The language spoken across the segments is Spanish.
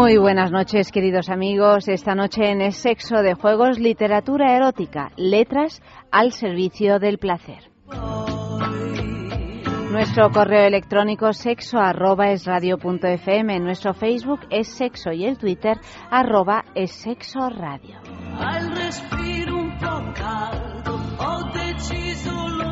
Muy buenas noches, queridos amigos. Esta noche en Sexo de Juegos, literatura erótica, letras al servicio del placer. Nuestro correo electrónico sexo arroba es. Nuestro Facebook es sexo y el Twitter arroba es sexo radio.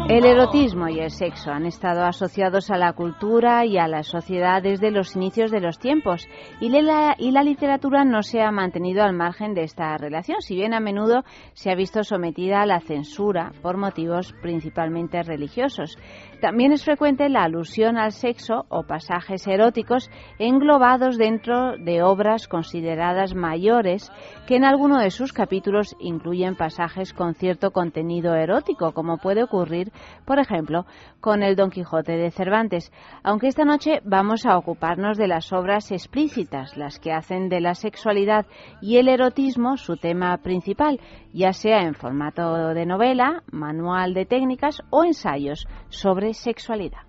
El erotismo y el sexo han estado asociados a la cultura y a la sociedad desde los inicios de los tiempos y la, y la, literatura no se ha mantenido al margen de esta relación, si bien a menudo se ha visto sometida a la censura por motivos principalmente religiosos. También es frecuente la alusión al sexo o pasajes eróticos englobados dentro de obras consideradas mayores que en alguno de sus capítulos incluyen pasajes con cierto contenido erótico, como puede ocurrir, por ejemplo, con el Don Quijote de Cervantes. Aunque esta noche vamos a ocuparnos de las obras explícitas, las que hacen de la sexualidad y el erotismo su tema principal, ya sea en formato de novela, manual de técnicas o ensayos sobre sexualidad.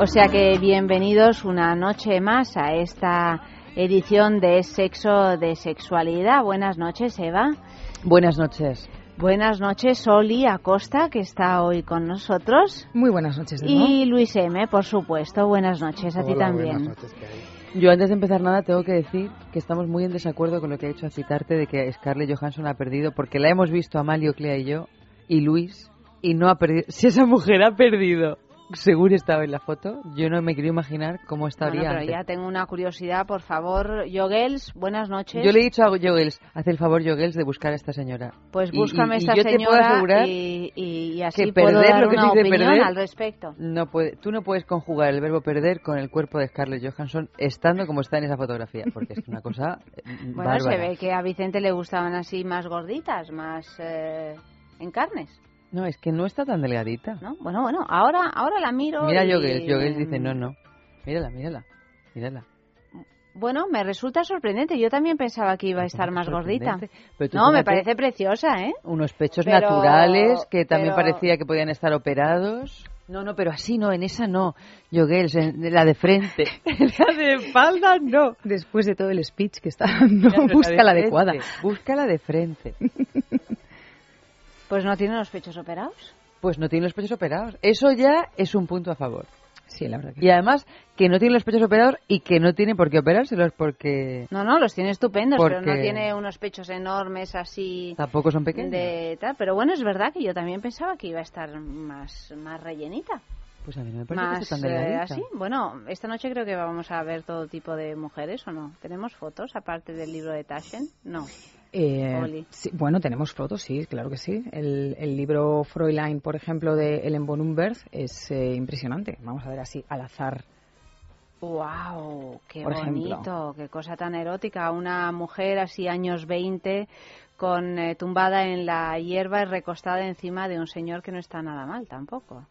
O sea que bienvenidos una noche más a esta edición de Sexo de Sexualidad. Buenas noches, Eva. Buenas noches. Buenas noches, Oli Acosta, que está hoy con nosotros. Muy buenas noches. Y Luis M, por supuesto. Buenas noches a ti también. Yo antes de empezar nada tengo que decir que estamos muy en desacuerdo con lo que ha hecho a citarte de que Scarlett Johansson ha perdido, porque la hemos visto Amalio, Clea y yo, y Luis, y no ha perdido. Si esa mujer ha perdido seguro estaba en la foto. Yo no me quiero imaginar cómo estaría. Bueno, pero ya tengo una curiosidad, por favor, Yogels, buenas noches. Yo le he dicho a Yogels, haz el favor, Yogels, de buscar a esta señora. Pues búscame a esta y yo señora te puedo asegurar y, así que perder puedo dar lo que una opinión perder, al respecto. No puede, tú no puedes conjugar el verbo perder con el cuerpo de Scarlett Johansson estando como está en esa fotografía, porque es una cosa Bueno, se ve que a Vicente le gustaban así más gorditas, más eh, en carnes. No, es que no está tan delgadita. ¿No? Bueno, bueno, ahora, ahora la miro. Mira y... Yoguel, dice, no, no. Mírala, mírala, mírala. Bueno, me resulta sorprendente. Yo también pensaba que iba a estar más gordita. No, me parece preciosa, ¿eh? Unos pechos naturales que también parecía que podían estar operados. No, no, pero así no, en esa no. Yoguel, la de frente. la de espalda no. Después de todo el speech que está dando, busca la, adecuada. Busca la de frente. Pues no tiene los pechos operados. Pues no tiene los pechos operados. Eso ya es un punto a favor. Sí, la verdad. y además que no tiene los pechos operados y que no tiene por qué operárselos porque... No, no, los tiene estupendos, pero no tiene unos pechos enormes así... Tampoco son pequeños. De tal. Pero bueno, es verdad que yo también pensaba que iba a estar más, más rellenita. Pues a mí me parece que tan eh, así. Bueno, esta noche creo que vamos a ver todo tipo de mujeres, ¿o no? ¿Tenemos fotos aparte del libro de Taschen? No. Eh, bueno, tenemos fotos, sí, claro que sí. El, libro Fräulein, por ejemplo, de Ellen Bonumberg es eh, impresionante. Vamos a ver así, al azar. ¡Wow! ¡Qué bonito! ¡Qué cosa tan erótica! Una mujer así, años 20, con eh, tumbada en la hierba y recostada encima de un señor que no está nada mal tampoco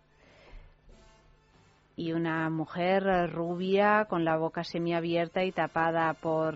y una mujer rubia con la boca semiabierta y tapada por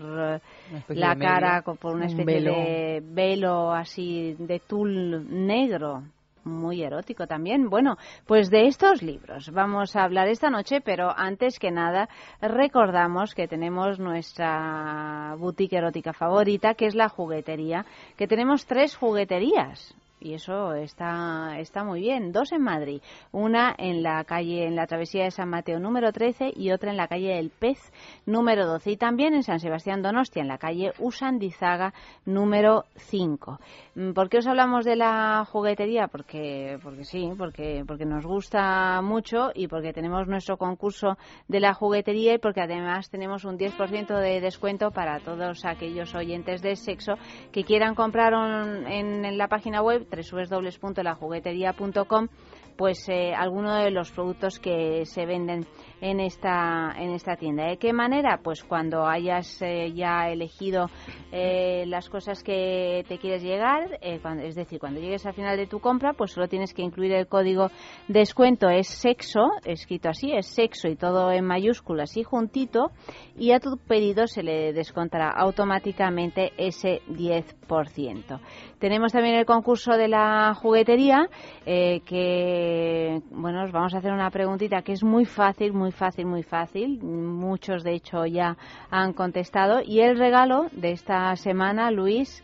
la cara por una especie de velo así de tul negro muy erótico también. Bueno, pues de estos libros vamos a hablar esta noche, pero antes que nada recordamos que tenemos nuestra boutique erótica favorita, que es la juguetería, que tenemos tres jugueterías y eso está, está muy bien. Dos en Madrid, una en la calle, en la travesía de San Mateo número 13 y otra en la calle del Pez número 12 y también en San Sebastián Donostia, en la calle Usandizaga número 5. Mm, ¿Por qué os hablamos de la juguetería? Porque, porque sí, porque, porque nos gusta mucho y porque tenemos nuestro concurso de la juguetería y porque además tenemos un 10% de descuento para todos aquellos oyentes de sexo que quieran comprar en, en la página web www.lajugueteria.com pues eh, alguno de los productos que se venden en esta en esta tienda. ¿De qué manera? Pues cuando hayas eh, ya elegido eh, las cosas que te quieres llegar, es decir, cuando llegues al final de tu compra, pues solo tienes que incluir el código descuento es sexo, escrito así, es sexo y todo en mayúsculas y juntito, y a tu pedido se le descontará automáticamente ese 10%. Tenemos también el concurso de la juguetería, que bueno, os vamos a hacer una preguntita que es muy fácil, muy fácil, muy fácil. Muchos, de hecho, ya han contestado. Y el regalo de esta semana, Luis.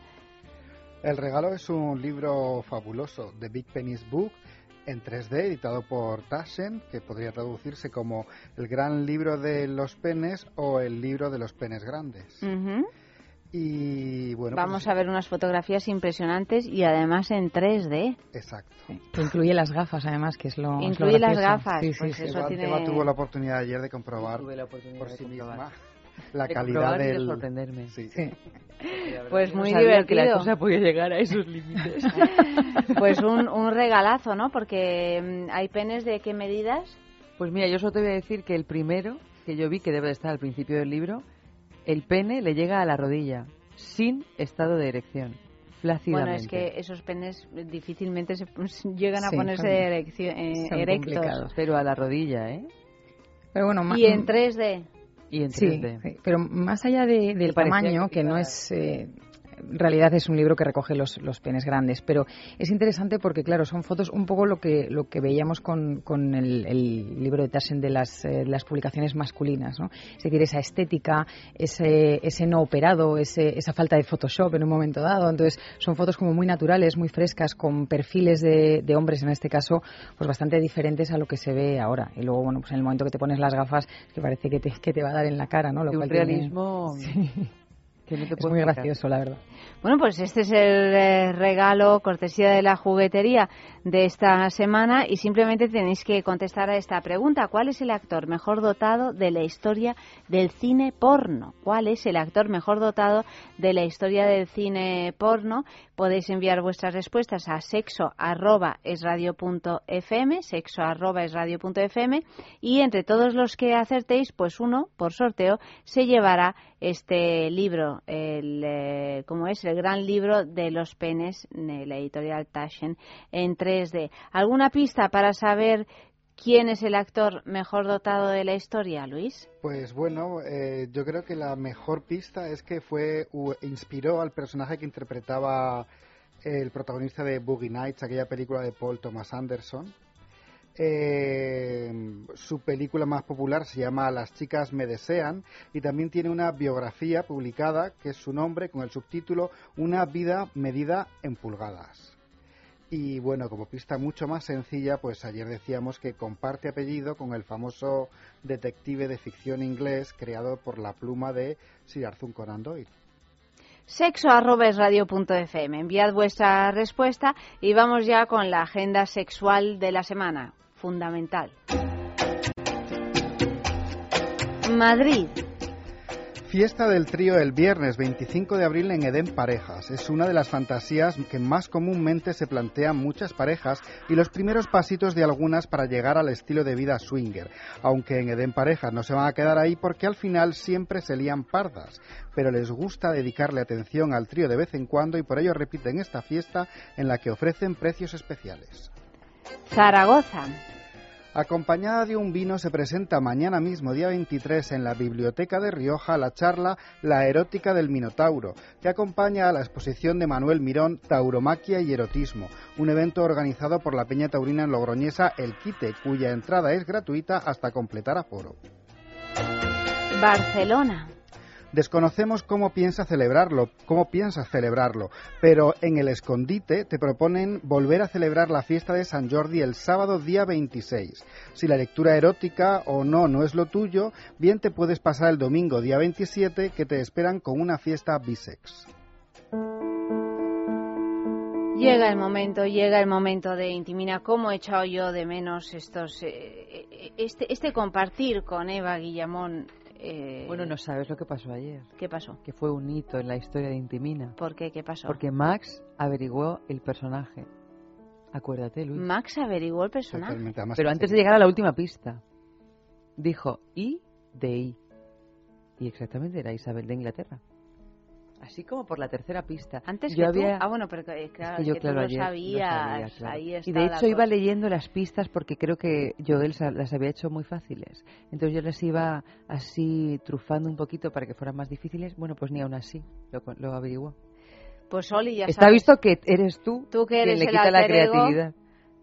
El regalo es un libro fabuloso, The Big Penis Book, en 3D, editado por Taschen, que podría traducirse como El gran libro de los penes o El libro de los penes grandes. Y bueno, vamos pues a ver unas fotografías impresionantes y además en 3D. Exacto. incluye las gafas, además, que es lo. Incluye las gafas. Sí, sí, pues Eso tiene... tuvo la oportunidad ayer de comprobar por sí misma la calidad del. De sorprenderme. Sí. Pues muy divertido. que la cosa podía llegar a esos límites. pues un, un regalazo, ¿no? Porque mm, hay penes de qué medidas. Pues mira, yo solo te voy a decir que el primero que yo vi, que debe de estar al principio del libro, el pene le llega a la rodilla, sin estado de erección. Flácidamente. Bueno, es que esos penes difícilmente se, llegan a ponerse eh, erectos. Pero a la rodilla, ¿eh? Pero bueno, y en 3D. Y en 3D. Sí, pero más allá de, del tamaño, que, no es eh, en realidad es un libro que recoge los, los, penes grandes, pero es interesante porque, claro, son fotos un poco lo que, lo que veíamos con, con el, libro de Tassen de las, eh, las publicaciones masculinas, ¿no? Es decir, esa estética, ese, ese no operado, ese, esa falta de Photoshop en un momento dado. Entonces, son fotos como muy naturales, muy frescas, con perfiles de, de hombres, en este caso, pues bastante diferentes a lo que se ve ahora. Y luego, bueno, pues en el momento que te pones las gafas, que parece que te, que te va a dar en la cara, ¿no? Lo cual realismo... es muy gracioso, la verdad. Bueno, pues este es el eh, regalo cortesía de la juguetería de esta semana y simplemente tenéis que contestar a esta pregunta. ¿Cuál es el actor mejor dotado de la historia del cine porno? ¿Cuál es el actor mejor dotado de la historia del cine porno? Podéis enviar vuestras respuestas a sexo arroba sexo arroba y entre todos los que acertéis, pues uno, por sorteo, se llevará este libro, el, eh, como es el gran libro de los penes de la editorial Taschen en 3D. ¿Alguna pista para saber quién es el actor mejor dotado de la historia, Luis? Pues bueno, eh, yo creo que la mejor pista es que fue inspiró al personaje que interpretaba el protagonista de Boogie Nights, aquella película de Paul Thomas Anderson eh, su película más popular se llama Las chicas me desean y también tiene una biografía publicada que es su nombre con el subtítulo Una vida medida en pulgadas. Y bueno, como pista mucho más sencilla, pues ayer decíamos que comparte apellido con el famoso detective de ficción inglés creado por la pluma de Sir Arthur Conan Doyle sexo Enviad vuestra respuesta y vamos ya con la agenda sexual de la semana fundamental. Madrid. Fiesta del trío el viernes 25 de abril en Edén Parejas. Es una de las fantasías que más comúnmente se plantean muchas parejas y los primeros pasitos de algunas para llegar al estilo de vida swinger. Aunque en Edén Parejas no se van a quedar ahí porque al final siempre se lían pardas, pero les gusta dedicarle atención al trío de vez en cuando y por ello repiten esta fiesta en la que ofrecen precios especiales. Zaragoza. Acompañada de un vino se presenta mañana mismo, día 23, en la Biblioteca de Rioja la charla La erótica del Minotauro, que acompaña a la exposición de Manuel Mirón Tauromaquia y Erotismo, un evento organizado por la Peña Taurina en Logroñesa El Quite, cuya entrada es gratuita hasta completar aforo. Barcelona. Desconocemos cómo piensa celebrarlo, cómo piensas celebrarlo, pero en el escondite te proponen volver a celebrar la fiesta de San Jordi el sábado día 26. Si la lectura erótica o no no es lo tuyo, bien te puedes pasar el domingo día 27 que te esperan con una fiesta bisex. Llega el momento, llega el momento de Intimina. ¿Cómo he echado yo de menos estos, eh, este, este compartir con Eva Guillamón? Eh, bueno, no sabes lo que pasó ayer. ¿Qué pasó? Que fue un hito en la historia de Intimina. ¿Por qué? ¿Qué pasó? Porque Max averiguó el personaje. Acuérdate, Luis. Max averiguó el personaje. Pero antes de llegar a la última pista, dijo I de I. Y exactamente era Isabel de Inglaterra. Así como por la tercera pista. Antes yo que había... Ah, bueno, pero eh, claro, yo, tú lo, sabías, Y de hecho iba leyendo las pistas porque creo que Joel las había hecho muy fáciles. Entonces yo las iba así trufando un poquito para que fueran más difíciles. Bueno, pues ni aún así lo, lo averiguó. Pues Oli, ya Está visto que eres tú, tú que eres le quita la creatividad.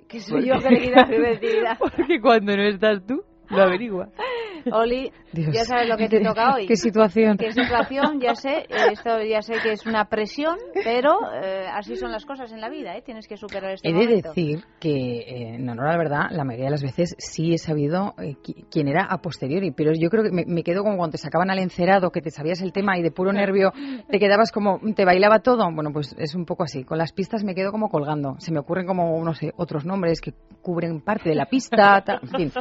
que soy yo que le quita la creatividad. porque cuando no estás tú, lo averigua. Oli, ya sabes lo que te toca hoy. ¿Qué situación? ¿Qué situación? Ya sé, esto ya sé que es una presión, pero eh, así son las cosas en la vida, ¿eh? Tienes que superar este He de decir que, eh, no, no, la verdad, la mayoría de las veces sí he sabido eh, quién era a posteriori, pero yo creo que me, quedo como cuando te sacaban al encerado, que te sabías el tema y de puro nervio te quedabas como, te bailaba todo. Bueno, pues es un poco así. Con las pistas me quedo como colgando. Se me ocurren como, no sé, otros nombres que cubren parte de la pista, en fin,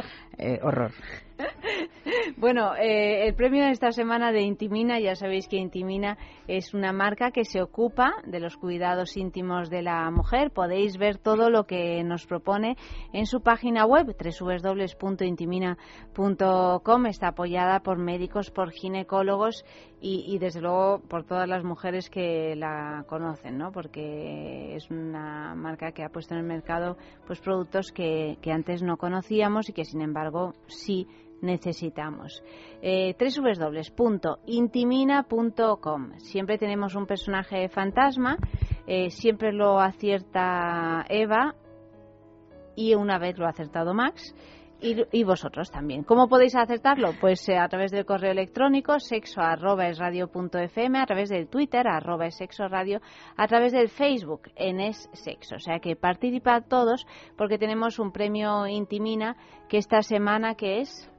horror. Bueno, eh, el premio de esta semana de Intimina, ya sabéis que Intimina es una marca que se ocupa de los cuidados íntimos de la mujer. Podéis ver todo lo que nos propone en su página web, www.intimina.com. Está apoyada por médicos, por ginecólogos y, desde luego por todas las mujeres que la conocen, ¿no? Porque es una marca que ha puesto en el mercado pues productos que, que antes no conocíamos y que sin embargo sí necesitamos. Eh, www.intimina.com. Siempre tenemos un personaje fantasma, eh, siempre lo acierta Eva y una vez lo ha acertado Max. Y, vosotros también. ¿Cómo podéis acertarlo? Pues eh, a través del correo electrónico sexo a través del Twitter arroba es sexo radio, a través del Facebook en es sexo. O sea que participad todos porque tenemos un premio Intimina que esta semana que es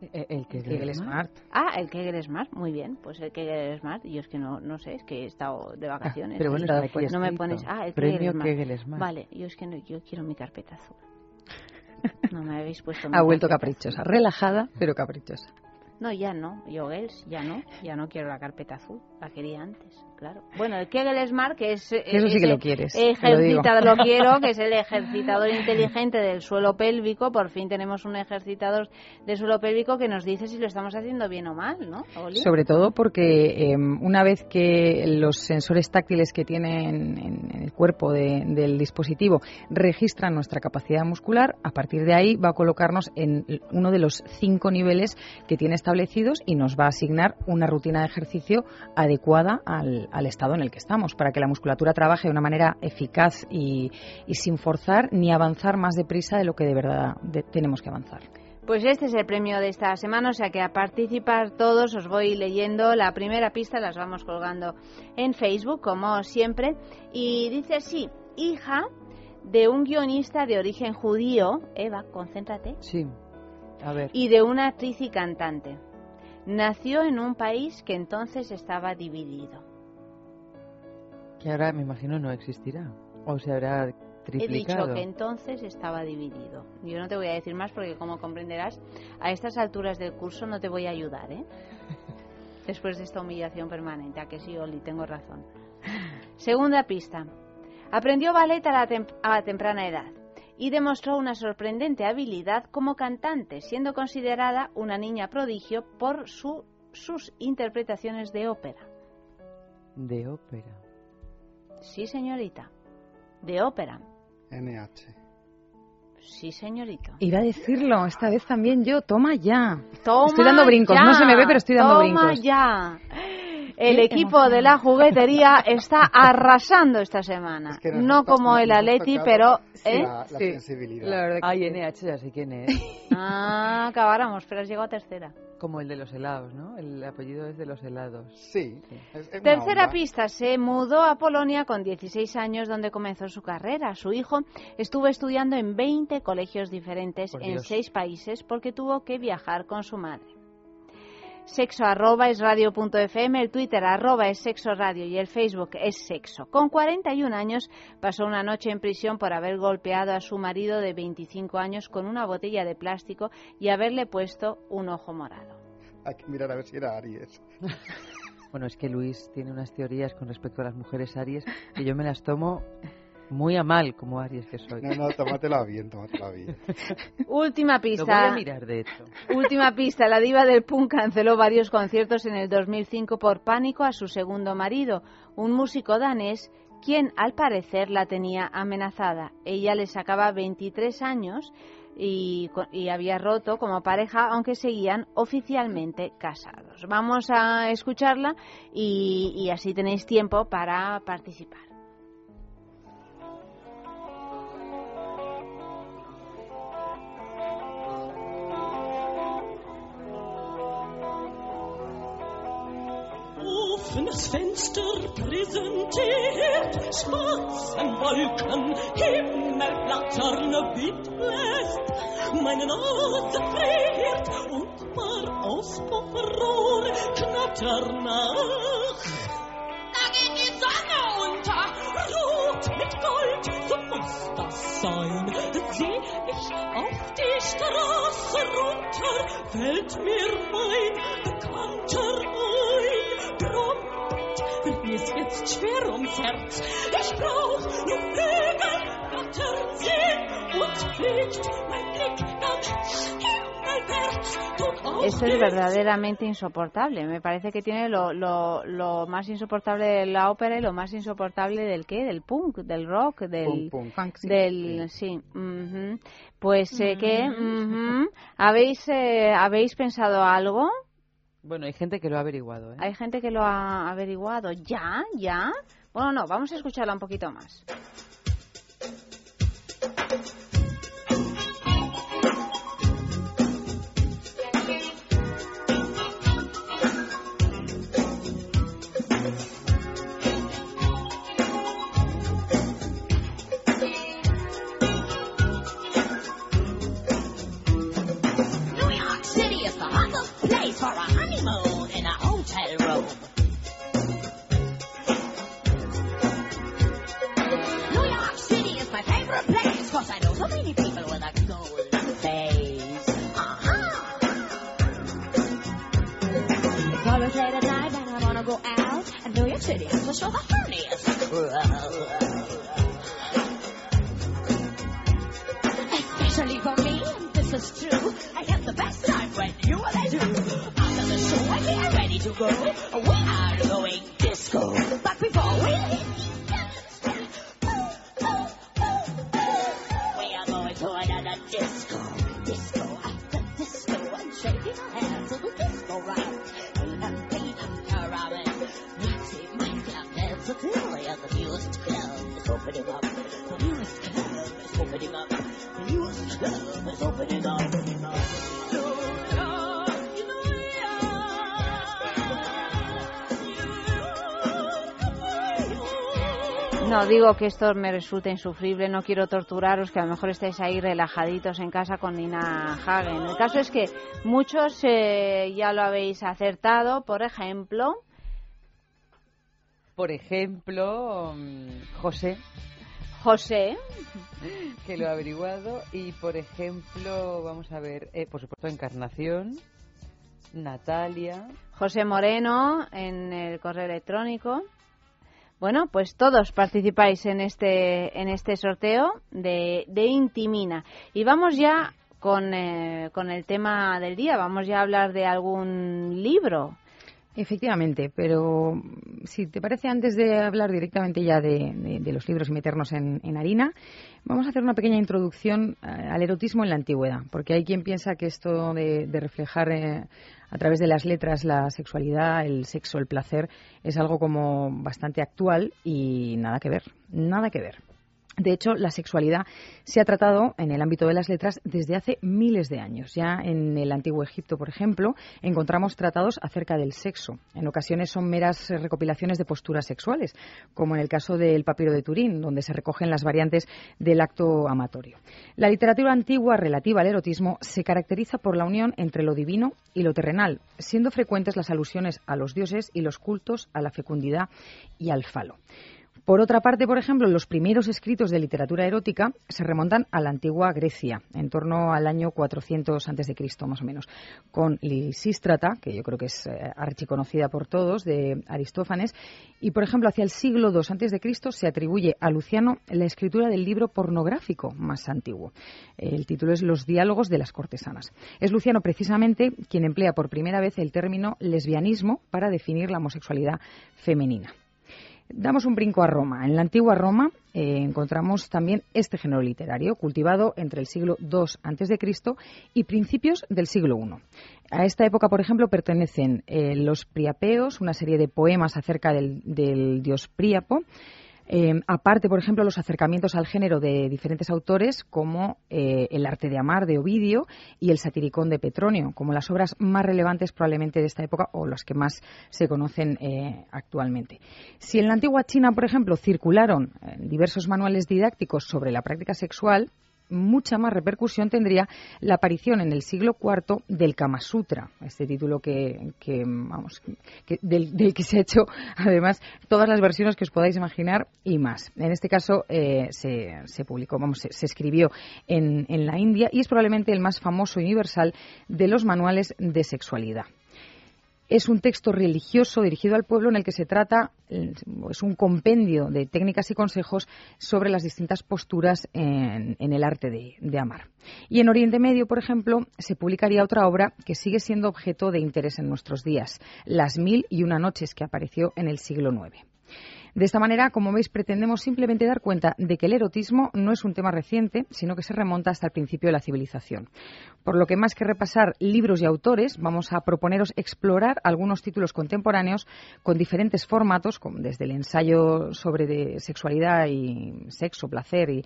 eh, el, Kegel, Smart. Ah, el Kegel Smart, muy bien. Pues el Kegel Smart, yo es que no, no sé, es que he estado de ah, vacaciones. pero bueno, no me pones. Ah, el Premio Kegel Smart. Vale, yo es que no, yo quiero mi carpeta azul. No me habéis puesto. ha vuelto caprichosa, relajada, pero caprichosa. No, ya no, yo ya no, ya no quiero la carpeta azul, la quería antes claro. Bueno, el Kegel Smart, que es... Eso sí que lo quieres. Ejercitador, lo, quiero, que es el ejercitador inteligente del suelo pélvico. Por fin tenemos un ejercitador del suelo pélvico que nos dice si lo estamos haciendo bien o mal, ¿no? Sobre todo porque em, una vez que los sensores táctiles que tienen en, el cuerpo del dispositivo registran nuestra capacidad muscular, a partir de ahí va a colocarnos en uno de los cinco niveles que tiene establecidos y nos va a asignar una rutina de ejercicio adecuada al, al estado en el que estamos, para que la musculatura trabaje de una manera eficaz y, sin forzar ni avanzar más deprisa de lo que de verdad tenemos que avanzar. Pues este es el premio de esta semana, o sea que a participar todos os voy leyendo la primera pista, las vamos colgando en Facebook, como siempre. Y dice así, hija de un guionista de origen judío, Eva, concéntrate. Sí, a ver. Y de una actriz y cantante. Nació en un país que entonces estaba dividido. Que ahora me imagino no existirá. O se habrá triplicado. He dicho que entonces estaba dividido. Yo no te voy a decir más porque, como comprenderás, a estas alturas del curso no te voy a ayudar, ¿eh? Después de esta humillación permanente. A que sí, Oli, tengo razón. Segunda pista. Aprendió ballet a la, temprana edad y demostró una sorprendente habilidad como cantante, siendo considerada una niña prodigio por sus interpretaciones de ópera. De ópera. Sí, señorita. De ópera. NH. Sí, señorita. Iba a decirlo, esta vez también yo. Toma ya. Toma estoy dando brincos. No se me ve, pero estoy dando brincos. Toma ya. El equipo de la juguetería está arrasando esta semana. no como el Atleti, pero... ¿eh? La, sensibilidad. Ay, NH, ya sé quién es. Ah, acabáramos, pero has llegado a tercera. Como el de los helados, ¿no? El apellido es de los helados. Sí. Tercera pista, se mudó a Polonia con 16 años donde comenzó su carrera. Su hijo estuvo estudiando en 20 colegios diferentes en seis países porque tuvo que viajar con su madre sexo arroba es radio.fm, el Twitter arroba es sexo radio y el Facebook es sexo. Con 41 años pasó una noche en prisión por haber golpeado a su marido de 25 años con una botella de plástico y haberle puesto un ojo morado. Hay que mirar a ver si era Aries. Bueno, es que Luis tiene unas teorías con respecto a las mujeres Aries que yo me las tomo muy a mal como Aries que soy. No, no, tómatela bien, tómatela bien. Última pista. Lo voy a mirar, de hecho. Última pista. La diva del punk canceló varios conciertos en el 2005 por pánico a su segundo marido, un músico danés quien al parecer la tenía amenazada. Ella le sacaba 23 años y, y, había roto como pareja, aunque seguían oficialmente casados. Vamos a escucharla y, y así tenéis tiempo para participar. Offenes Fenster präsentiert schwarzen Wolken, Himmelblattern windbläst, meine Nase friert und war Auspuffrohr knattern nach. Da geht die Sonne unter, rot mit Gold, so muss das sein. Seh ich auf die Straße runter, fällt mir mein Bekannter jetzt schwer ums Herz. Ich brauch nur Flügel, Flattern sehen und fliegt mein Blick nach Esto es verdaderamente insoportable. Me parece que tiene lo, lo, lo, más insoportable de la ópera y lo más insoportable del qué, del punk, del rock, del, punk, punk. del, sí. Uh -huh. Pues eh, que uh -huh. habéis eh, habéis pensado algo. Bueno, hay gente que lo ha averiguado. ¿eh? Hay gente que lo ha averiguado. Ya, ya. Bueno, no, vamos a escucharla un poquito más. Digo que esto me resulte insufrible, no quiero torturaros, que a lo mejor estéis ahí relajaditos en casa con Nina Hagen. El caso es que muchos eh, ya lo habéis acertado, por ejemplo. Por ejemplo, José. José. Que lo ha averiguado. Y por ejemplo, vamos a ver, eh, por supuesto, Encarnación. Natalia. José Moreno en el correo electrónico. Bueno, pues todos participáis en este, en este sorteo de, de Intimina. Y vamos ya con, eh, con el tema del día. Vamos ya a hablar de algún libro. Efectivamente, pero si te parece, antes de hablar directamente ya de, de, los libros y meternos en, en, harina, vamos a hacer una pequeña introducción al erotismo en la antigüedad, porque hay quien piensa que esto de, de reflejar eh, a través de las letras la sexualidad, el sexo, el placer, es algo como bastante actual y nada que ver, nada que ver. De hecho, la sexualidad se ha tratado en el ámbito de las letras desde hace miles de años. Ya en el antiguo Egipto, por ejemplo, encontramos tratados acerca del sexo. En ocasiones son meras recopilaciones de posturas sexuales, como en el caso del papiro de Turín, donde se recogen las variantes del acto amatorio. La literatura antigua relativa al erotismo se caracteriza por la unión entre lo divino y lo terrenal, siendo frecuentes las alusiones a los dioses y los cultos a la fecundidad y al falo. Por otra parte, por ejemplo, los primeros escritos de literatura erótica se remontan a la antigua Grecia, en torno al año 400 a.C., más o menos, con Lisístrata, que yo creo que es eh, archiconocida por todos, de Aristófanes, y, por ejemplo, hacia el siglo II a.C. se atribuye a Luciano la escritura del libro pornográfico más antiguo. El título es Los diálogos de las cortesanas. Es Luciano precisamente quien emplea por primera vez el término lesbianismo para definir la homosexualidad femenina. Damos un brinco a Roma. En la antigua Roma eh, encontramos también este género literario, cultivado entre el siglo II a.C. y principios del siglo I. A esta época, por ejemplo, pertenecen eh, los Priapeos, una serie de poemas acerca del, del dios Príapo, eh, aparte, por ejemplo, los acercamientos al género de diferentes autores como eh, El arte de amar de Ovidio y El satiricón de Petronio, como las obras más relevantes probablemente de esta época o las que más se conocen eh, actualmente. Si en la antigua China, por ejemplo, circularon diversos manuales didácticos sobre la práctica sexual, mucha más repercusión tendría la aparición en el siglo IV del Kama Sutra, este título que, vamos, del, que se ha hecho además todas las versiones que os podáis imaginar y más. En este caso eh, se, publicó, vamos, se, escribió en, en la India y es probablemente el más famoso y universal de los manuales de sexualidad. Es un texto religioso dirigido al pueblo en el que se trata, es un compendio de técnicas y consejos sobre las distintas posturas en, el arte de, amar. Y en Oriente Medio, por ejemplo, se publicaría otra obra que sigue siendo objeto de interés en nuestros días, Las Mil y Una Noches, que apareció en el siglo IX. De esta manera, como veis, pretendemos simplemente dar cuenta de que el erotismo no es un tema reciente, sino que se remonta hasta el principio de la civilización. Por lo que más que repasar libros y autores, vamos a proponeros explorar algunos títulos contemporáneos con diferentes formatos, como desde el ensayo sobre sexualidad y sexo, placer y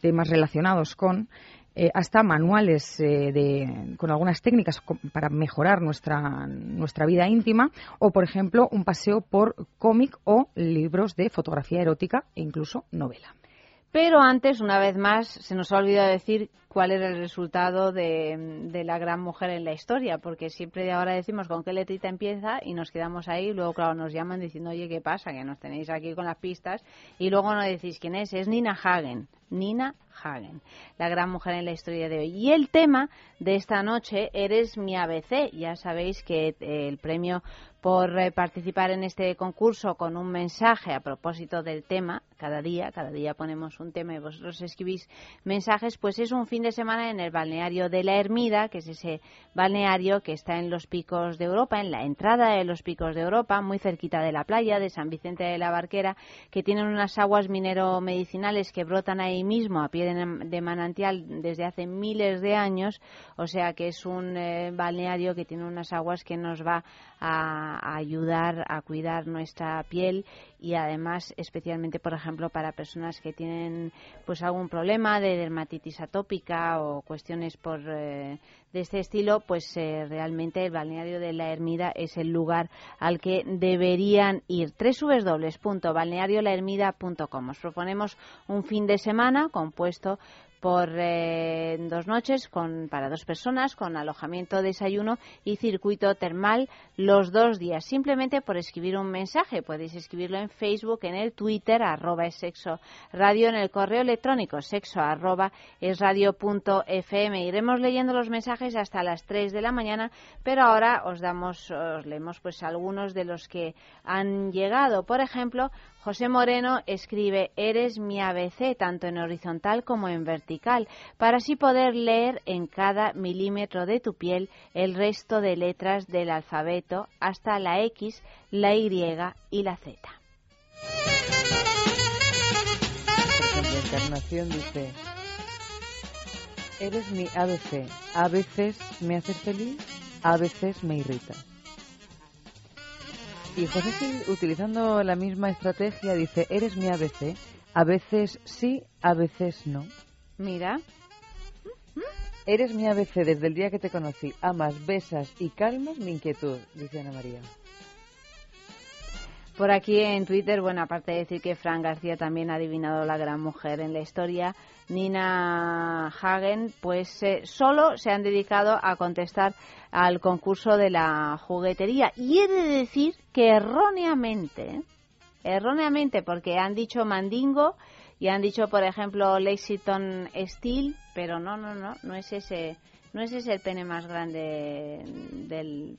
temas relacionados con eh, hasta manuales eh, con algunas técnicas para mejorar nuestra, nuestra vida íntima o, por ejemplo, un paseo por cómic o libros de fotografía erótica e incluso novela. Pero antes, una vez más, se nos ha olvidado decir cuál era el resultado de, de, la gran mujer en la historia, porque siempre ahora decimos con qué letrita empieza y nos quedamos ahí, luego, claro, nos llaman diciendo, oye, ¿qué pasa? Que nos tenéis aquí con las pistas, y luego no decís quién es, es Nina Hagen. Nina Hagen, la gran mujer en la historia de hoy. Y el tema de esta noche, Eres mi ABC. Ya sabéis que eh, el premio por eh, participar en este concurso con un mensaje a propósito del tema, cada día, cada día ponemos un tema y vosotros escribís mensajes, pues es un fin de semana en el balneario de la Ermida, que es ese balneario que está en los picos de Europa, en la entrada de los picos de Europa, muy cerquita de la playa de San Vicente de la Barquera, que tienen unas aguas minero-medicinales que brotan ahí mismo a pie de, manantial desde hace miles de años, o sea que es un eh, balneario que tiene unas aguas que nos va a, ayudar a cuidar nuestra piel y además especialmente por ejemplo para personas que tienen pues algún problema de dermatitis atópica o cuestiones por eh, de este estilo pues eh, realmente el balneario de la Ermida es el lugar al que deberían ir. www.balneariolahermida.com os proponemos un fin de semana compuesto por eh, dos noches con, para dos personas con alojamiento, desayuno y circuito termal los dos días. Simplemente por escribir un mensaje. Podéis escribirlo en Facebook, en el Twitter, arroba es sexo radio, en el correo electrónico sexo arroba es radio punto fm. Iremos leyendo los mensajes hasta las 3 de la mañana, pero ahora os damos, os leemos pues algunos de los que han llegado. Por ejemplo, José Moreno escribe Eres mi ABC tanto en horizontal como en vertical, para así poder leer en cada milímetro de tu piel el resto de letras del alfabeto hasta la X, la Y y la Z. Encarnación dice, eres mi ABC, a veces me haces feliz, a veces me irrita. Y José utilizando la misma estrategia, dice, eres mi ABC, A veces sí, a veces no. Mira. Eres mi ABC desde el día que te conocí. Amas, besas y calmas mi inquietud, dice Ana María. Por aquí en Twitter, bueno, aparte de decir que Fran García también ha adivinado la gran mujer en la historia, Nina Hagen, pues eh, solo se han dedicado a contestar al concurso de la juguetería. Y he de decir que erróneamente, erróneamente, porque han dicho Mandingo y han dicho, por ejemplo, Lexington Steel, pero no, no, no, no es ese, no es ese el pene más grande del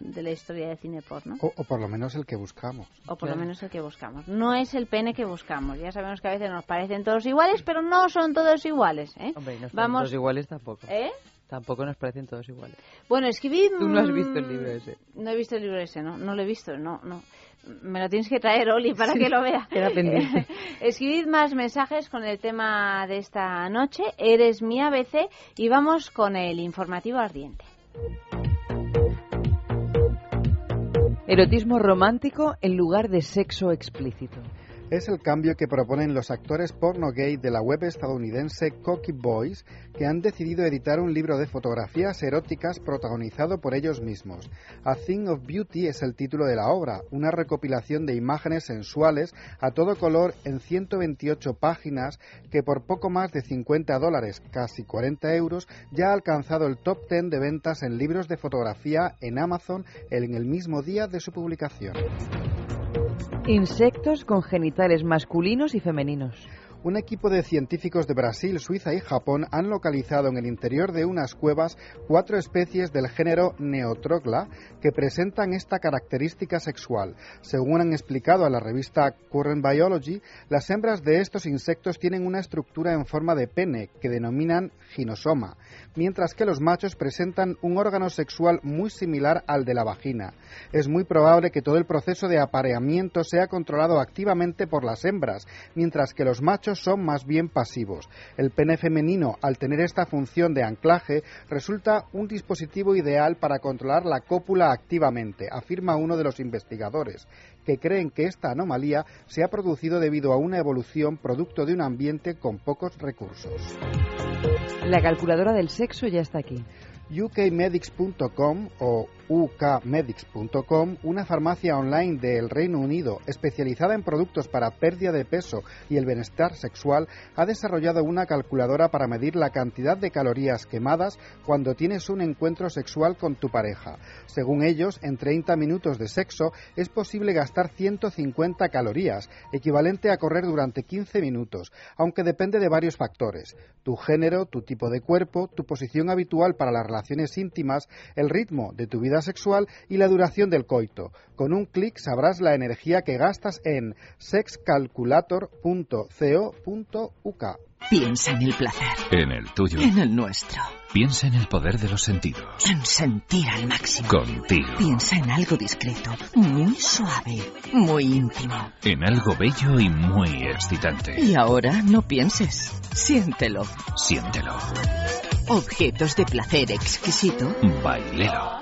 de la historia de cine porno. O, o por lo menos el que buscamos. O por lo menos el que buscamos. No es el pene que buscamos. Ya sabemos que a veces nos parecen todos iguales, pero no son todos iguales. ¿eh? Hombre, no son Vamos- todos iguales tampoco. ¿Eh? Tampoco nos parecen todos iguales. Bueno, escribid... Tú no has mm, visto el libro ese. No he visto el libro ese, no. No lo he visto, no, no. Me lo tienes que traer, Oli, para Sí, que lo vea. queda pendiente. Escribid más mensajes con el tema de esta noche. Eres mi ABC y vamos con el informativo ardiente. Erotismo romántico en lugar de sexo explícito. Es el cambio que proponen los actores porno gay de la web estadounidense Cocky Boys, que han decidido editar un libro de fotografías eróticas protagonizado por ellos mismos. A Thing of Beauty es el título de la obra, una recopilación de imágenes sensuales a todo color en 128 páginas que por poco más de 50 dólares, casi 40 euros, ya ha alcanzado el top 10 de ventas en libros de fotografía en Amazon en el mismo día de su publicación. Insectos con genitales masculinos y femeninos. Un equipo de científicos de Brasil, Suiza y Japón han localizado en el interior de unas cuevas cuatro especies del género Neotrogla que presentan esta característica sexual. Según han explicado a la revista Current Biology, las hembras de estos insectos tienen una estructura en forma de pene que denominan ginosoma, mientras que los machos presentan un órgano sexual muy similar al de la vagina. Es muy probable que todo el proceso de apareamiento sea controlado activamente por las hembras, mientras que los machos son más bien pasivos. El pene femenino, al tener esta función de anclaje, resulta un dispositivo ideal para controlar la cópula activamente, afirma uno de los investigadores, que creen que esta anomalía se ha producido debido a una evolución producto de un ambiente con pocos recursos. La calculadora del sexo ya está aquí. ukmedics.com o ukmedics.com, una farmacia online del Reino Unido especializada en productos para pérdida de peso y el bienestar sexual, ha desarrollado una calculadora para medir la cantidad de calorías quemadas cuando tienes un encuentro sexual con tu pareja. Según ellos, en 30 minutos de sexo es posible gastar 150 calorías, equivalente a correr durante 15 minutos, aunque depende de varios factores, tu género, tu tipo de cuerpo, tu posición habitual para las relaciones íntimas, el ritmo de tu vida sexual y la duración del coito. Con un clic sabrás la energía que gastas en sexcalculator.co.uk. Piensa en el placer, En el tuyo. en el nuestro, Piensa en el poder de los sentidos. en sentir al máximo. Contigo. Piensa en algo discreto, muy suave, muy íntimo. En algo bello y muy excitante. Y ahora no pienses, siéntelo. Siéntelo. Objetos de placer exquisito. Bailelo.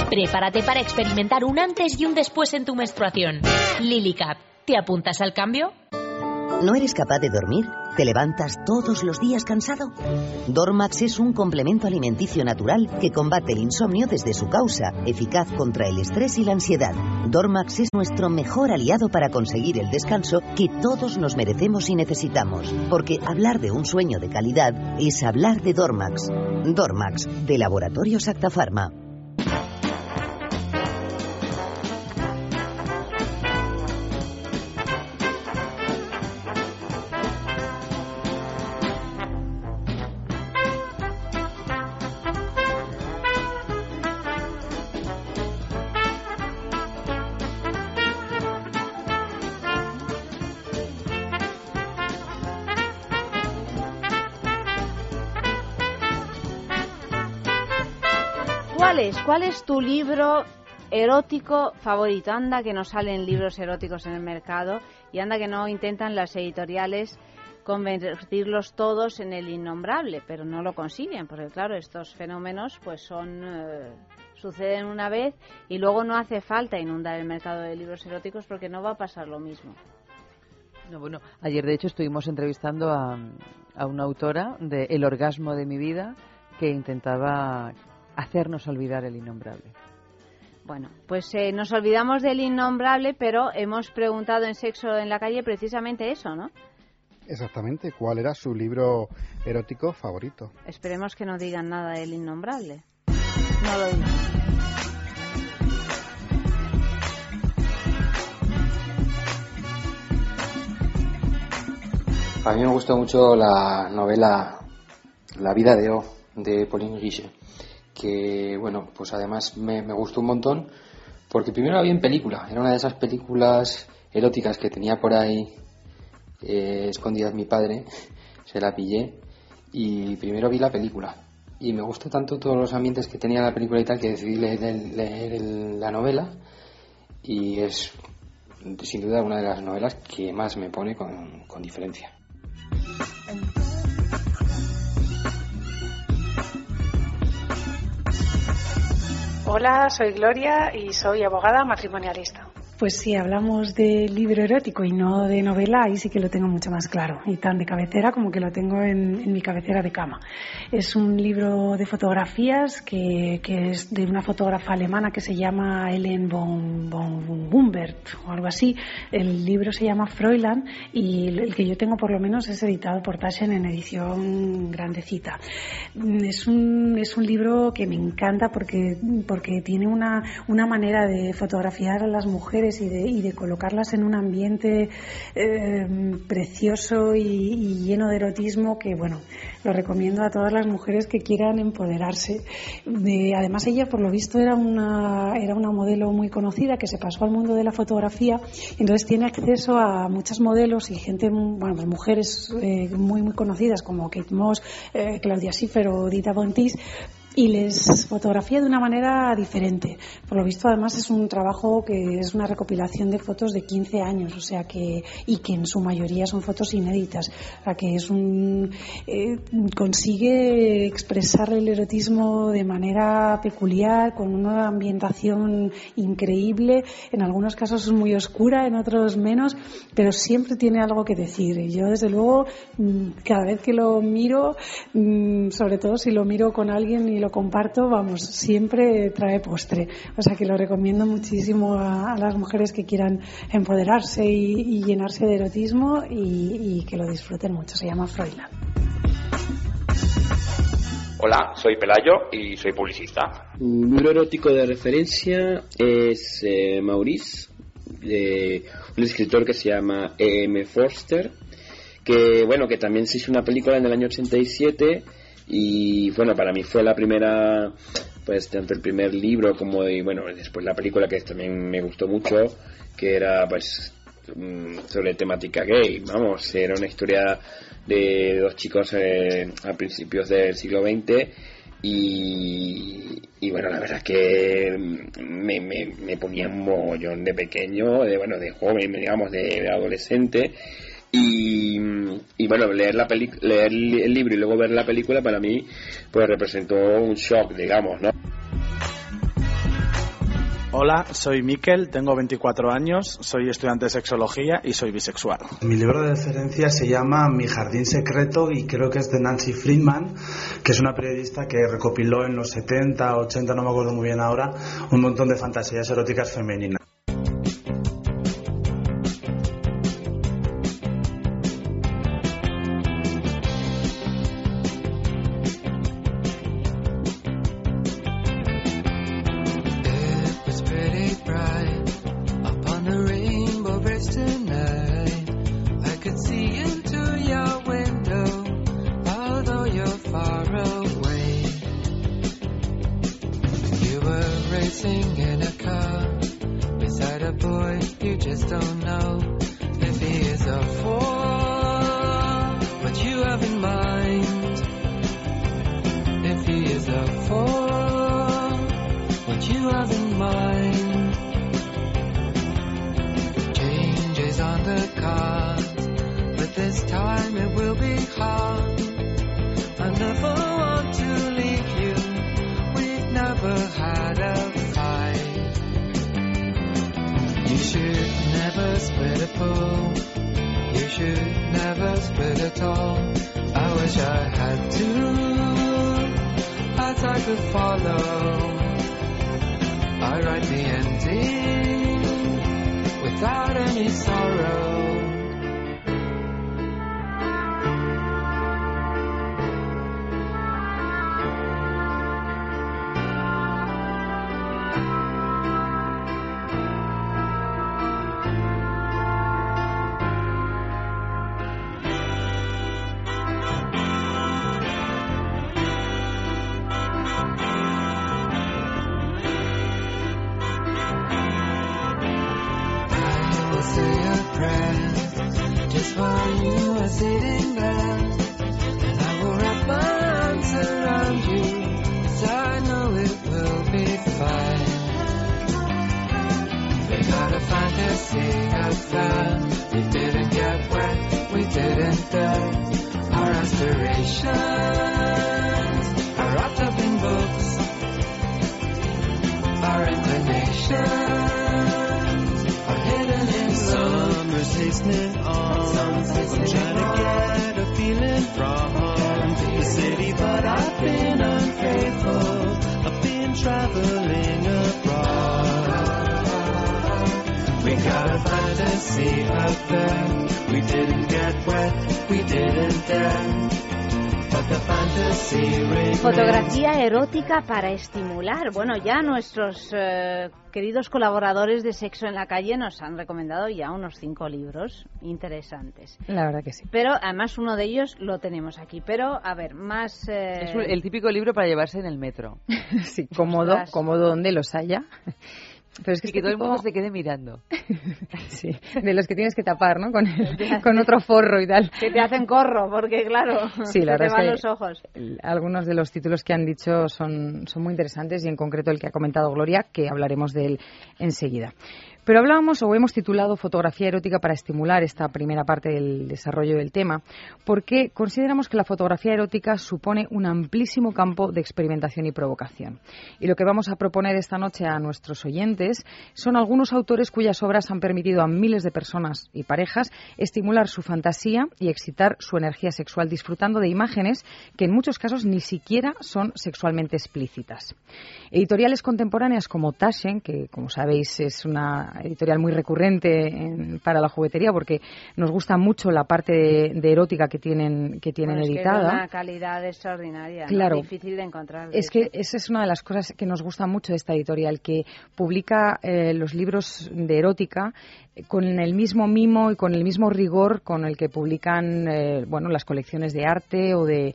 Prepárate para experimentar un antes y un después en tu menstruación. Lily Cap. ¿Te apuntas al cambio? ¿No eres capaz de dormir? ¿Te levantas todos los días cansado? Dormax es un complemento alimenticio natural que combate el insomnio desde su causa, eficaz contra el estrés y la ansiedad. Dormax es nuestro mejor aliado para conseguir el descanso que todos nos merecemos y necesitamos, porque hablar de un sueño de calidad es hablar de Dormax. Dormax, de Laboratorios Acta ¿Cuál es? ¿Cuál es tu libro erótico favorito? Anda que no salen libros eróticos en el mercado y anda que no intentan las editoriales convertirlos todos en el innombrable, pero no lo consiguen, porque claro, estos fenómenos pues son eh, suceden una vez y luego no hace falta inundar el mercado de libros eróticos porque no va a pasar lo mismo. No, bueno, ayer de hecho estuvimos entrevistando a, a una autora de El orgasmo de mi vida que intentaba hacernos olvidar el innombrable. Bueno, pues eh, nos olvidamos del innombrable, pero hemos preguntado en Sexo en la calle precisamente eso, ¿no? Exactamente, ¿cuál era su libro erótico favorito? Esperemos que no digan nada del innombrable. No lo digan. A mí me gustó mucho la novela La vida de O de Pauline Guichet, que bueno, pues además me, gustó un montón porque primero la vi en película, era una de esas películas eróticas que tenía por ahí eh, escondidas mi padre, se la pillé y primero vi la película y me gustó tanto todos los ambientes que tenía la película y tal que decidí leer, la novela y es sin duda una de las novelas que más me pone con, con diferencia. Hola, soy Gloria y soy abogada matrimonialista. Pues si hablamos de libro erótico y no de novela, ahí sí que lo tengo mucho más claro, y tan de cabecera como que lo tengo en, mi cabecera de cama. Es un libro de fotografías que, es de una fotógrafa alemana que se llama Ellen von, von Gumbert o algo así. El libro se llama Fräulein y el que yo tengo por lo menos es editado por Taschen en edición grandecita. Es un, es un libro que me encanta porque, porque tiene una, una manera de fotografiar a las mujeres y de, colocarlas en un ambiente eh, precioso y, lleno de erotismo que, bueno, lo recomiendo a todas las mujeres que quieran empoderarse. De- además, ella, por lo visto, era una, era una modelo muy conocida que se pasó al mundo de la fotografía, entonces tiene acceso a muchas modelos y gente, bueno, pues mujeres eh, muy, muy conocidas como Kate Moss, eh, Claudia Schiffer o Dita Von Teese, y les fotografía de una manera diferente. Por lo visto, además, es un trabajo que es una recopilación de fotos de 15 años, o sea que, y que en su mayoría son fotos inéditas. O sea que es un, eh, consigue expresar el erotismo de manera peculiar, con una ambientación increíble. En algunos casos es muy oscura, en otros menos, pero siempre tiene algo que decir. Y yo, desde luego, mm, cada vez que lo miro, mm, sobre todo si lo miro con alguien y lo comparto, vamos, siempre trae postre. O sea que lo recomiendo muchísimo a, a las mujeres que quieran empoderarse y, y llenarse de erotismo y, y que lo disfruten mucho. Se llama Fräulein. Hola, soy Pelayo y soy publicista. Mi libro erótico de referencia es eh, Maurice, de un escritor que se llama E.M. Forster, que bueno, que también se hizo una película en el año 87 y bueno, para mí fue la primera, pues tanto el primer libro como y bueno, después la película que también me gustó mucho, que era pues mm, sobre temática gay, vamos, era una historia de dos chicos eh, a principios del siglo XX y, y bueno, la verdad es que me, me, me ponía un mogollón de pequeño, de bueno, de joven, digamos, de, de adolescente. Y, y bueno, leer, la peli leer el libro y luego ver la película para mí pues representó un shock, digamos, ¿no? Hola, soy Miquel, tengo 24 años, soy estudiante de sexología y soy bisexual. Mi libro de referencia se llama Mi jardín secreto y creo que es de Nancy Friedman, que es una periodista que recopiló en los 70, 80, no me acuerdo muy bien ahora, un montón de fantasías eróticas femeninas. Para estimular. Bueno, ya nuestros eh, queridos colaboradores de Sexo en la Calle nos han recomendado ya unos cinco libros interesantes. La verdad que sí. Pero además uno de ellos lo tenemos aquí. Pero, a ver, más... eh, Es el típico libro para llevarse en el metro. sí, cómodo, Ostras. cómodo donde los haya. Pero es que, Y que este todo el mundo se quede mirando. Sí, de los que tienes que tapar, ¿no? Con, con otro forro y tal. Que te hacen corro, porque claro, Sí, la se te van es los ojos. algunos de los títulos que han dicho son, son muy interesantes y en concreto el que ha comentado Gloria, que hablaremos de él enseguida. Pero hablábamos o hemos titulado Fotografía erótica para estimular esta primera parte del desarrollo del tema, porque consideramos que la fotografía erótica supone un amplísimo campo de experimentación y provocación. Y lo que vamos a proponer esta noche a nuestros oyentes son algunos autores cuyas obras han permitido a miles de personas y parejas estimular su fantasía y excitar su energía sexual disfrutando de imágenes que en muchos casos ni siquiera son sexualmente explícitas. Editoriales contemporáneas como Taschen, que como sabéis es una editorial muy recurrente en- para la juguetería porque nos gusta mucho la parte de, de erótica que tienen, que tienen Bueno, es que es editada. una calidad extraordinaria, ¿no? Claro. difícil de encontrar. Es que esa es una de las cosas que nos gusta mucho de esta editorial, que publica eh, los libros de erótica eh, con el mismo mimo y con el mismo rigor con el que publican eh, bueno las colecciones de arte o de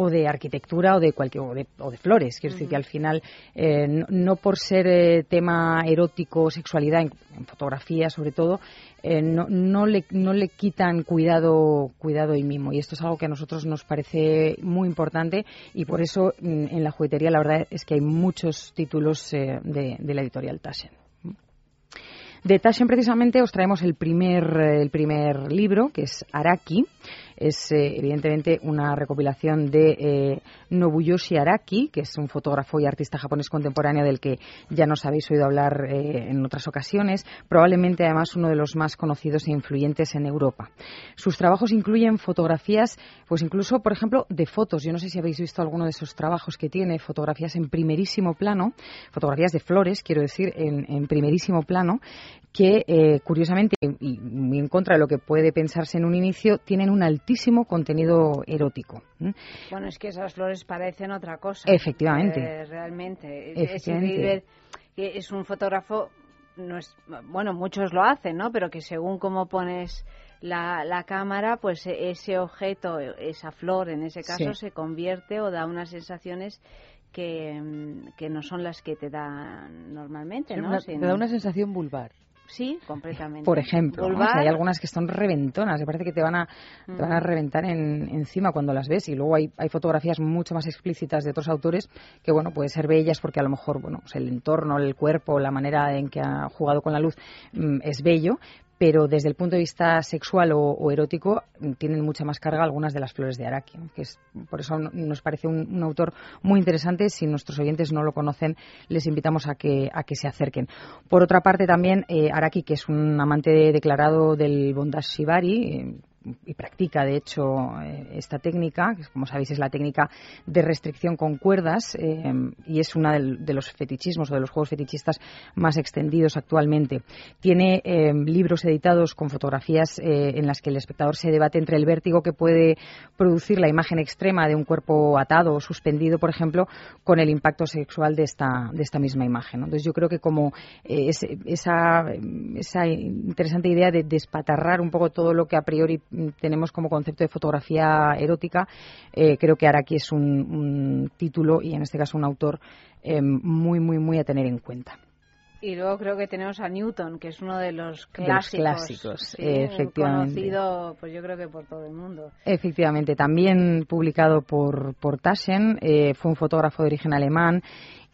o de arquitectura o de cualquier o de, o de flores. Quiero decir que al final eh, no, no por ser eh, tema erótico sexualidad en, en fotografía sobre todo eh, no, no le no le quitan cuidado cuidado y mimo y esto es algo que a nosotros nos parece muy importante y por eso mm, en la juguetería la verdad es que hay muchos títulos de, de la editorial Taschen. De Taschen precisamente os traemos el primer, el primer libro, que es Araki. Es eh, evidentemente una recopilación de eh, Nobuyoshi Araki, que es un fotógrafo y artista japonés contemporáneo del que ya nos habéis oído hablar eh, en otras ocasiones, probablemente además uno de los más conocidos e influyentes en Europa. Sus trabajos incluyen fotografías, pues incluso, por ejemplo, de fotos. Yo no sé si habéis visto alguno de esos trabajos que tiene, fotografías en primerísimo plano, fotografías de flores, quiero decir, en, primerísimo plano, que eh, curiosamente, y muy en contra de lo que puede pensarse en un inicio, tienen un altísimo contenido erótico. Bueno, es que esas flores parecen otra cosa. Efectivamente. Eh, realmente. Es Efectivamente. es un fotógrafo, no es, bueno, muchos lo hacen, ¿no? Pero que según cómo pones la, la cámara, pues e- ese objeto, esa flor en ese caso, Sí. se convierte o da unas sensaciones que, mm, que no son las que te dan normalmente, ¿no? una- te da una sensación vulvar. Sí, completamente. Por ejemplo, ¿no? O Vulvar, sea, hay algunas que son reventonas, me parece que te van a, te van a Mm. reventar en- encima cuando las ves. Y luego hay, hay fotografías mucho más explícitas de otros autores que, bueno, pueden ser bellas porque a lo mejor, bueno, pues el entorno, el cuerpo, la manera en que ha jugado con la luz mm, es bello. Pero desde el punto de vista sexual o, erótico mm, tienen mucha más carga algunas de las flores de Araki, que es por eso no- nos parece un, autor muy interesante. Si nuestros oyentes no lo conocen, les invitamos a que a que se acerquen. Por otra parte, también eh, Araki, que es un amante declarado del bondage shibari, eh, y practica, de hecho, eh, esta técnica, que como sabéis es la técnica de restricción con cuerdas eh, y es uno de los fetichismos o de los juegos fetichistas más extendidos actualmente. Tiene eh, libros editados con fotografías en las que el espectador se debate entre el vértigo que puede producir la imagen extrema de un cuerpo atado o suspendido, por ejemplo, con el impacto sexual de esta, de esta misma imagen. Entonces yo creo que como es- esa, esa interesante idea de despatarrar un poco todo lo que a priori tenemos como concepto de fotografía erótica, eh, creo que Araki es un, un título y en este caso un autor eh, muy, muy, muy a tener en cuenta. Y luego creo que tenemos a Newton, que es uno de los De los clásicos. clásicos, sí, efectivamente. Conocido, pues yo creo que por todo el mundo. Efectivamente, también publicado por, por Taschen, eh, fue un fotógrafo de origen alemán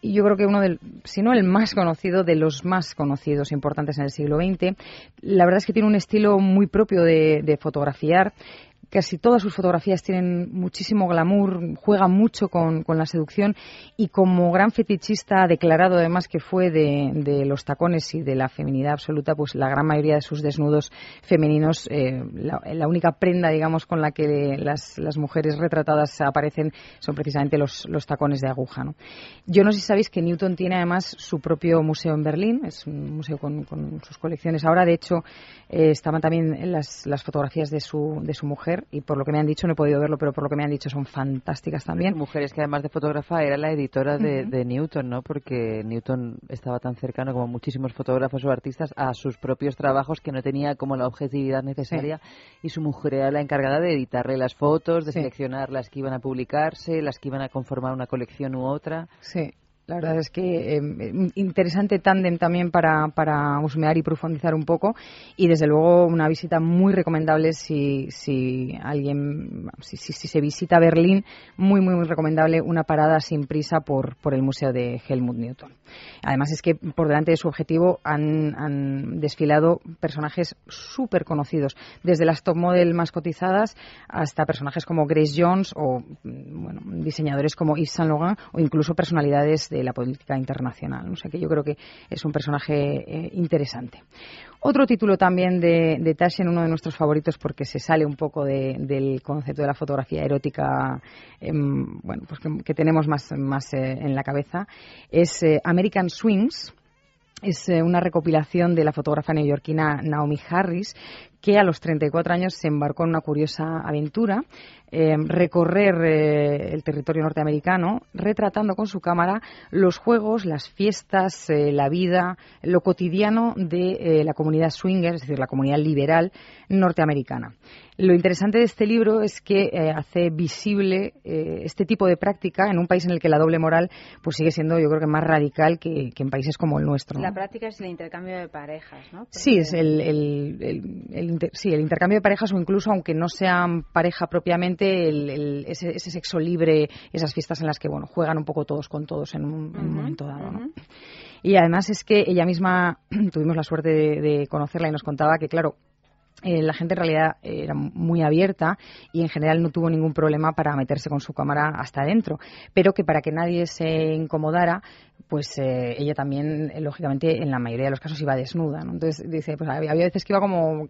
y yo creo que uno del, si no el más conocido, de los más conocidos importantes en el siglo XX. La verdad es que tiene un estilo muy propio de, de fotografiar. Casi todas sus fotografías tienen muchísimo glamour, juega mucho con, con la seducción y como gran fetichista declarado además que fue de, de los tacones y de la feminidad absoluta, pues la gran mayoría de sus desnudos femeninos, eh, la, única prenda, digamos, con la que las, las mujeres retratadas aparecen son precisamente los, los tacones de aguja. ¿no? Yo no sé si sabéis que Newton tiene además su propio museo en Berlín, es un museo con, con sus colecciones. Ahora, de hecho, eh, estaban también las, las fotografías de su, de su mujer y por lo que me han dicho, no he podido verlo, pero por lo que me han dicho son fantásticas también. Mujeres que además de fotógrafa era la editora de, Ujú. de Newton, ¿no? Porque Newton estaba tan cercano como muchísimos fotógrafos o artistas a sus propios trabajos que no tenía como la objetividad necesaria y su mujer era la encargada de editarle las fotos, de Sí. seleccionar las que iban a publicarse, las que iban a conformar una colección u otra. Sí. La verdad es que eh, interesante tándem también para, para husmear y profundizar un poco y desde luego una visita muy recomendable si, si alguien, si, si- si se visita Berlín, muy muy muy recomendable una parada sin prisa por, por el Museo de Helmut Newton. Además es que por delante de su objetivo han, han desfilado personajes súper conocidos, desde las top model más cotizadas hasta personajes como Grace Jones o bueno, diseñadores como Yves Saint Laurent o incluso personalidades de la política internacional. O que yo creo que es un personaje eh, interesante. Otro título también de, de Taschen, uno de nuestros favoritos porque se sale un poco de- del concepto de la fotografía erótica em, bueno, pues que, que tenemos más, más eh, en la cabeza, es eh, American Swings. Es una recopilación de la fotógrafa neoyorquina Naomi Harris, que a los 34 años se embarcó en una curiosa aventura, eh, recorrer eh, el territorio norteamericano, retratando con su cámara los juegos, las fiestas, eh, la vida, lo cotidiano de la comunidad swinger, es decir, la comunidad liberal norteamericana. Lo interesante de este libro es que eh, hace visible eh, este tipo de práctica en un país en el que la doble moral pues sigue siendo, yo creo que más radical que, que en países como el nuestro. ¿no? La práctica es el intercambio de parejas, ¿no? Sí, es el, el- el- el inter- sí, el intercambio de parejas o incluso, aunque no sean pareja propiamente, el- el- ese, ese sexo libre, esas fiestas en las que bueno juegan un poco todos con todos en un, en un momento dado. ¿no? Y además es que ella misma tuvimos la suerte de, de conocerla y nos contaba que, claro, eh, la gente en realidad era muy abierta y en general no tuvo ningún problema para meterse con su cámara hasta adentro, pero que para que nadie se incomodara, pues eh, ella también, eh, lógicamente, en la mayoría de los casos iba desnuda. ¿no? Entonces dice, pues había, había veces que iba como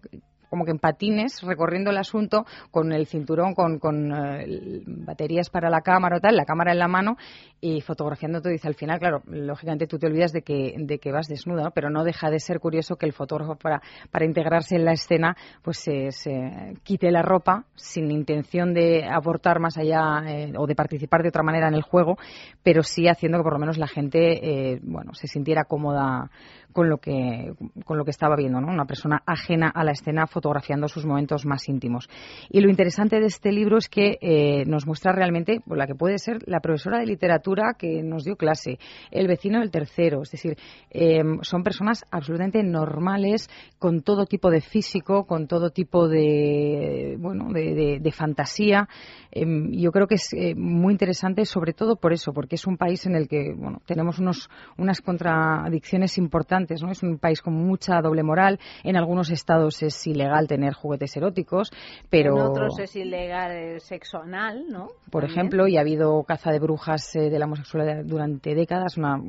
como que en patines recorriendo el asunto con el cinturón, con, con eh, baterías para la cámara o tal, la cámara en la mano y fotografiando todo. Dice al final, claro, lógicamente tú te olvidas de que, de que vas desnuda, ¿no? pero no deja de ser curioso que el fotógrafo para, para integrarse en la escena pues se, se quite la ropa sin intención de aportar más allá eh, o de participar de otra manera en el juego, pero sí haciendo que por lo menos la gente eh, bueno se sintiera cómoda con lo que con lo que estaba viendo, ¿no? Una persona ajena a la escena fotografiando sus momentos más íntimos. Y lo interesante de este libro es que eh, nos muestra realmente pues, la que puede ser la profesora de literatura que nos dio clase, el vecino del tercero, es decir, eh, son personas absolutamente normales, con todo tipo de físico, con todo tipo de, bueno, de, de fantasía. Em, yo creo que es eh, muy interesante, sobre todo por eso, porque es un país en el que bueno, tenemos unos, unas contradicciones importantes. ¿No? Es un país con mucha doble moral. En algunos estados es ilegal tener juguetes eróticos, pero. En otros es ilegal el sexo anal, ¿no? Por También. ejemplo, y ha habido caza de brujas eh, de la homosexualidad durante décadas, una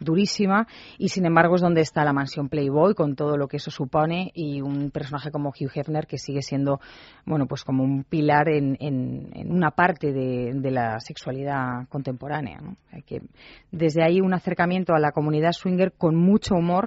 durísima, y sin embargo es donde está la mansión Playboy con todo lo que eso supone y un personaje como Hugh Hefner que sigue siendo, bueno, pues como un pilar en, en, en una parte de, de, la sexualidad contemporánea. ¿no? Hay que, desde ahí un acercamiento a la comunidad swinger con mucho humor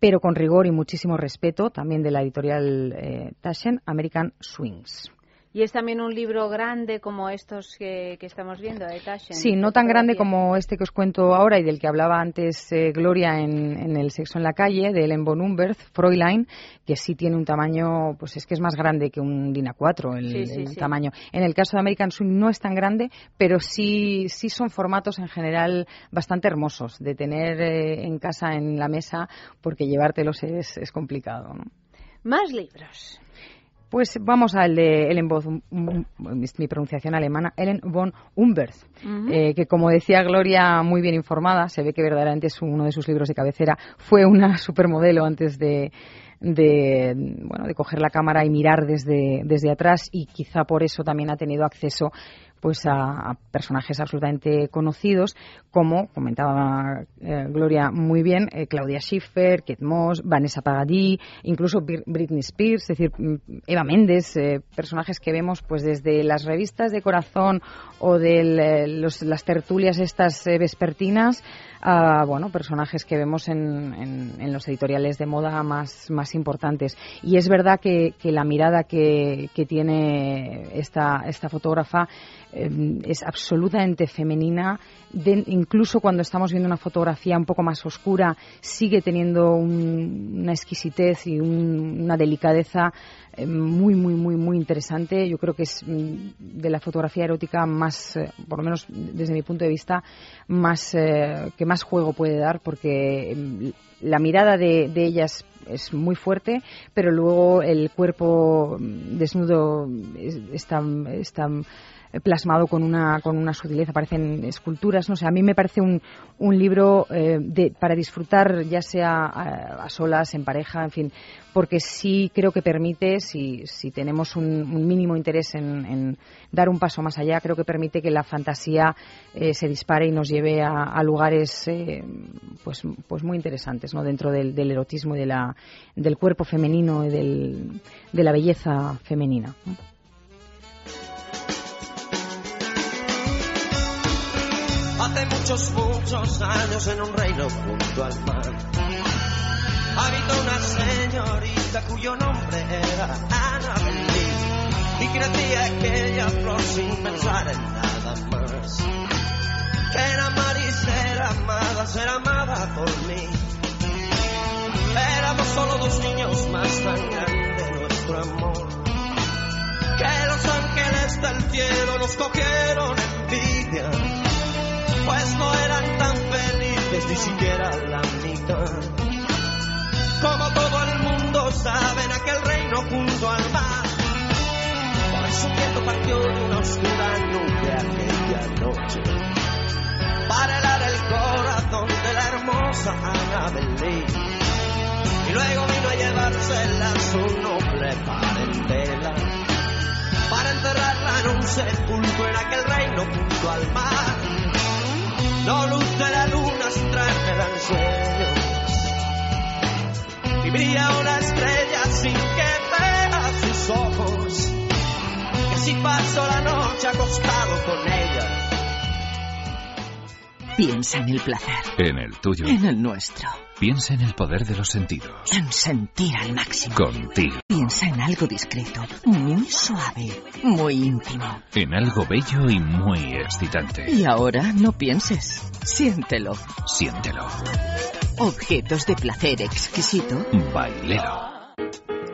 pero con rigor y muchísimo respeto, también de la editorial eh, Taschen, American Swings. Y es también un libro grande como estos que, que estamos viendo de Taschen. Sí, no tan grande como este que os cuento ahora y del que hablaba antes eh, Gloria en, en, El sexo en la calle, de Ellen von Umberth, Fräulein, que sí tiene un tamaño, pues es que es más grande que un DIN A4 el, sí, sí, el sí. tamaño. En el caso de American Swing no es tan grande, pero sí, sí son formatos en general bastante hermosos de tener eh, en casa, en la mesa, porque llevártelos es, es complicado. ¿no? Más libros. Pues vamos al de Ellen von, mi pronunciación alemana, Ellen von Umberth, uh -huh. eh, que como decía Gloria, muy bien informada, se ve que verdaderamente es uno de sus libros de cabecera, fue una supermodelo antes de, de, bueno, de coger la cámara y mirar desde, desde atrás y quizá por eso también ha tenido acceso pues a, personajes absolutamente conocidos como comentaba eh, Gloria muy bien eh, Claudia Schiffer, Kate Moss, Vanessa Paradis, incluso Britney Spears, es decir Eva Méndez, eh, personajes que vemos pues desde las revistas de corazón o de los, las tertulias estas vespertinas a bueno personajes que vemos en, en, en, los editoriales de moda más, más importantes. Y es verdad que, que la mirada que, que tiene esta, esta fotógrafa es absolutamente femenina. Incluso cuando estamos viendo una fotografía un poco más oscura, sigue teniendo un, una exquisitez y un, una delicadeza eh, muy, muy, muy, muy interesante. Yo creo que es de la fotografía erótica más, eh, por lo menos desde mi punto de vista, más eh, que más juego puede dar, porque la mirada de, de ellas es muy fuerte, pero luego el cuerpo desnudo está, está plasmado con una, con una sutileza, parecen esculturas, no sé, a mí me parece un, un libro eh, de, para disfrutar ya sea a, solas, en pareja, en fin, porque sí creo que permite, si, si tenemos un, un mínimo interés en, dar un paso más allá, creo que permite que la fantasía eh, se dispare y nos lleve a, lugares eh, pues, pues muy interesantes, ¿no? Dentro del, erotismo y de la, del cuerpo femenino y del, de la belleza femenina. Hace muchos, muchos años en un reino junto al mar. Habita una señorita cuyo nombre era Ana Beliz. Y crecía aquella flor sin pensar en nada más. Que era amar y ser amada, ser amada por mí. Éramos solo dos niños más tan grande nuestro amor. Que los ángeles del cielo nos cogieron envidia pues no eran tan felices ni siquiera la mitad. Como todo el mundo sabe en aquel reino junto al mar, por eso viento partió de una oscura nube aquella noche para helar el corazón de la hermosa Annabelle. Y luego vino a llevársela a su noble parentela para enterrarla en un sepulcro en aquel reino junto al mar no luz de la luna extrañan sueños y brilla una estrella sin que vea sus ojos que si paso la noche acostado con ella Piensa en el placer. En el tuyo. En el nuestro. Piensa en el poder de los sentidos. En sentir al máximo. Contigo. Piensa en algo discreto, muy suave, muy íntimo. En algo bello y muy excitante. Y ahora no pienses. Siéntelo. Siéntelo. Objetos de placer exquisito. Bailero.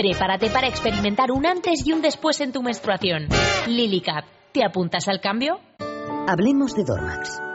Prepárate para experimentar un antes y un después en tu menstruación. Lily Cap ¿Te apuntas al cambio? Hablemos de Dormax.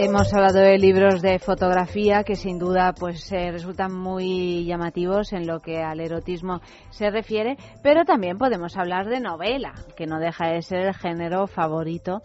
Hemos hablado de libros de fotografía que sin duda pues eh, resultan muy llamativos en lo que al erotismo se refiere, pero también podemos hablar de novela, que no deja de ser el género favorito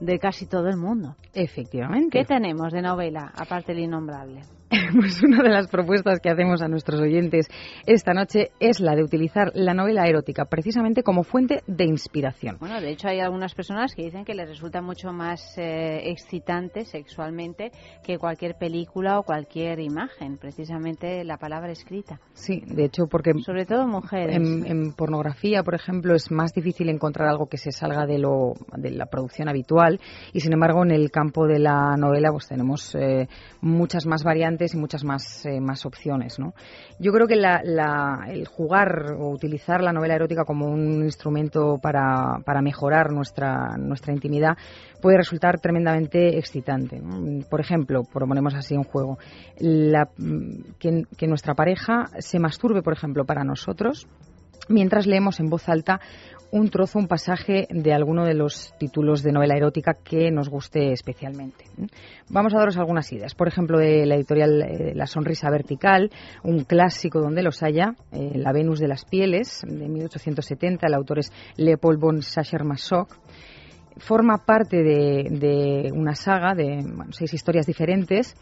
de casi todo el mundo. Efectivamente. ¿Qué tenemos de novela, aparte del innombrable? Pues una de las propuestas que hacemos a nuestros oyentes esta noche es la de utilizar la novela erótica precisamente como fuente de inspiración. Bueno, de hecho hay algunas personas que dicen que les resulta mucho más eh, excitante sexualmente que cualquier película o cualquier imagen, precisamente la palabra escrita. Sí, de hecho porque... Sobre todo mujeres. En, en pornografía, por ejemplo, es más difícil encontrar algo que se salga de, lo, de la producción habitual y sin embargo en el campo de la novela pues tenemos eh, muchas más variantes y muchas más, eh, más opciones. ¿no? Yo creo que el jugar o utilizar la novela erótica como un instrumento para, para mejorar nuestra, nuestra intimidad puede resultar tremendamente excitante. Por ejemplo, proponemos así un juego, que nuestra pareja se masturbe, por ejemplo, para nosotros mientras leemos en voz alta un trozo, un pasaje de alguno de los títulos de novela erótica que nos guste especialmente. Vamos a daros algunas ideas. Por ejemplo, de la editorial eh, La Sonrisa Vertical, un clásico donde los haya, eh, La Venus de las Pieles, de 1870. El autor es Leopold von Sacher-Masoch forma parte de, una saga de seis historias diferentes,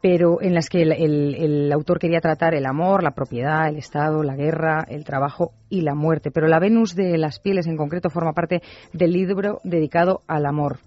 pero en las que el, autor quería tratar el amor, la propiedad, el Estado, la guerra, el trabajo y la muerte. Pero la Venus de las pieles en concreto forma parte del libro dedicado al amor.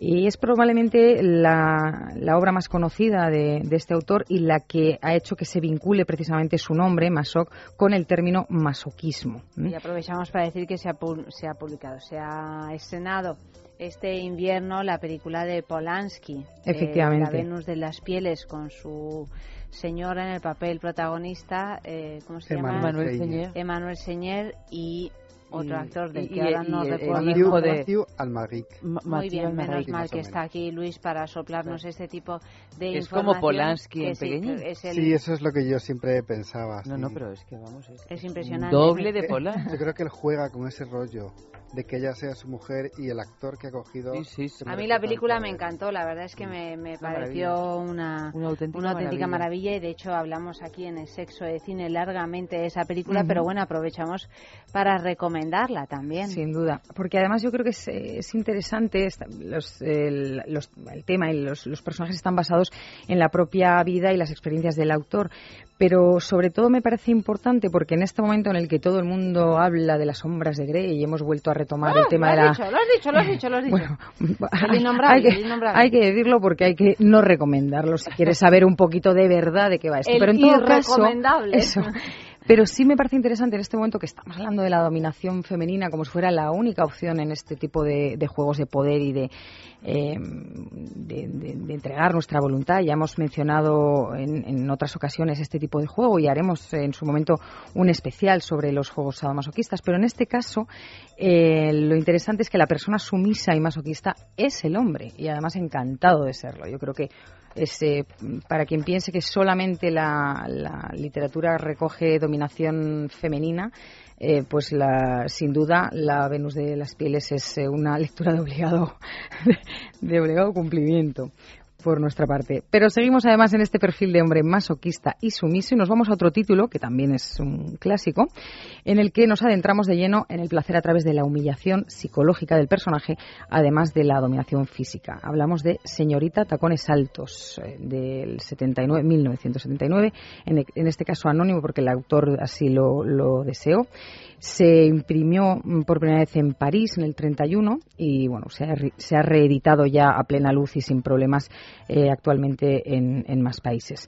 Y es probablemente la, obra más conocida de, de, este autor y la que ha hecho que se vincule precisamente su nombre, Masoch, con el término masoquismo. Y aprovechamos para decir que se ha, se ha publicado, se ha estrenado este invierno la película de Polanski, Efectivamente. Eh, La Venus de las Pieles, con su señora en el papel protagonista, eh, ¿cómo se Emmanuel llama? Emanuel Señer. Emanuel Señer y otro Y- actor del y- que y- ahora y no el- el recuerdo. hijo de- Matthew Almaric. Muy bien, menos Almaric. mal Más o que está menos. aquí Luis para soplarnos este tipo de Es como información. Polanski que en sí, pequeñín. que es el- Sí, eso es lo que yo siempre pensaba. No, sí. no, pero es que vamos, es, Es impresionante. doble de Eh, Polanski. Yo creo que él juega con ese rollo de que ella sea su mujer y el actor que ha cogido. Sí, sí, A mí la película me encantó, la verdad es que me, me pareció una, Una auténtica una auténtica maravilla. maravilla. y de hecho hablamos aquí en el sexo de cine largamente de esa película, pero bueno, aprovechamos para recomendarla también. Sin duda, porque además yo creo que es, es interesante, los, el, los- el tema y los, los personajes están basados en la propia vida y las experiencias del autor, pero sobre todo me parece importante porque en este momento en el que todo el mundo habla de las sombras de Grey y hemos vuelto a retomar Ah, el tema lo de la... dicho, lo has dicho, lo has dicho, lo has dicho. Bueno, hay, que, hay que decirlo porque hay que no recomendarlo si quieres saber un poquito de verdad de qué va esto. El pero en todo caso, eso. Pero sí me parece interesante en este momento que estamos hablando de la dominación femenina como si fuera la única opción en este tipo de, de juegos de poder y de- de entregar nuestra voluntad. Ya hemos mencionado en, en otras ocasiones este tipo de juego y haremos en su momento un especial sobre los juegos sadomasoquistas. Pero en este caso, eh, lo interesante es que la persona sumisa y masoquista es el hombre y además encantado de serlo. Yo creo que es, eh, para quien piense que solamente la, la literatura recoge dominación femenina, eh, pues la, sin duda la Venus de las Pieles es eh, una lectura de obligado, de, obligado cumplimiento. Por nuestra parte. Pero seguimos además en este perfil de hombre masoquista y sumiso y nos vamos a otro título, que también es un clásico, en el que nos adentramos de lleno en el placer a través de la humillación psicológica del personaje, además de la dominación física. Hablamos de Señorita Tacones Altos, eh, del 79, 1979, en, e- en este caso anónimo porque el autor así lo, lo deseó. Se imprimió mm, por primera vez en París en el 31 y bueno, se ha, se ha reeditado ya a plena luz y sin problemas eh, actualmente en, más países.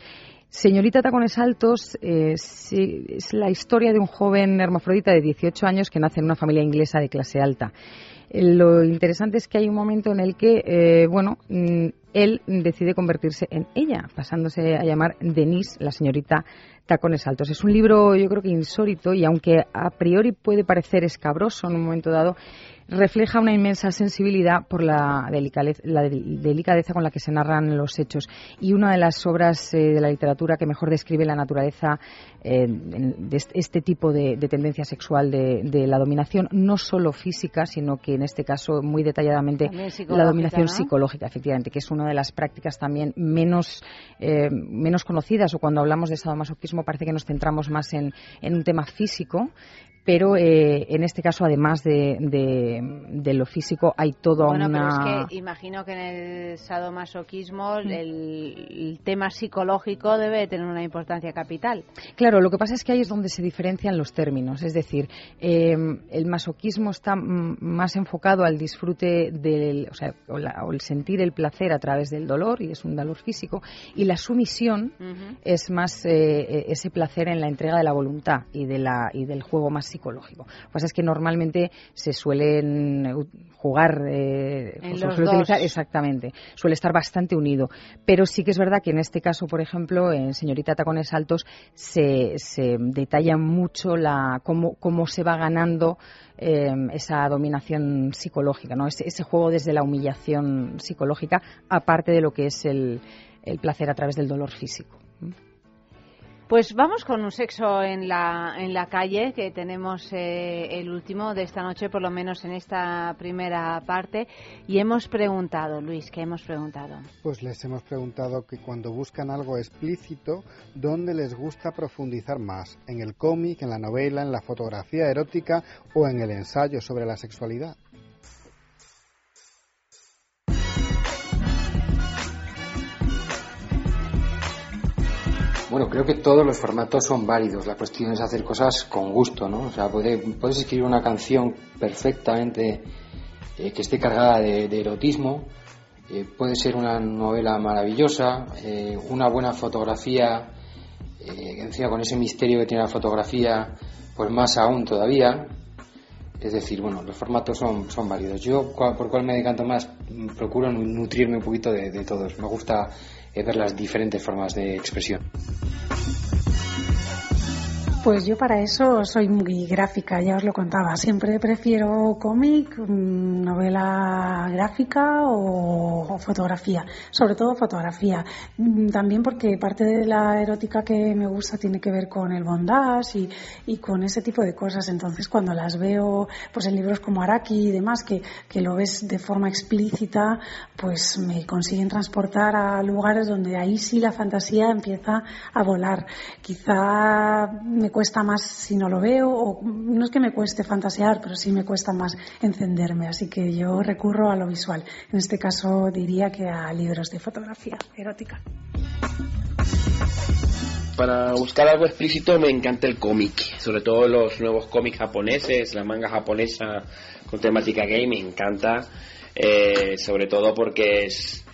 Señorita Tacones Altos eh, es la historia de un joven hermafrodita de 18 años que nace en una familia inglesa de clase alta. Eh, Lo interesante es que hay un momento en el que, eh, bueno, mm, él decide convertirse en ella, pasándose a llamar Denise, la señorita Tacones Altos. Es un libro, yo creo que insólito, y aunque a priori puede parecer escabroso en un momento dado, refleja una inmensa sensibilidad por la, delicadez- la del- delicadeza con la que se narran los hechos y una de las obras eh, de la literatura que mejor describe la naturaleza eh, de est- este tipo de, de tendencia sexual de, de la dominación, no solo física, sino que en este caso muy detalladamente la dominación ¿no? psicológica, efectivamente, que es una de las prácticas también menos, eh, menos conocidas o cuando hablamos de sadomasoquismo parece que nos centramos más en, en un tema físico, pero eh, en este caso, además de, de, de lo físico, hay toda Bueno, una... pero es que imagino que en el sadomasoquismo el, el tema psicológico debe tener una importancia capital. Claro, lo que pasa es que ahí es donde se diferencian los términos. Es decir, eh, el masoquismo está mm, más enfocado al disfrute del, o sea, o, la- o el sentir el placer a través del dolor, y es un dolor físico, y la sumisión es más eh, eh, ese placer en la entrega de la voluntad y, de la, y del juego más psicológico. Lo que pasa es que normalmente se suelen eh, jugar, eh, En los suele utilizar exactamente, suele estar bastante unido. Pero sí que es verdad que en este caso, por ejemplo, en Señorita Tacones Altos se, se detalla mucho la, cómo, cómo se va ganando eh, esa dominación psicológica, ¿no? ese, ese juego desde la humillación psicológica, aparte de lo que es el, el placer a través del dolor físico. Pues vamos con un sexo en la, en la calle, que tenemos eh, el último de esta noche, por lo menos en esta primera parte. Y hemos preguntado, Luis, ¿qué hemos preguntado? Pues les hemos preguntado que cuando buscan algo explícito, ¿dónde les gusta profundizar más? ¿En el cómic, en la novela, en la fotografía erótica o en el ensayo sobre la sexualidad? Bueno, creo que todos los formatos son válidos. La cuestión es hacer cosas con gusto, ¿no? O sea, puede- puedes escribir una canción perfectamente eh, que esté cargada de, erotismo. eh, puede ser una novela maravillosa, eh, una buena fotografía, encima con ese misterio que tiene la fotografía, pues más aún todavía. Es decir, bueno, los formatos son, son válidos. Yo, por cuál me decanto más, Mm, procuro nu- nutrirme un poquito de, todos. Me gusta ver las diferentes formas de expresión. Pues yo para eso soy muy gráfica, ya os lo contaba. Siempre prefiero cómic, mm, novela gráfica o, fotografía. Sobre todo fotografía. Mm, También porque parte de la erótica que me gusta tiene que ver con el bondage y, y con ese tipo de cosas. Entonces cuando las veo pues en libros como Araki y demás, que, que lo ves de forma explícita, pues me consiguen transportar a lugares donde ahí sí la fantasía empieza a volar. Quizá me cuesta más si no lo veo, o no es que me cueste fantasear, pero sí me cuesta más encenderme. Así que yo recurro a lo visual. En este caso diría que a libros de fotografía erótica. Para buscar algo explícito me encanta el cómic, sobre todo los nuevos cómics japoneses, la manga japonesa con temática gay me encanta, eh, sobre todo porque es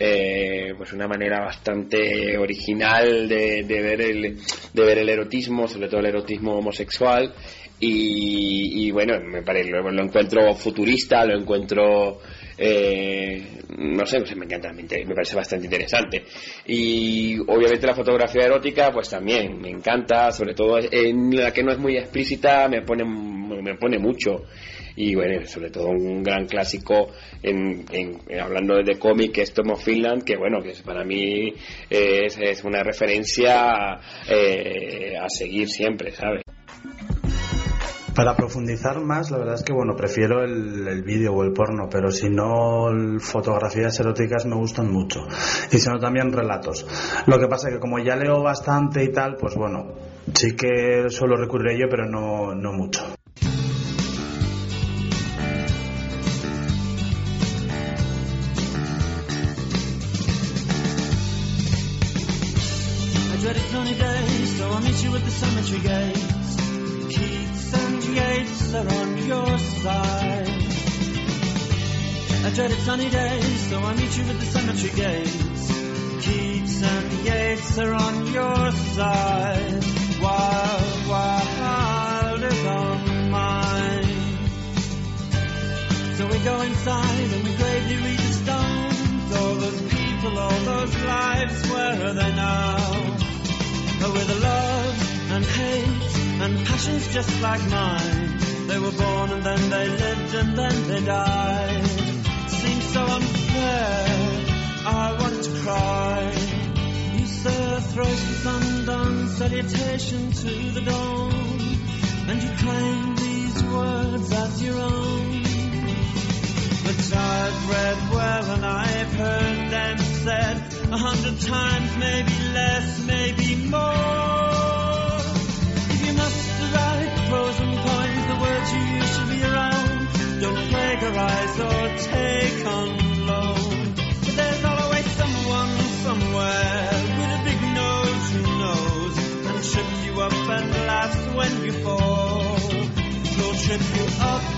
eh, pues una manera bastante original de, de ver el, de ver el erotismo, sobre todo el erotismo homosexual y, y bueno, me parece, lo, encuentro futurista, lo encuentro eh, no sé, pues me encanta, me parece bastante interesante. Y obviamente la fotografía erótica, pues también me encanta, sobre todo en la que no es muy explícita, me pone, me pone mucho. Y bueno, sobre todo un gran clásico en, en- hablando de cómic es Tom of Finland, que bueno, que para mí es, una referencia eh, a seguir siempre, ¿sabes? Para profundizar más, la verdad es que bueno, prefiero el, el vídeo o el porno, pero si no, fotografías eróticas me gustan mucho. Y si no, también relatos. Lo que pasa es que como ya leo bastante y tal, pues bueno, sí que suelo recurrir a ello, pero no, no mucho. I dreaded sunny days, so I'll meet you at the cemetery gates. Keats and Yates are on your side. I dreaded sunny days, so I'll meet you at the cemetery gates. Keats and Yates are on your side. Wild, wild is on mine. So we go inside and we gravely read the stones. All those people, all those lives, where are they now? With the love and hate and passions just like mine. They were born and then they lived and then they died. Seems so unfair. I wanted to cry. You a thrice was undone salutation to the dawn, and you claim these words as your own. But I've read well and I've heard them said a hundred times, maybe less, maybe more. If you must write prose and poems, the words you use should be around. Don't plagiarize or take on loan. But there's always someone somewhere with a big nose who knows and trips you up and laughs when you fall. He'll trip you up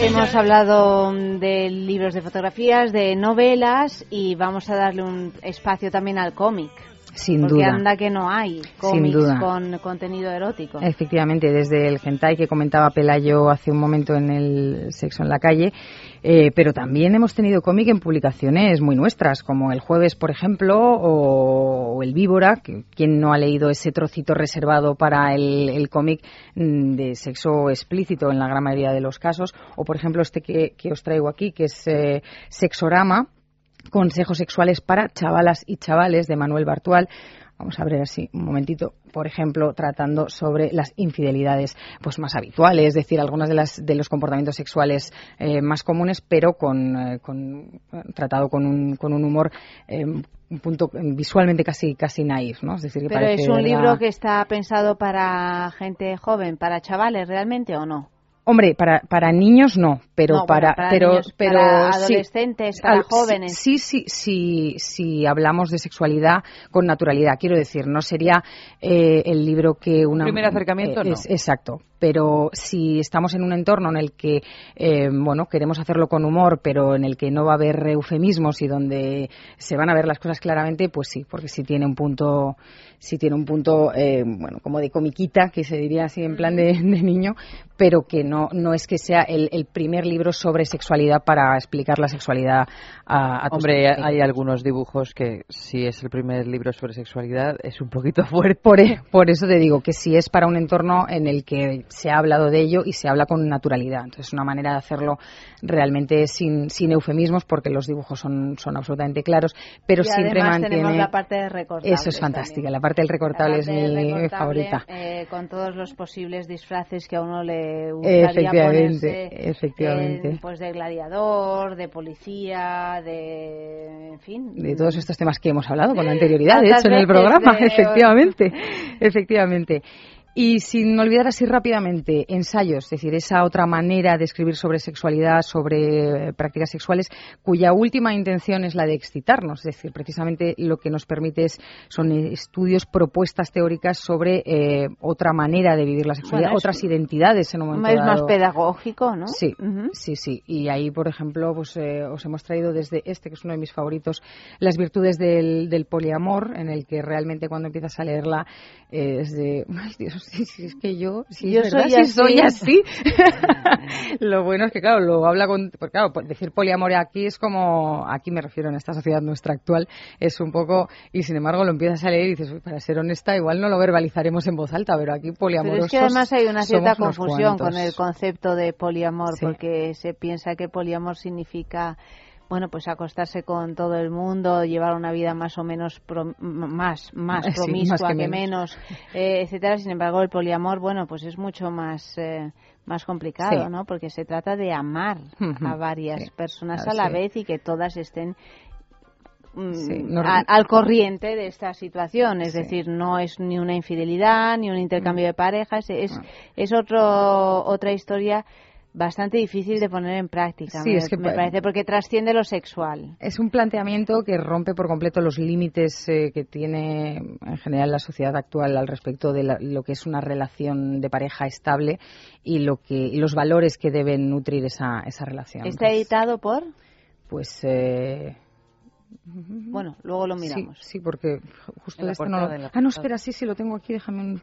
Hemos hablado de libros de fotografías, de novelas y vamos a darle un espacio también al cómic. Sin porque duda. anda que no hay cómics con contenido erótico. Efectivamente, desde el hentai que comentaba Pelayo hace un momento en el Sexo en la calle, eh, pero también hemos tenido cómic en publicaciones muy nuestras, como El Jueves, por ejemplo, o, o El Víbora, que quien no ha leído ese trocito reservado para el, el cómic mm, de sexo explícito en la gran mayoría de los casos, o por ejemplo este que, que os traigo aquí, que es eh, Sexorama, Consejos sexuales para chavalas y chavales de Manuel Bartual. Vamos a ver así un momentito, por ejemplo, tratando sobre las infidelidades pues más habituales, es decir, algunas de las de los comportamientos sexuales eh, más comunes, pero con, eh, con- tratado con un, con un humor eh, un punto visualmente casi casi naif, ¿no? Es decir, que Pero parece es un libro que está pensado para gente joven, para chavales realmente o no? Hombre, para, para niños no, pero No, bueno, para, para pero, niños, pero para sí. adolescentes, para jóvenes. Sí, sí, sí, sí, hablamos de sexualidad con naturalidad. Quiero decir, no sería eh, el libro que una Primer acercamiento, no. es- exacto. Pero si estamos en un entorno en el que, eh, bueno, queremos hacerlo con humor, pero en el que no va a haber eufemismos y donde se van a ver las cosas claramente, pues sí, porque sí tiene un punto, sí tiene un punto, eh, bueno, como de comiquita, que se diría así en plan de, de niño, pero que no, no es que sea el, el primer libro sobre sexualidad para explicar la sexualidad a, a tus Hombre, hay algunos dibujos que si es el primer libro sobre sexualidad es un poquito fuerte. Por, e- por eso te digo que si es para un entorno en el que se ha hablado de ello y se habla con naturalidad. Entonces, una manera de hacerlo realmente sin, sin eufemismos, porque los dibujos son, son absolutamente claros, pero y siempre mantiene. tenemos la parte de recortables. Eso es fantástica. La parte del recortable es mi recortable, favorita. eh, con todos los posibles disfraces que a uno le gustaría Efectivamente, ponerse, efectivamente. eh, pues de gladiador, de policía, de... en fin. de todos estos temas que hemos hablado con anterioridad, de hecho, en el programa, de- efectivamente, efectivamente. Y sin olvidar así rápidamente, ensayos, es decir, esa otra manera de escribir sobre sexualidad, sobre eh, prácticas sexuales, cuya última intención es la de excitarnos, es decir, precisamente lo que nos permite es, son estudios, propuestas teóricas sobre eh, otra manera de vivir la sexualidad, Bueno, otras identidades en un momento Es más pedagógico, ¿no? Sí, sí, sí. Y ahí, por ejemplo, pues eh, os hemos traído desde este, que es uno de mis favoritos, las virtudes del, del poliamor, en el que realmente cuando empiezas a leerla eh, es de, ay Dios, Sí, sí, es que yo, sí, Yo es verdad, soy sí soy así. lo bueno es que, claro, lo habla con. Porque, claro, decir poliamor aquí es como. Aquí me refiero en esta sociedad nuestra actual, es un poco. Y sin embargo lo empiezas a leer y dices, "Uy, para ser honesta, igual no lo verbalizaremos en voz alta, pero aquí Pero poliamorosos. es que además hay una cierta confusión con el concepto de poliamor, Sí. porque se piensa que poliamor significa bueno, pues acostarse con todo el mundo, llevar una vida más o menos pro- más más Sí, promiscua más que que, menos. menos, eh, etcétera. Sin embargo, el poliamor, bueno, pues es mucho más eh, más complicado, Sí. ¿no? Porque se trata de amar a varias sí. personas a la vez y que todas estén mm, Sí, no- a- al corriente de esta situación, es Sí. decir, no es ni una infidelidad ni un intercambio Mm. de parejas, es, Ah. es otro, otra historia bastante difícil de poner en práctica, Sí, me, es que me pa- parece, porque trasciende lo sexual. Es un planteamiento que rompe por completo los límites eh, que tiene en general la sociedad actual al respecto de la- lo que es una relación de pareja estable y lo que y los valores que deben nutrir esa, esa relación. Está editado por, Pues eh, bueno, luego lo miramos. sí, porque justo este no lo- Ah, no, espera, sí, sí, lo tengo aquí, déjame un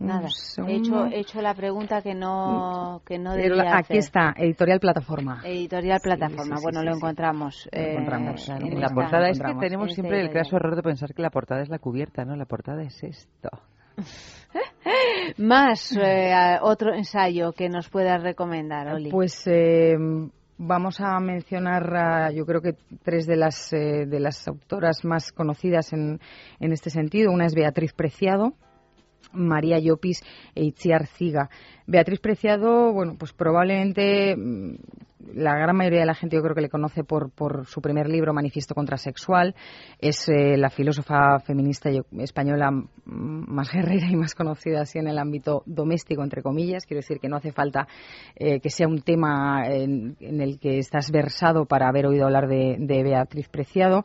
Nada, he hecho, he hecho la pregunta que no, que no Pero debía la- aquí hacer. está, Editorial Plataforma. Editorial Plataforma. sí, bueno, sí, lo encontramos. Lo eh, encontramos, claro, en la portada es que tenemos siempre el craso error de pensar que la portada es la cubierta, ¿no? La portada es esto. Más eh, otro ensayo que nos puedas recomendar, Oli. Pues eh, vamos a mencionar, a, yo creo que tres de las, eh, de las autoras más conocidas en, en este sentido. Una es Beatriz Preciado. María Llopis e Itziar Ciga. Beatriz Preciado, bueno, pues probablemente mm, la gran mayoría de la gente yo creo que le conoce por, por su primer libro, Manifiesto Contrasexual. Es eh, la filósofa feminista española más guerrera y más conocida así en el ámbito doméstico, entre comillas. Quiero decir que no hace falta eh, que sea un tema en, el que estás versado para haber oído hablar de, de Beatriz Preciado.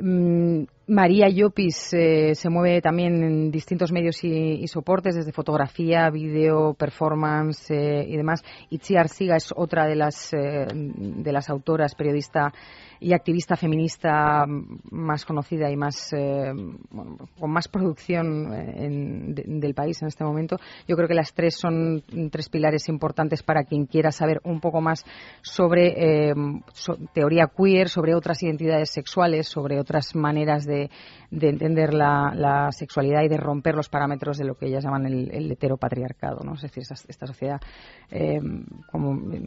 Mm, María Llopis eh, se mueve también en distintos medios y, y soportes, desde fotografía, vídeo, performance eh, y demás. Itziar Siga es otra de las, eh, de las autoras, periodista y activista feminista más conocida y más eh, con más producción en- de- del país en este momento. Yo creo que las tres son tres pilares importantes para quien quiera saber un poco más sobre so- teoría queer, sobre otras identidades sexuales, sobre otras maneras de, de entender la, la sexualidad y de romper los parámetros de lo que ellas llaman el, el heteropatriarcado, ¿no? Es decir, esta, esta sociedad eh, como eh,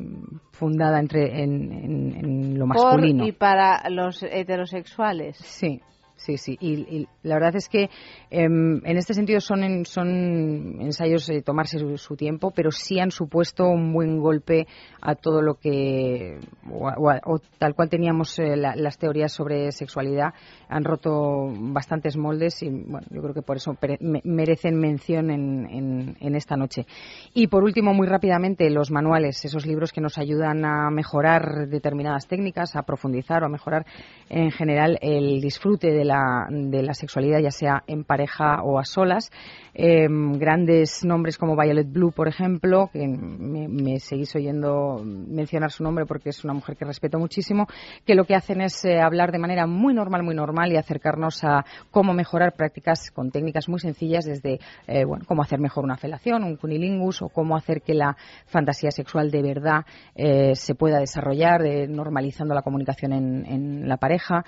fundada entre en, en- en lo Por masculino. y para los heterosexuales. Sí, sí, sí. Y, y la verdad es que em, en este sentido son, en- son ensayos de tomarse su, tiempo, pero sí han supuesto un buen golpe a todo lo que, o, tal cual teníamos eh, la- las teorías sobre sexualidad, han roto bastantes moldes y bueno, yo creo que por eso merecen mención en, en- en esta noche. Y por último, muy rápidamente, los manuales, esos libros que nos ayudan a mejorar determinadas técnicas, a profundizar o a mejorar en general el disfrute de la, de la sexualidad, ya sea en pareja o a solas. Eh, grandes nombres como Violet Blue, por ejemplo, que me, seguís oyendo mencionar su nombre porque es una mujer que respeto muchísimo, que lo que hacen es eh, hablar de manera muy normal, muy normal y acercarnos a cómo mejorar prácticas con técnicas muy sencillas, desde eh, bueno, cómo hacer mejor una felación, un cunilingus, o cómo hacer que la fantasía sexual de verdad eh, se pueda desarrollar, normalizando la comunicación en, en la pareja.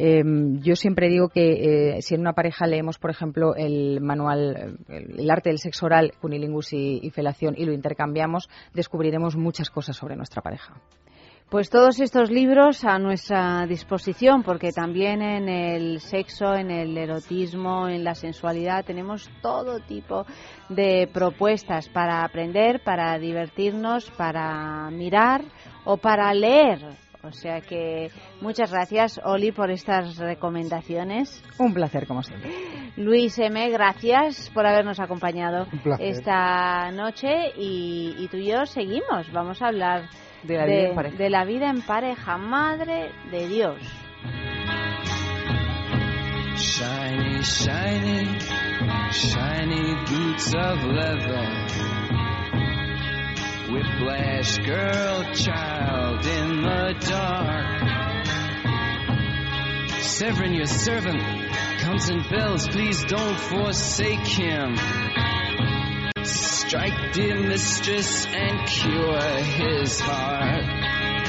Eh, yo siempre digo que eh, si en una pareja leemos, por ejemplo, el manual, el, el arte del sexo oral, cunilingus y, y felación, y lo intercambiamos, descubriremos muchas cosas sobre nuestra pareja. Pues todos estos libros a nuestra disposición, porque también en el sexo, en el erotismo, en la sensualidad, tenemos todo tipo de propuestas para aprender, para divertirnos, para mirar o para leer. O sea que muchas gracias, Oli, por estas recomendaciones. Un placer, como siempre. Luis M., gracias por habernos acompañado esta noche y, y tú y yo seguimos. Vamos a hablar De la vida en pareja. de la vida en pareja. Madre de Dios. Shiny, shiny, shiny boots of leather. Whiplash girl, child in the dark. Severin, your servant, comes and bells. Please don't forsake him. Strike, dear mistress, and cure his heart.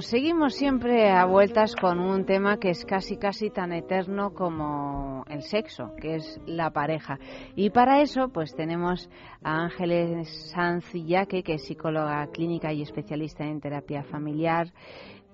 Seguimos, siempre a vueltas con un tema que es casi casi tan eterno como el sexo, que es la pareja. Y para eso, pues tenemos a Ángeles Sanz Yaque, que es psicóloga clínica y especialista en terapia familiar.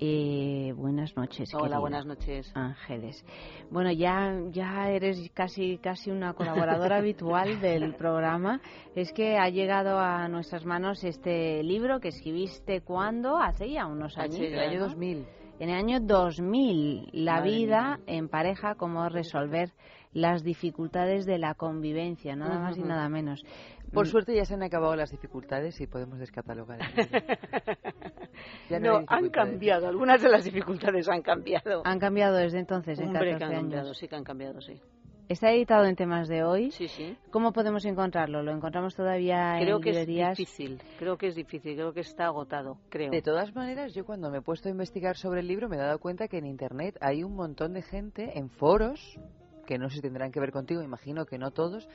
Eh, buenas noches. Hola, querida buenas noches. Ángeles. Bueno, ya, ya eres casi, casi una colaboradora habitual del programa. Es que ha llegado a nuestras manos este libro que escribiste cuando, hace ya unos años. en el año 2000. En el año 2000, la Madre vida en pareja, cómo resolver las dificultades de la convivencia, nada más y nada menos. Por Mm, suerte ya se han acabado las dificultades y podemos descatalogar. el libro. Ya no, han cambiado. Algunas de las dificultades han cambiado. Han cambiado desde entonces, en Hombre, 14 que han años. cambiado, sí que han cambiado, sí. Está editado en temas de hoy. Sí, sí. ¿Cómo podemos encontrarlo? ¿Lo encontramos todavía Creo en que es difícil, creo que es difícil, creo que está agotado, creo. De todas maneras, yo cuando me he puesto a investigar sobre el libro me he dado cuenta que en Internet hay un montón de gente en foros, que no si tendrán que ver contigo, imagino que no todos,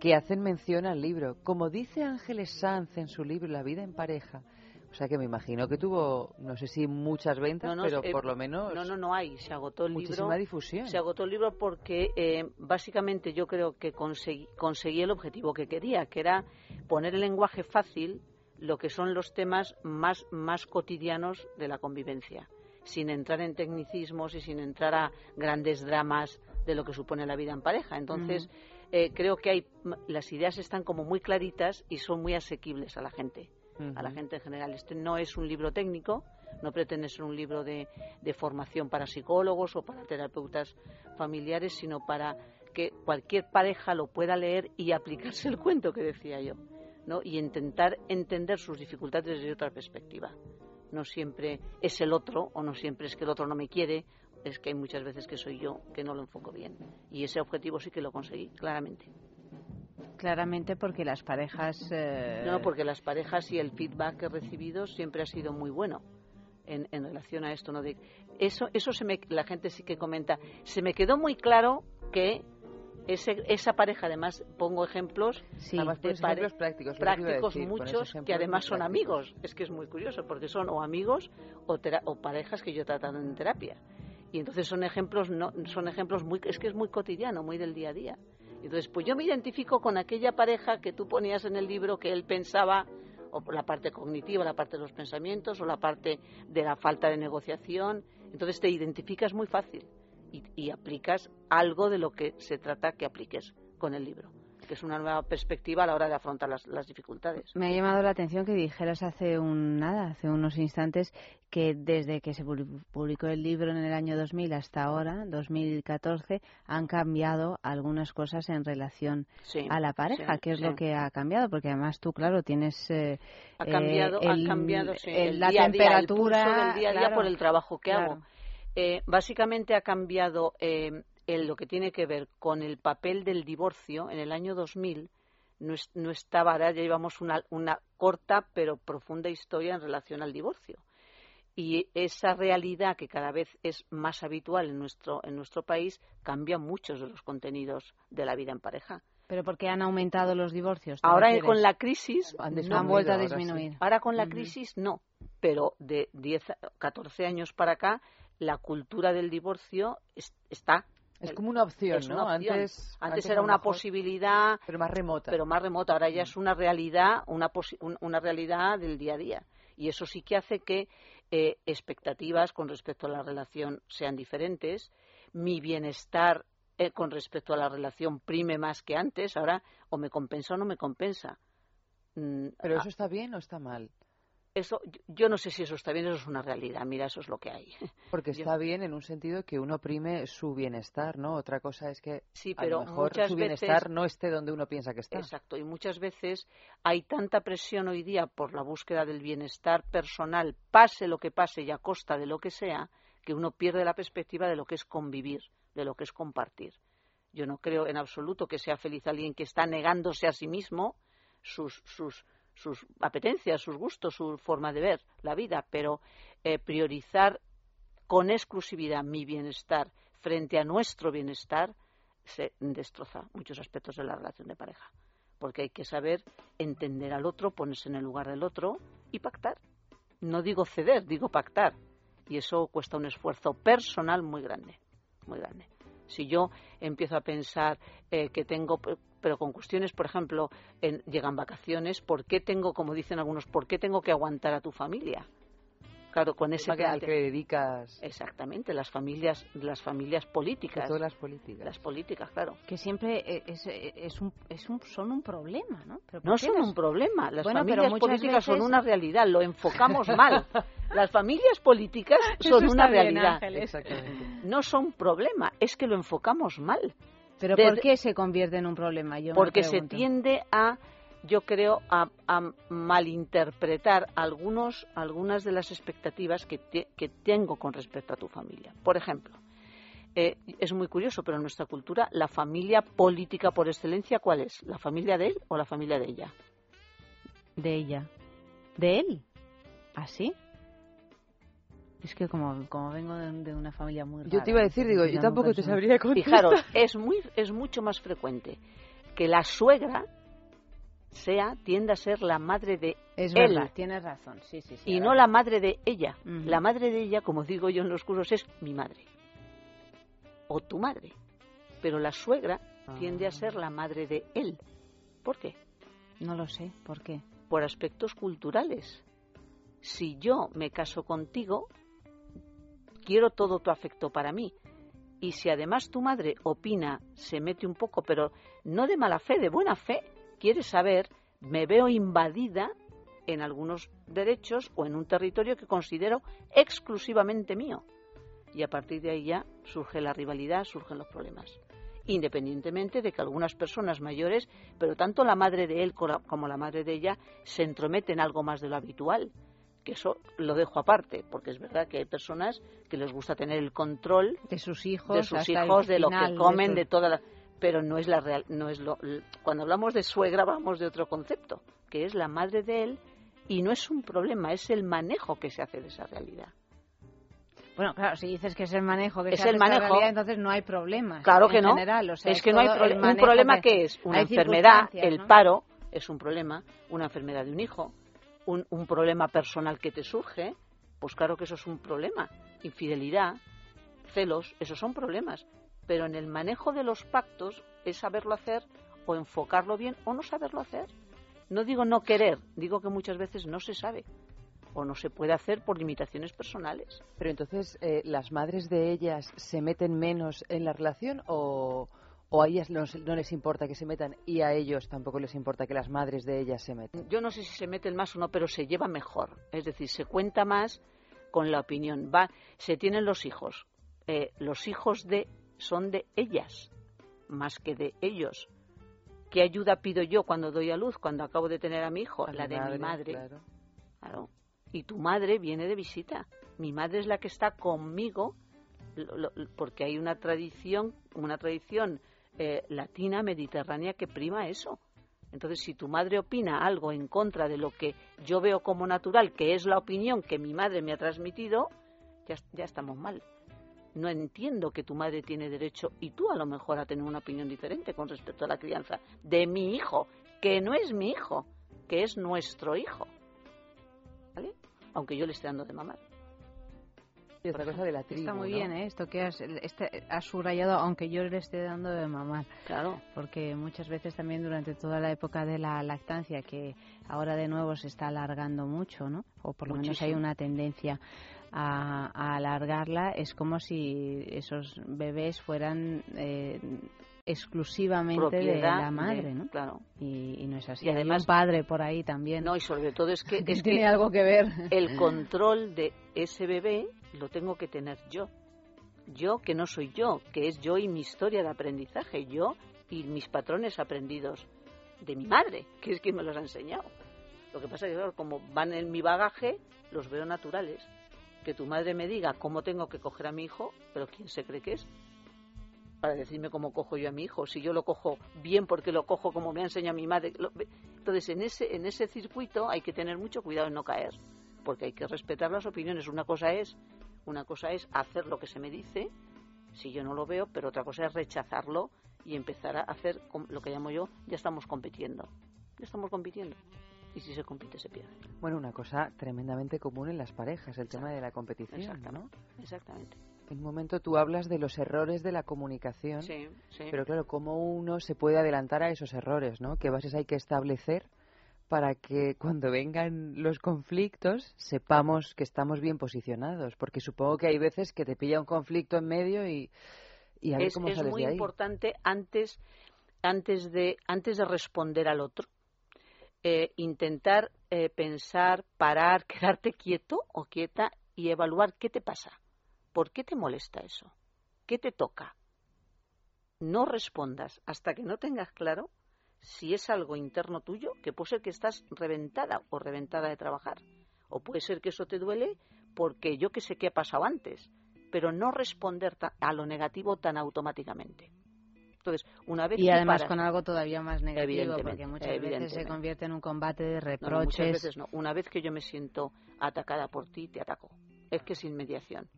que hacen mención al libro. Como dice Ángeles Sanz en su libro La vida en pareja. O sea que me imagino que tuvo, no sé si muchas ventas, No, no, pero eh, por lo menos No, no, no hay. Se agotó el muchísima libro. difusión. Se agotó el libro porque eh, básicamente yo creo que conseguí, conseguí el objetivo que quería, que era poner el lenguaje fácil lo que son los temas más, más cotidianos de la convivencia, sin entrar en tecnicismos y sin entrar a grandes dramas de lo que supone la vida en pareja. Entonces, eh, creo que hay, las ideas están como muy claritas y son muy asequibles a la gente a la gente en general. Este no es un libro técnico, no pretende ser un libro de, de formación para psicólogos o para terapeutas familiares, sino para que cualquier pareja lo pueda leer y aplicarse el cuento que decía yo, ¿no? Y intentar entender sus dificultades desde otra perspectiva. No siempre es el otro o no siempre es que el otro no me quiere, es que hay muchas veces que soy yo que no lo enfoco bien. Y ese objetivo sí que lo conseguí, claramente. Claramente porque las parejas... eh, No, porque las parejas y el feedback que he recibido siempre ha sido muy bueno en, en relación a esto. ¿no? De, eso eso se me, la gente sí que comenta. Se me quedó muy claro que ese, esa pareja, además, pongo ejemplos Sí. Además, pare- ejemplos prácticos, prácticos decir, muchos, que además son prácticos. amigos. Es que es muy curioso, porque son o amigos o, tera- o parejas que yo he tratado en terapia. Y entonces son ejemplos, no, son ejemplos muy, es que es muy cotidiano, muy del día a día. Entonces, pues yo me identifico con aquella pareja que tú ponías en el libro que él pensaba, o la parte cognitiva, la parte de los pensamientos, o la parte de la falta de negociación. Entonces te identificas muy fácil y aplicas algo de lo que se trata que apliques con el libro, que es una nueva perspectiva a la hora de afrontar las, las dificultades. Me ha llamado la atención que dijeras hace un nada, hace unos instantes, que desde que se publi- publicó el libro en el año 2000 hasta ahora, 2014, han cambiado algunas cosas en relación Sí, a la pareja. sí, ¿Qué es sí. lo que ha cambiado? Porque además tú, claro, tienes eh, Ha eh, cambiado, el- ha cambiado el- la día a día, el temperatura pulso del día a día claro, por el trabajo que claro. hago. Eh, básicamente ha cambiado eh, en lo que tiene que ver con el papel del divorcio en el año 2000. No, es- no estaba, ahora ya llevamos una, una corta pero profunda historia en relación al divorcio. Y esa realidad que cada vez es más habitual en nuestro, en nuestro país cambia muchos de los contenidos de la vida en pareja. Pero porque han aumentado los divorcios. ¿te Ahora con la crisis Han no disminuido, vuelto a ahora sí. disminuir. Ahora con la crisis no, pero de 10, a- 14 años para acá la cultura del divorcio es- está. Es como una opción, ¿no? una opción. Antes- antes era una mejor- posibilidad, pero más remota. pero más remota. Ahora ya es una realidad, una, una realidad del día a día. Y eso sí que hace que eh, expectativas con respecto a la relación sean diferentes. Mi bienestar eh, con respecto a la relación prime más que antes, ahora o me compensa o no me compensa. Mm, Pero ah, eso está bien o está mal. Eso, yo- no sé si eso está bien, eso es una realidad. Mira, eso es lo que hay. Porque Yo- está bien en un sentido que uno prime su bienestar, ¿no? Otra cosa es que Sí, a lo mejor su veces- bienestar no esté donde uno piensa que está. Exacto, y muchas veces hay tanta presión hoy día por la búsqueda del bienestar personal, pase lo que pase y a costa de lo que sea, que uno pierde la perspectiva de lo que es convivir, de lo que es compartir. Yo no creo en absoluto que sea feliz alguien que está negándose a sí mismo sus, sus, sus apetencias, sus gustos, su forma de ver la vida, pero eh, priorizar con exclusividad mi bienestar frente a nuestro bienestar se destroza muchos aspectos de la relación de pareja. Porque hay que saber entender al otro, ponerse en el lugar del otro y pactar. No digo ceder, digo pactar. Y eso cuesta un esfuerzo personal muy grande, muy grande. Si yo empiezo a pensar eh, que tengo, pero con cuestiones, por ejemplo, en- llegan vacaciones, ¿por qué tengo, como dicen algunos, por qué tengo que aguantar a tu familia? Claro, con ese Tema que- al que le dedicas Exactamente, las familias, las familias políticas. todas las políticas. Las políticas, claro. Que siempre eh, es, es un, es un, son un problema, ¿no? ¿Pero por No son las- un problema. Las Bueno, familias políticas son una realidad. Lo enfocamos mal. Las familias políticas son una bien, realidad. Ángeles. Exactamente. No son problema. Es que lo enfocamos mal. ¿Pero Desde- por qué se convierte en un problema? Yo Porque se tiende a, yo creo, a, a malinterpretar algunos, algunas de las expectativas que, te- que tengo con respecto a tu familia. Por ejemplo, eh, es muy curioso, pero en nuestra cultura, la familia política por excelencia, ¿cuál es? ¿La familia de él o la familia de ella? De ella. ¿De él? ¿Así? Es que como, como vengo de, de una familia muy Yo rara, te iba a decir, digo, yo tampoco te sabría contestar. Fijaros, es, muy, es mucho más frecuente que la suegra sea, tienda a ser la madre de Es él. verdad, tienes razón, sí, sí, sí. y no la madre de ella. La madre de ella, como digo yo en los cursos, es mi madre. O tu madre. Pero la suegra tiende a ser la madre de él. ¿Por qué? No lo sé, ¿por qué? Por aspectos culturales. Si yo me caso contigo, quiero todo tu afecto para mí. Y si además tu madre opina, se mete un poco, pero no de mala fe, de buena fe, quiere saber, me veo invadida en algunos derechos o en un territorio que considero exclusivamente mío. Y a partir de ahí ya surge la rivalidad, surgen los problemas. Independientemente de que algunas personas mayores, pero tanto la madre de él co- como la madre de ella, se entrometen algo más de lo habitual. Que eso lo dejo aparte, porque es verdad que hay personas que les gusta tener el control De sus hijos, de sus hijos, de lo que de comen, sus- de toda la... Pero no es la real, no es lo... Cuando hablamos de suegra hablamos de otro concepto, que es la madre de él, y no es un problema, es el manejo que se hace de esa realidad. Bueno, claro, si dices que es el manejo que Es se el manejo. realidad, entonces no hay problemas. Claro en que no. general, o sea, es que no hay problema. Un problema que- que es una enfermedad, el paro es un problema, una enfermedad de un hijo, un, problema personal que te surge, pues claro que eso es un problema. Infidelidad, celos, esos son problemas. Pero en el manejo de los pactos es saberlo hacer o enfocarlo bien o no saberlo hacer. No digo no querer, digo que muchas veces no se sabe o no se puede hacer por limitaciones personales. Pero entonces, eh, ¿las madres de ellas se meten menos en la relación o, o a ellas no, no les importa que se metan y a ellos tampoco les importa que las madres de ellas se metan? yo no sé si se meten más o no, pero se lleva mejor. Es decir, se cuenta más con la opinión. Va, se tienen los hijos. Eh, los hijos de son de ellas, más que de ellos. ¿Qué ayuda pido yo cuando doy a luz, cuando acabo de tener a mi hijo? A la mi de mi madre, claro. Claro. Y tu madre viene de visita. Mi madre es la que está conmigo lo- lo- porque hay una tradición, una tradición eh, latina, mediterránea que prima eso. Entonces, si tu madre opina algo en contra de lo que yo veo como natural, que es la opinión que mi madre me ha transmitido, ya, ya estamos mal. No entiendo que tu madre tiene derecho y tú a lo mejor a tener una opinión diferente con respecto a la crianza de mi hijo, que no es mi hijo, que es nuestro hijo. ¿Vale? Aunque yo le esté dando de mamar. Esta cosa de la tribu, Está muy ¿no? bien, ¿eh? Esto que has, este, has subrayado, aunque yo le esté dando de mamar. Claro. Porque muchas veces también durante toda la época de la lactancia, que ahora de nuevo se está alargando mucho, ¿no? O por lo menos hay una tendencia a, a alargarla, es como si esos bebés fueran eh, exclusivamente de la madre, de- ¿no? Claro. Y, y no es así. Y Hay además- un padre por ahí también. No, y sobre todo es que, Que es tiene que algo que ver. El control de ese bebé lo tengo que tener yo. Yo que no soy yo, que es yo y mi historia de aprendizaje, yo y mis patrones aprendidos de mi madre, que es quien me los ha enseñado. Lo que pasa es que, como van en mi bagaje, los veo naturales. Que tu madre me diga cómo tengo que coger a mi hijo, pero ¿quién se cree que es? Para decirme cómo cojo yo a mi hijo. Si yo lo cojo bien porque lo cojo como me ha enseñado mi madre. Entonces, en ese, en ese circuito hay que tener mucho cuidado en no caer, porque hay que respetar las opiniones. Una cosa es, una cosa es hacer lo que se me dice, si yo no lo veo, pero otra cosa es rechazarlo y empezar a hacer lo que llamo yo, ya estamos compitiendo. Ya estamos compitiendo. Y si se compite, se pierde. Bueno, una cosa tremendamente común en las parejas, el tema de la competición. Exactamente. En un momento tú hablas de los errores de la comunicación, Sí, sí. pero claro, cómo uno se puede adelantar a esos errores, ¿no? ¿Qué bases hay que establecer para que cuando vengan los conflictos sepamos que estamos bien posicionados? Porque supongo que hay veces que te pilla un conflicto en medio y, y a ver es, cómo es muy de ahí. importante antes, antes, de, antes de responder al otro, eh, intentar eh, pensar, parar, quedarte quieto o quieta y evaluar qué te pasa, por qué te molesta eso, qué te toca. No respondas hasta que no tengas claro si es algo interno tuyo, que puede ser que estás reventada o reventada de trabajar, o puede ser que eso te duele porque yo que sé qué ha pasado antes, pero no responder a lo negativo tan automáticamente. Entonces, una vez Y además paras- con algo todavía más negativo, porque muchas veces se convierte en un combate de No, no, reproches. muchas veces no. Una vez que yo me siento atacada por ti, te ataco. Es que sin mediación.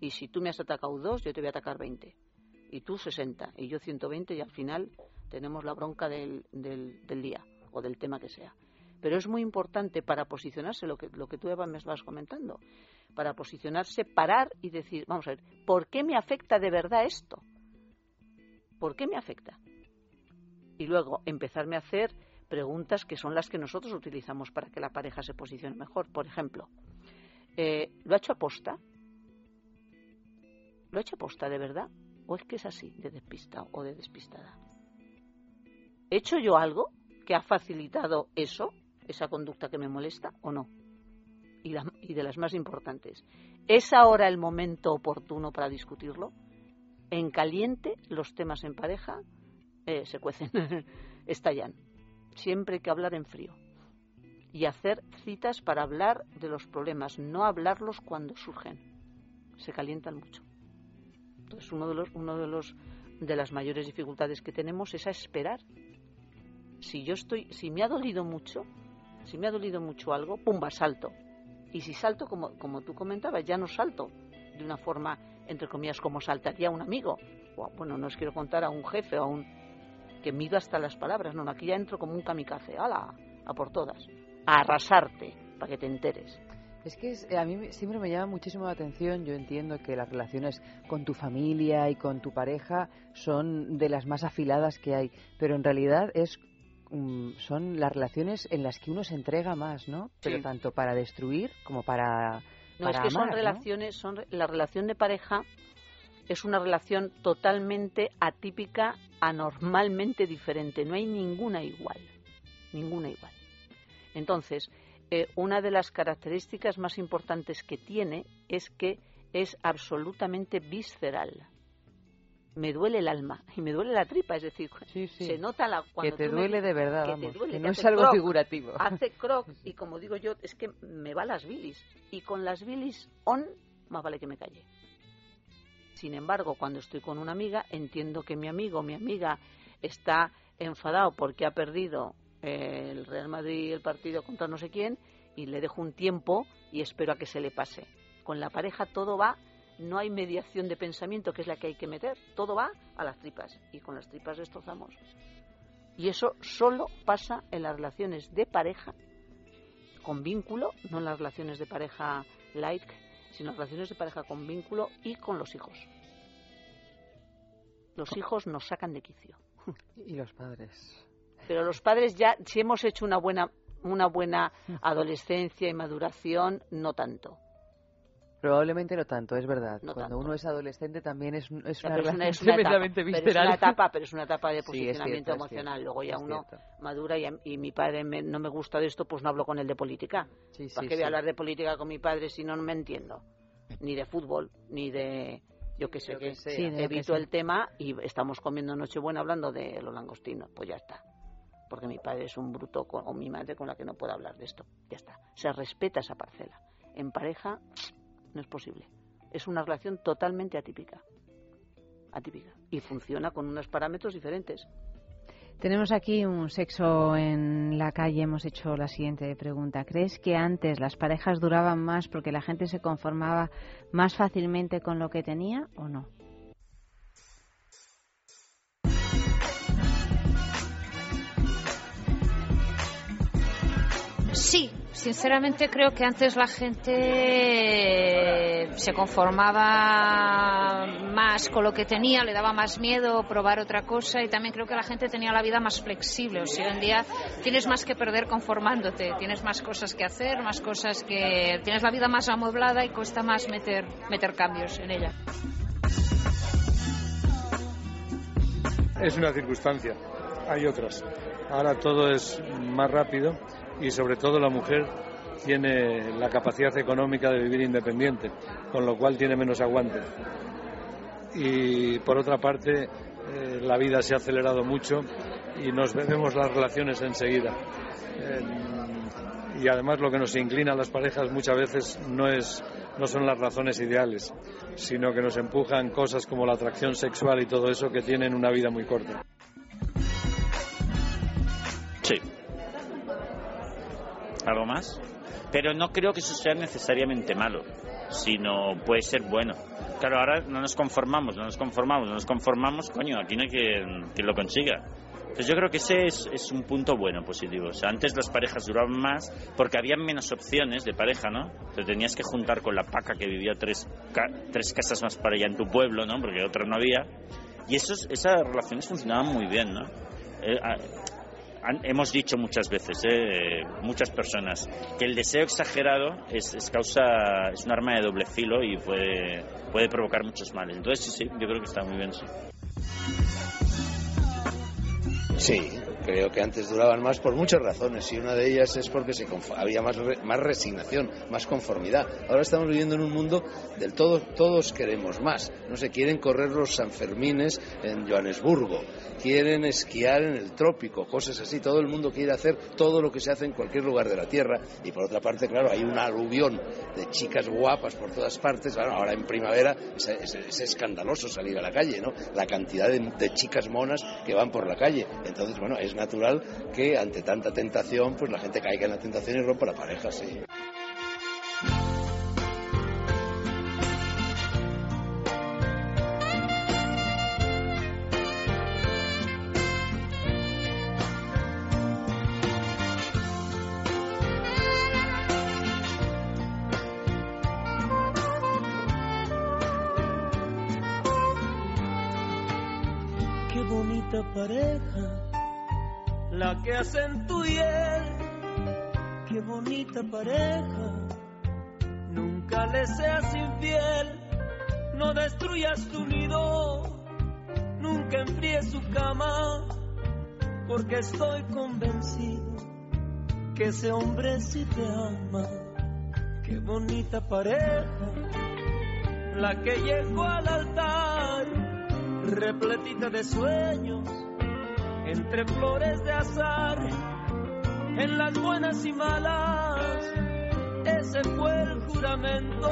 Y si tú me has atacado dos, yo te voy a atacar 20. Y tú 60. Y yo 120 y al final tenemos la bronca del, del, día o del tema que sea. Pero es muy importante para posicionarse, lo que, lo que tú, Eva, me vas comentando, para posicionarse, parar y decir, vamos a ver, ¿por qué me afecta de verdad esto? ¿Por qué me afecta? Y luego empezarme a hacer preguntas que son las que nosotros utilizamos para que la pareja se posicione mejor. Por ejemplo, eh, ¿lo ha hecho aposta? ¿Lo ha hecho aposta de verdad? ¿O es que es así, de despistado o de despistada? ¿He hecho yo algo que ha facilitado eso, esa conducta que me molesta o no? Y, de las más importantes, ¿es ahora el momento oportuno para discutirlo? En caliente los temas en pareja eh, se cuecen, estallan. Siempre hay que hablar en frío y hacer citas para hablar de los problemas, no hablarlos cuando surgen. Se calientan mucho. Entonces, uno de los, uno de los de las mayores dificultades que tenemos es a esperar. Si yo estoy, si me ha dolido mucho, si me ha dolido mucho algo, pumba, salto. Y si salto, como, como tú comentabas, ya no salto de una forma, entre comillas, como saltaría un amigo. Bueno, no os quiero contar a un jefe o a un que mido hasta las palabras. No, aquí ya entro como un kamikaze. ¡Hala! A por todas. A arrasarte, para que te enteres. Es que es- eh, a mí siempre me llama muchísimo la atención. Yo entiendo que las relaciones con tu familia y con tu pareja son de las más afiladas que hay, pero en realidad es son las relaciones en las que uno se entrega más, ¿no? Pero Sí. tanto para destruir como para No, para es que son amar, ¿no? relaciones, son la relación de pareja es una relación totalmente atípica, anormalmente diferente. No hay ninguna igual, ninguna igual. Entonces, eh, una de las características más importantes que tiene es que es absolutamente visceral. Me duele el alma y me duele la tripa, es decir, se nota la cuando te tú me duele de verdad, que te duele, que que no es algo croc, figurativo. Hace croc y como digo yo, es que me va las bilis y con las bilis on más vale que me calle. Sin embargo, cuando estoy con una amiga, entiendo que mi amigo o mi amiga está enfadado porque ha perdido eh, el Real Madrid el partido contra no sé quién y le dejo un tiempo y espero a que se le pase. Con la pareja todo va, no hay mediación de pensamiento, que es la que hay que meter, todo va a las tripas y con las tripas destrozamos. Y eso solo pasa en las relaciones de pareja con vínculo, no en las relaciones de pareja light, sino relaciones de pareja con vínculo y con los hijos. Los hijos nos sacan de quicio. Y los padres. Pero los padres ya, si hemos hecho una buena, una buena adolescencia y maduración, no tanto. Probablemente no tanto, es verdad. No Cuando tanto. uno es adolescente también es, un- es Ya, una es relación una, es una etapa, tremendamente pero es una etapa, pero es una etapa de Sí, posicionamiento cierto, emocional. Luego ya uno cierto. madura y, mi padre me- no me gusta de esto, pues no hablo con él de política. Sí, ¿Para sí, qué voy a hablar de política con mi padre si no me entiendo? Ni de fútbol, ni de yo qué sé que sea. Evito el tema y estamos comiendo Nochebuena hablando de los langostinos. Pues ya está. Porque mi padre es un bruto con- o mi madre con la que no puedo hablar de esto. Ya está. Se respeta esa parcela. En pareja no es posible. Es una relación totalmente atípica. Atípica. Y funciona con unos parámetros diferentes. Tenemos aquí un sexo en la calle. Hemos hecho la siguiente pregunta. ¿Crees que antes las parejas duraban más porque la gente se conformaba más fácilmente con lo que tenía o no? Sí, sinceramente creo que antes la gente se conformaba más con lo que tenía, le daba más miedo probar otra cosa y también creo que la gente tenía la vida más flexible. O sea, hoy en día tienes más que perder conformándote, tienes más cosas que hacer, más cosas que... tienes la vida más amueblada y cuesta más meter, meter cambios en ella. Es una circunstancia, hay otras. Ahora todo es más rápido y sobre todo la mujer tiene la capacidad económica de vivir independiente, con lo cual tiene menos aguante. Y por otra parte, eh, la vida se ha acelerado mucho y nos bebemos las relaciones enseguida. Y además lo que nos inclina a las parejas muchas veces no es no son las razones ideales, sino que nos empujan cosas como la atracción sexual y todo eso que tienen una vida muy corta. ¿Algo más? Pero no creo que eso sea necesariamente malo, sino puede ser bueno. Claro, ahora no nos conformamos, no nos conformamos, no nos conformamos, coño, aquí no hay quien, quien lo consiga. Entonces yo creo que ese es, es un punto bueno, positivo. O sea, antes las parejas duraban más porque había menos opciones de pareja, ¿no? Te tenías que juntar con la paca que vivía tres, ca- tres casas más para allá en tu pueblo, ¿no? Porque otra no había. Y esos, esas relaciones funcionaban muy bien, ¿no? Eh, han- hemos dicho muchas veces, eh, muchas personas, que el deseo exagerado es, es causa, es un arma de doble filo y puede, puede provocar muchos males. Entonces sí, sí, yo creo que está muy bien, sí. Sí, creo que antes duraban más por muchas razones y una de ellas es porque se había más, más resignación, más conformidad. Ahora estamos viviendo en un mundo del todo, todos queremos más. No se quieren correr los Sanfermines en Johannesburgo, quieren esquiar en el trópico, cosas así. Todo el mundo quiere hacer todo lo que se hace en cualquier lugar de la Tierra y por otra parte, claro, hay una aluvión de chicas guapas por todas partes. Claro, ahora en primavera es escandaloso salir a la calle, ¿no? La cantidad de, de chicas monas que van por la calle. Entonces, bueno, es natural que ante tanta tentación, pues la gente caiga en la tentación y rompa la pareja, sí. Que hacen tú y él. Qué bonita pareja, nunca le seas infiel. No destruyas tu nido, nunca enfríes su cama, porque estoy convencido que ese hombre sí te ama. Qué bonita pareja, la que llegó al altar repletita de sueños, entre flores de azar, en las buenas y malas. Ese fue el juramento,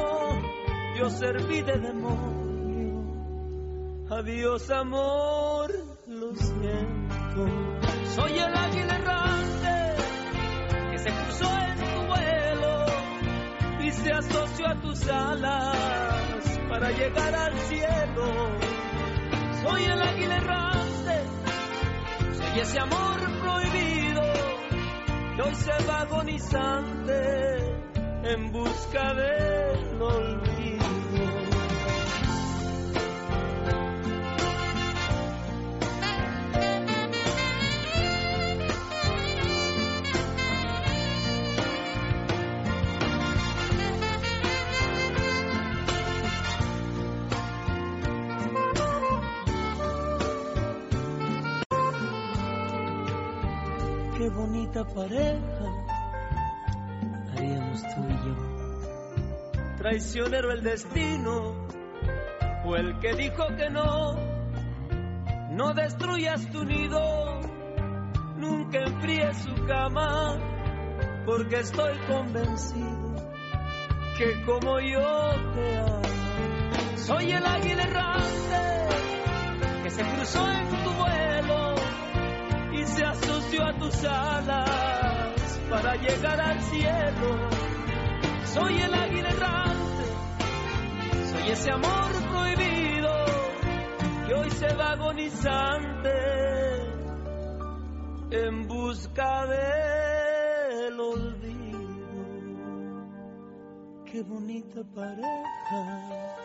yo serví de demonio. Adiós amor, lo siento. Soy el águila errante que se cruzó en tu vuelo y se asoció a tus alas para llegar al cielo. Soy el águila errante, soy ese amor prohibido hoy se va agonizante en busca del olvido. Bonita pareja haríamos tú y yo. Traicionero el destino, fue el que dijo que no. No destruyas tu nido, nunca enfríes su cama, porque estoy convencido que como yo te amo. Soy el águila errante que se cruzó en se asoció a tus alas para llegar al cielo. Soy el águila errante, soy ese amor prohibido que hoy se va agonizante en busca del olvido. Qué bonita pareja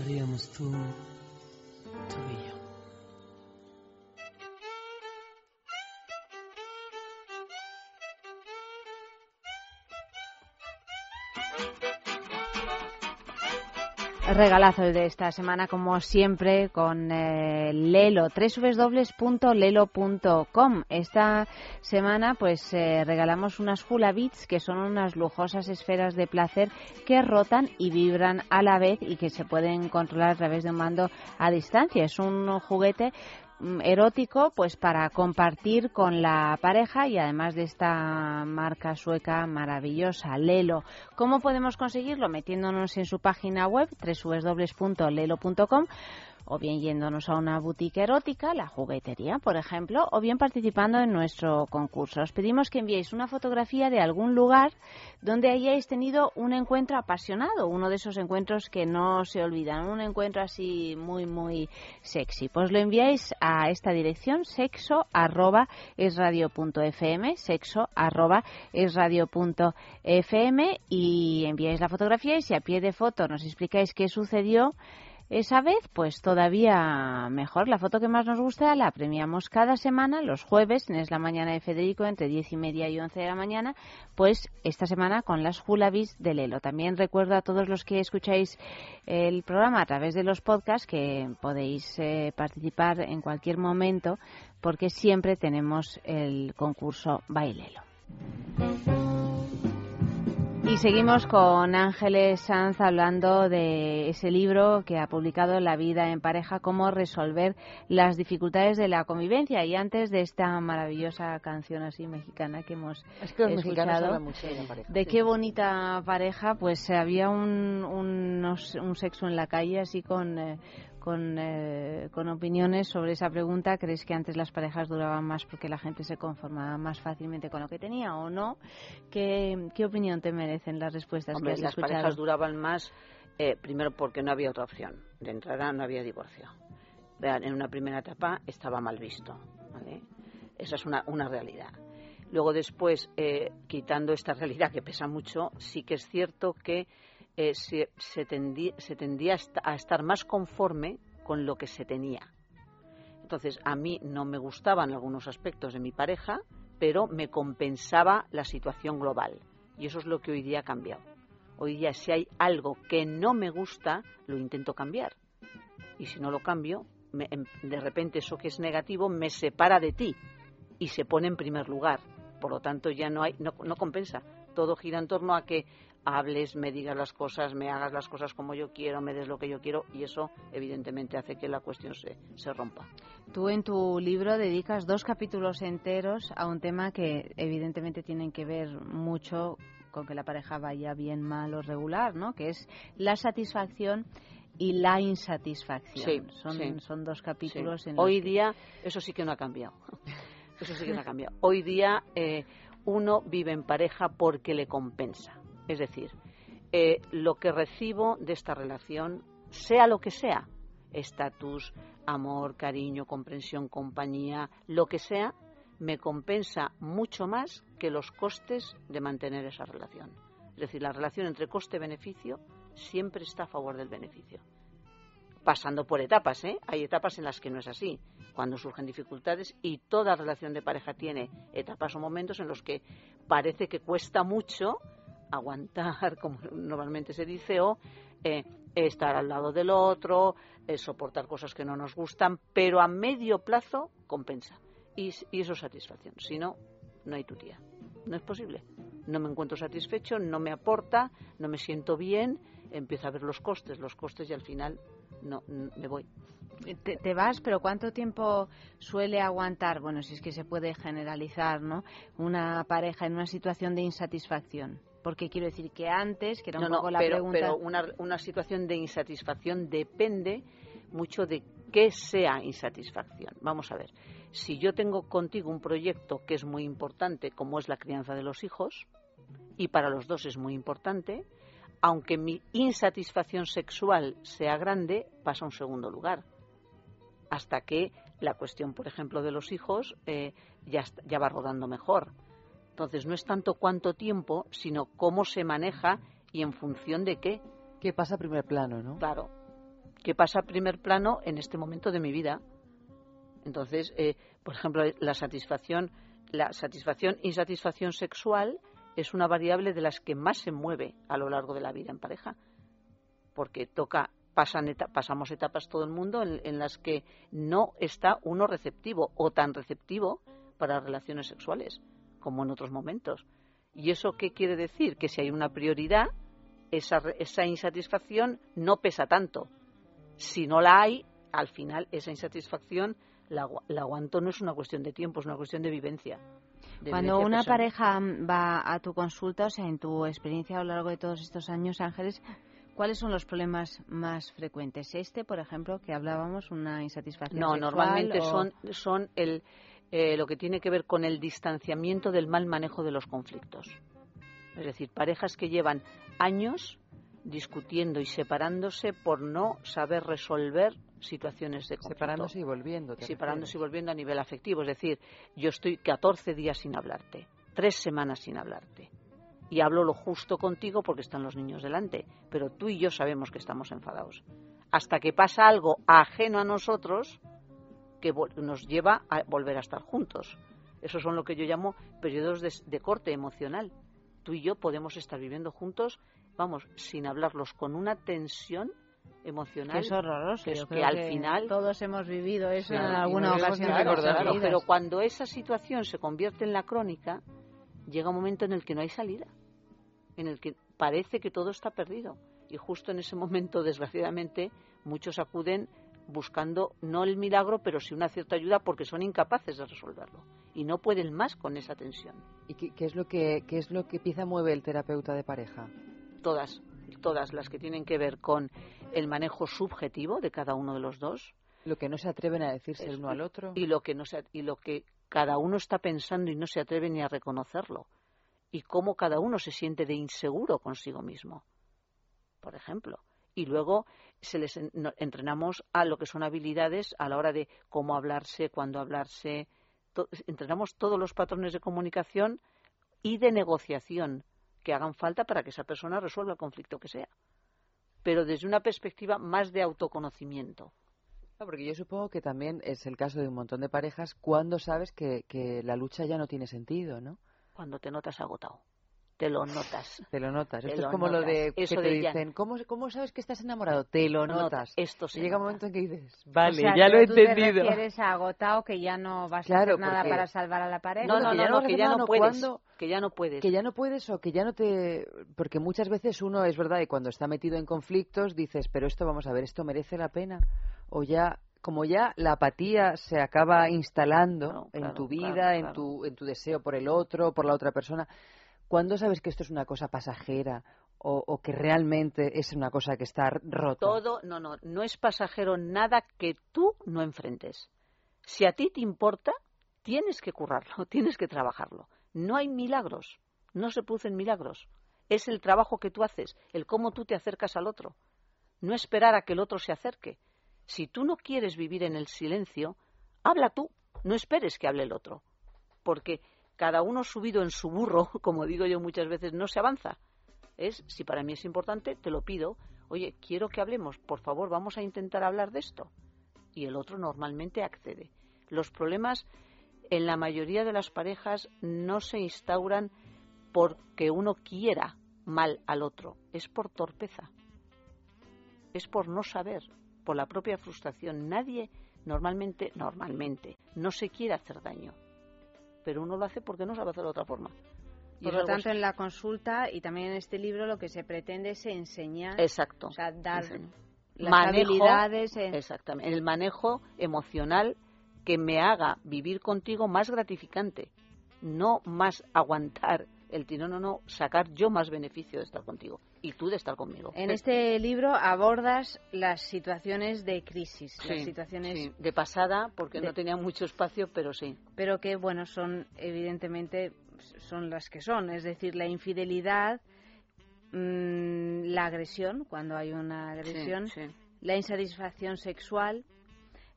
haríamos tú, tú y yo. Regalazo de esta semana, como siempre, con eh, Lelo, www.lelo.com. Esta semana, pues, eh, regalamos unas hula que son unas lujosas esferas de placer que rotan y vibran a la vez y que se pueden controlar a través de un mando a distancia. Es un juguete erótico pues para compartir con la pareja y además de esta marca sueca maravillosa Lelo. ¿Cómo podemos conseguirlo? Metiéndonos en su página web www.lelo.com o bien yéndonos a una boutique erótica, la juguetería, por ejemplo, o bien participando en nuestro concurso. Os pedimos que enviéis una fotografía de algún lugar donde hayáis tenido un encuentro apasionado, uno de esos encuentros que no se olvidan, un encuentro así muy, muy sexy. Pues lo enviáis a esta dirección, sexo arroba es radio.fm, sexo arroba es radio.fm y enviáis la fotografía y si a pie de foto nos explicáis qué sucedió, esa vez, pues todavía mejor. La foto que más nos gusta la premiamos cada semana, los jueves, en Es la Mañana de Federico, entre diez y media y once de la mañana, pues esta semana con las Julabis de Lelo. También recuerdo a todos los que escucháis el programa a través de los podcasts que podéis eh, participar en cualquier momento porque siempre tenemos el concurso Bailelo. Y seguimos con Ángeles Sanz hablando de ese libro que ha publicado La vida en pareja, cómo resolver las dificultades de la convivencia. Y antes de esta maravillosa canción así mexicana que hemos Es que escuchado, mucho de la pareja, de sí. qué bonita pareja, pues había un, unos- un sexo en la calle así con... eh, con, eh, con opiniones sobre esa pregunta. ¿Crees que antes las parejas duraban más porque la gente se conformaba más fácilmente con lo que tenía o no? ¿Qué, qué opinión te merecen las respuestas Hombre, que has las escuchado? parejas duraban más, eh, primero porque no había otra opción. De entrada no había divorcio. En una primera etapa estaba mal visto. ¿vale? Esa es una, una realidad. Luego después, eh, quitando esta realidad que pesa mucho, sí que es cierto que eh, se, se, tendí- se tendía a estar más conforme con lo que se tenía. Entonces, a mí no me gustaban algunos aspectos de mi pareja, pero me compensaba la situación global. Y eso es lo que hoy día ha cambiado. Hoy día, si hay algo que no me gusta, lo intento cambiar. Y si no lo cambio, me- em- de repente eso que es negativo me separa de ti y se pone en primer lugar. Por lo tanto, ya no hay, no, no compensa. Todo gira en torno a que hables, me digas las cosas, me hagas las cosas como yo quiero, me des lo que yo quiero y eso evidentemente hace que la cuestión se, se rompa. Tú en tu libro dedicas dos capítulos enteros a un tema que evidentemente tienen que ver mucho con que la pareja vaya bien, mal o regular, ¿no? Que es la satisfacción y la insatisfacción. Sí, son, sí. son dos Sí. capítulos en los Hoy que- día eso sí que no ha cambiado. Eso sí que no ha cambiado. Hoy día eh, uno vive en pareja porque le compensa. Es decir, eh, lo que recibo de esta relación, sea lo que sea, estatus, amor, cariño, comprensión, compañía, lo que sea, me compensa mucho más que los costes de mantener esa relación. Es decir, la relación entre coste-beneficio siempre está a favor del beneficio. Pasando por etapas, ¿eh? Hay etapas en las que no es así, cuando surgen dificultades y toda relación de pareja tiene etapas o momentos en los que parece que cuesta mucho aguantar, como normalmente se dice, o eh, estar al lado del otro, eh, soportar cosas que no nos gustan, pero a medio plazo compensa. Y, eso es satisfacción. Si no, no hay tu tía. No es posible. No me encuentro satisfecho, no me aporta, no me siento bien, empiezo a ver los costes, los costes y al final no me voy. Te, te, vas, pero ¿cuánto tiempo suele aguantar? Bueno, si es que se puede generalizar, ¿no? Una pareja en una situación de insatisfacción. Porque quiero decir que antes, que era un no, poco la pero, pregunta. Pero una, una situación de insatisfacción depende mucho de qué sea insatisfacción. Vamos a ver. Si yo tengo contigo un proyecto que es muy importante, como es la crianza de los hijos, y para los dos es muy importante, aunque mi insatisfacción sexual sea grande, pasa a un segundo lugar. Hasta que la cuestión, por ejemplo, de los hijos eh, ya, ya va rodando mejor. Entonces, no es tanto cuánto tiempo, sino cómo se maneja y en función de qué. ¿Qué pasa a primer plano, no? Claro. ¿Qué pasa a primer plano en este momento de mi vida? Entonces, eh, por ejemplo, la satisfacción, la satisfacción, insatisfacción sexual es una variable de las que más se mueve a lo largo de la vida en pareja, porque toca pasan pasamos etapas todo el mundo en, en, las que no está uno receptivo o tan receptivo para relaciones sexuales como en otros momentos. ¿Y eso qué quiere decir? Que si hay una prioridad, esa, esa insatisfacción no pesa tanto. Si no la hay, al final esa insatisfacción la, la aguanto no es una cuestión de tiempo, es una cuestión de vivencia. De Cuando vivencia una personal. pareja va a tu consulta, o sea, en tu experiencia a lo largo de todos estos años, Ángeles, ¿cuáles son los problemas más frecuentes? Este, por ejemplo, que hablábamos, una insatisfacción No, sexual, normalmente o- son, son el, eh, lo que tiene que ver con el distanciamiento del mal manejo de los conflictos. Es decir, parejas que llevan años discutiendo y separándose por no saber resolver situaciones de conflicto. Separándose y volviendo. ¿te Separándose y volviendo a nivel afectivo. Es decir, yo estoy 14 días sin hablarte, tres semanas sin hablarte. Y hablo lo justo contigo porque están los niños delante. Pero tú y yo sabemos que estamos enfadados. Hasta que pasa algo ajeno a nosotros que nos lleva a volver a estar juntos. Esos son lo que yo llamo periodos de, de corte emocional. Tú y yo podemos estar viviendo juntos, vamos, sin hablarlos, con una tensión emocional. Que es horroroso. que es que al que final Todos hemos vivido eso Claro, en alguna ocasión. vidas. Pero cuando esa situación se convierte en la crónica, llega un momento en el que no hay salida, en el que parece que todo está perdido. Y justo en ese momento, desgraciadamente, muchos acuden buscando no el milagro, pero sí una cierta ayuda porque son incapaces de resolverlo y no pueden más con esa tensión. ¿Y qué, qué es lo que qué es lo que pieza mueve el terapeuta de pareja? Todas, todas las que tienen que ver con el manejo subjetivo de cada uno de los dos, Lo que no se atreven a decirse el Es- uno al otro. y lo que no se, y lo que cada uno está pensando y no se atreve ni a reconocerlo y cómo cada uno se siente de inseguro consigo mismo por ejemplo y luego se les entrenamos a lo que son habilidades a la hora de cómo hablarse cuándo hablarse to- entrenamos todos los patrones de comunicación y de negociación que hagan falta para que esa persona resuelva el conflicto que sea pero desde una perspectiva más de autoconocimiento No, porque yo supongo que también es el caso de un montón de parejas cuando sabes que, que la lucha ya no tiene sentido, ¿no? cuando te notas agotado. Te lo notas. Te lo notas. Te Esto lo es como lo de que te de dicen, ¿cómo, ¿cómo sabes que estás enamorado? Te lo No, notas. esto se llega un momento en que dices, O vale, sea, ya lo he tú te entendido. refieres a agotado que ya no vas Claro, a hacer nada porque- para salvar a la pareja. No, no, no, que ya no puedes. Que ya no puedes. Que ya no puedes o que ya no te... Porque muchas veces uno, es verdad, y cuando está metido en conflictos dices, pero esto, vamos a ver, esto merece la pena. O ya, como ya la apatía se acaba instalando Claro, en tu vida, claro, en, tu, en tu deseo por el otro, por la otra persona, ¿cuándo sabes que esto es una cosa pasajera o, que realmente es una cosa que está rota? Todo, no, no, no es pasajero nada que tú no enfrentes. Si a ti te importa, tienes que currarlo, tienes que trabajarlo. No hay milagros, no se producen milagros. Es el trabajo que tú haces, el cómo tú te acercas al otro. No esperar a que el otro se acerque. Si tú no quieres vivir en el silencio, habla tú, no esperes que hable el otro. porque cada uno subido en su burro, como digo yo muchas veces, no se avanza. Es, si para mí es importante, te lo pido. Oye, quiero que hablemos, por favor, vamos a intentar hablar de esto. Y el otro normalmente accede. Los problemas en la mayoría de las parejas no se instauran porque uno quiera mal al otro, es por torpeza, es por no saber, por la propia frustración. Nadie normalmente, normalmente, no se quiere hacer daño, pero uno lo hace porque no sabe hacerlo de otra forma. Y Por lo tanto, en la consulta y también en este libro lo que se pretende es enseñar, Exacto. o sea, dar las manejo, habilidades. en- exactamente, el manejo emocional que me haga vivir contigo más gratificante, no más aguantar el tirón, no, no, sacar yo más beneficio de estar contigo y tú de estar conmigo. En este libro abordas las situaciones de crisis, las situaciones sí, de pasada, porque de- no tenía mucho espacio, pero sí. pero que bueno son evidentemente son las que son es decir la infidelidad mm, la agresión cuando hay una agresión sí. la insatisfacción sexual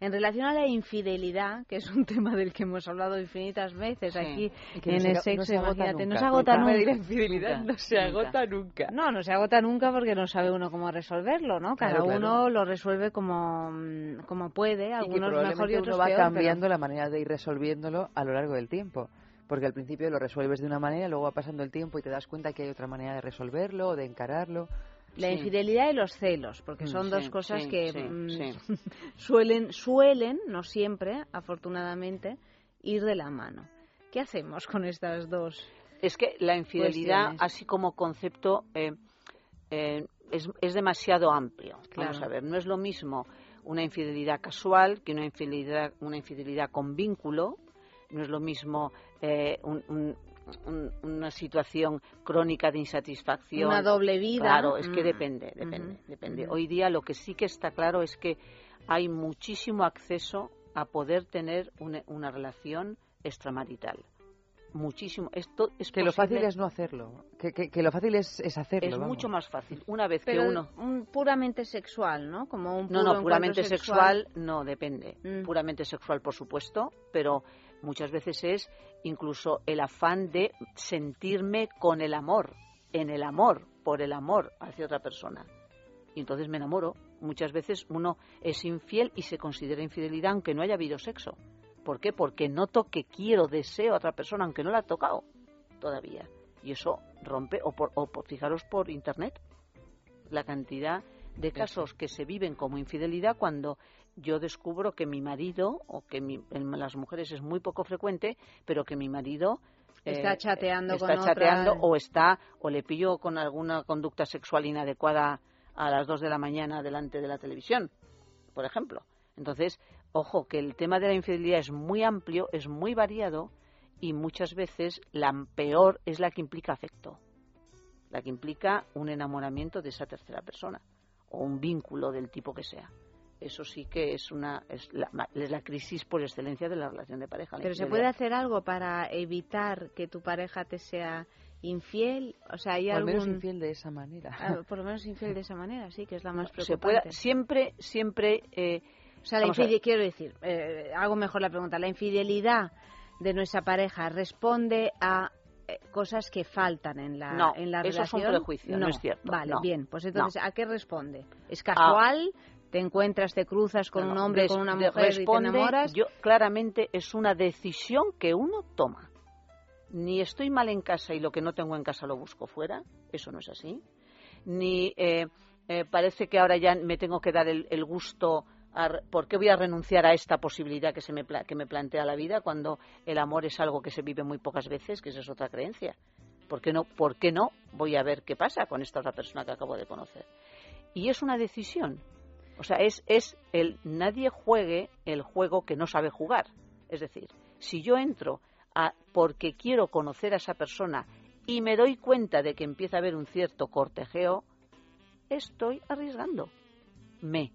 en relación a la infidelidad, que es un tema del que hemos hablado infinitas veces Sí. aquí no en se el aga- no sexo, se agota imagínate, no nunca. se agota Porque nunca. la infidelidad no se agota nunca. No, no se agota nunca porque no sabe uno cómo resolverlo, ¿no? Cada Claro, claro. uno lo resuelve como, mm, como puede, y que algunos mejor y otros uno va peor. pero- cambiando la manera de ir resolviéndolo a lo largo del tiempo. Porque al principio lo resuelves de una manera, luego va pasando el tiempo y te das cuenta que hay otra manera de resolverlo o de encararlo. La Sí. infidelidad y los celos, porque Mm, son sí, dos cosas sí, que mm, suelen, suelen, no siempre, afortunadamente, ir de la mano. ¿Qué hacemos con estas dos? Es que la infidelidad, Cuestiones. así como concepto, eh, eh, es, es demasiado amplio. Vamos a ver, no es lo mismo una infidelidad casual que una infidelidad, una infidelidad con vínculo. No es lo mismo eh, un- un- un- una situación crónica de insatisfacción. Una doble vida. Claro, es que Mm. depende, depende, depende. Hoy día lo que sí que está claro es que hay muchísimo acceso a poder tener una, una relación extramarital. Muchísimo. Esto es Que lo fácil es no hacerlo. Que, que- que lo fácil es, es hacerlo. es vamos. mucho más fácil. Una vez Pero que uno. un puramente sexual, ¿no? Como un No, puro no, puramente sexual, no depende. Mm. Puramente sexual, por supuesto, pero muchas veces es incluso el afán de sentirme con el amor, en el amor, por el amor hacia otra persona. Y entonces me enamoro. Muchas veces uno es infiel y se considera infidelidad aunque no haya habido sexo. ¿Por qué? Porque noto que quiero, deseo a otra persona aunque no la ha tocado todavía. Y eso rompe, o, por, o por- fijaros por internet, la cantidad de casos que se viven como infidelidad cuando yo descubro que mi marido, o que mi- en las mujeres es muy poco frecuente, pero que mi marido eh, Está chateando está con chateando otra. o está o le pillo con alguna conducta sexual inadecuada a las 2 de la mañana delante de la televisión, por ejemplo. Entonces, ojo, que el tema de la infidelidad es muy amplio, es muy variado y muchas veces la peor es la que implica afecto, la que implica un enamoramiento de esa tercera persona o un vínculo del tipo que sea. Eso sí que es una es la, es la crisis por excelencia de la relación de pareja. Pero se puede hacer algo para evitar que tu pareja te sea infiel, o sea, hay O al menos algún infiel de esa manera. Ah, por lo menos infiel de esa manera, sí, que es la más se preocupante. siempre siempre eh, O sea, la quiero decir, eh, hago mejor la pregunta, la infidelidad de nuestra pareja responde a eh, cosas que faltan en la, No, en la eso es un relación. prejuicio, no es cierto, Vale, no, bien, pues entonces, no. ¿a qué responde? ¿Es casual? ¿Te encuentras, te cruzas con No, un hombre, con una mujer y te enamoras? Yo claramente es una decisión que uno toma. Ni estoy mal en casa y lo que no tengo en casa lo busco fuera, eso no es así. Ni eh, eh, parece que ahora ya me tengo que dar el, el gusto. A, ¿Por qué voy a renunciar a esta posibilidad que, se me, que me plantea la vida cuando el amor es algo que se vive muy pocas veces, que esa es otra creencia? ¿Por qué no, por qué no voy a ver qué pasa con esta otra persona que acabo de conocer? Y es una decisión. O sea, es, es el nadie juegue el juego que no sabe jugar. Es decir, si yo entro a, porque quiero conocer a esa persona y me doy cuenta de que empieza a haber un cierto cortejeo, estoy arriesgando. Me.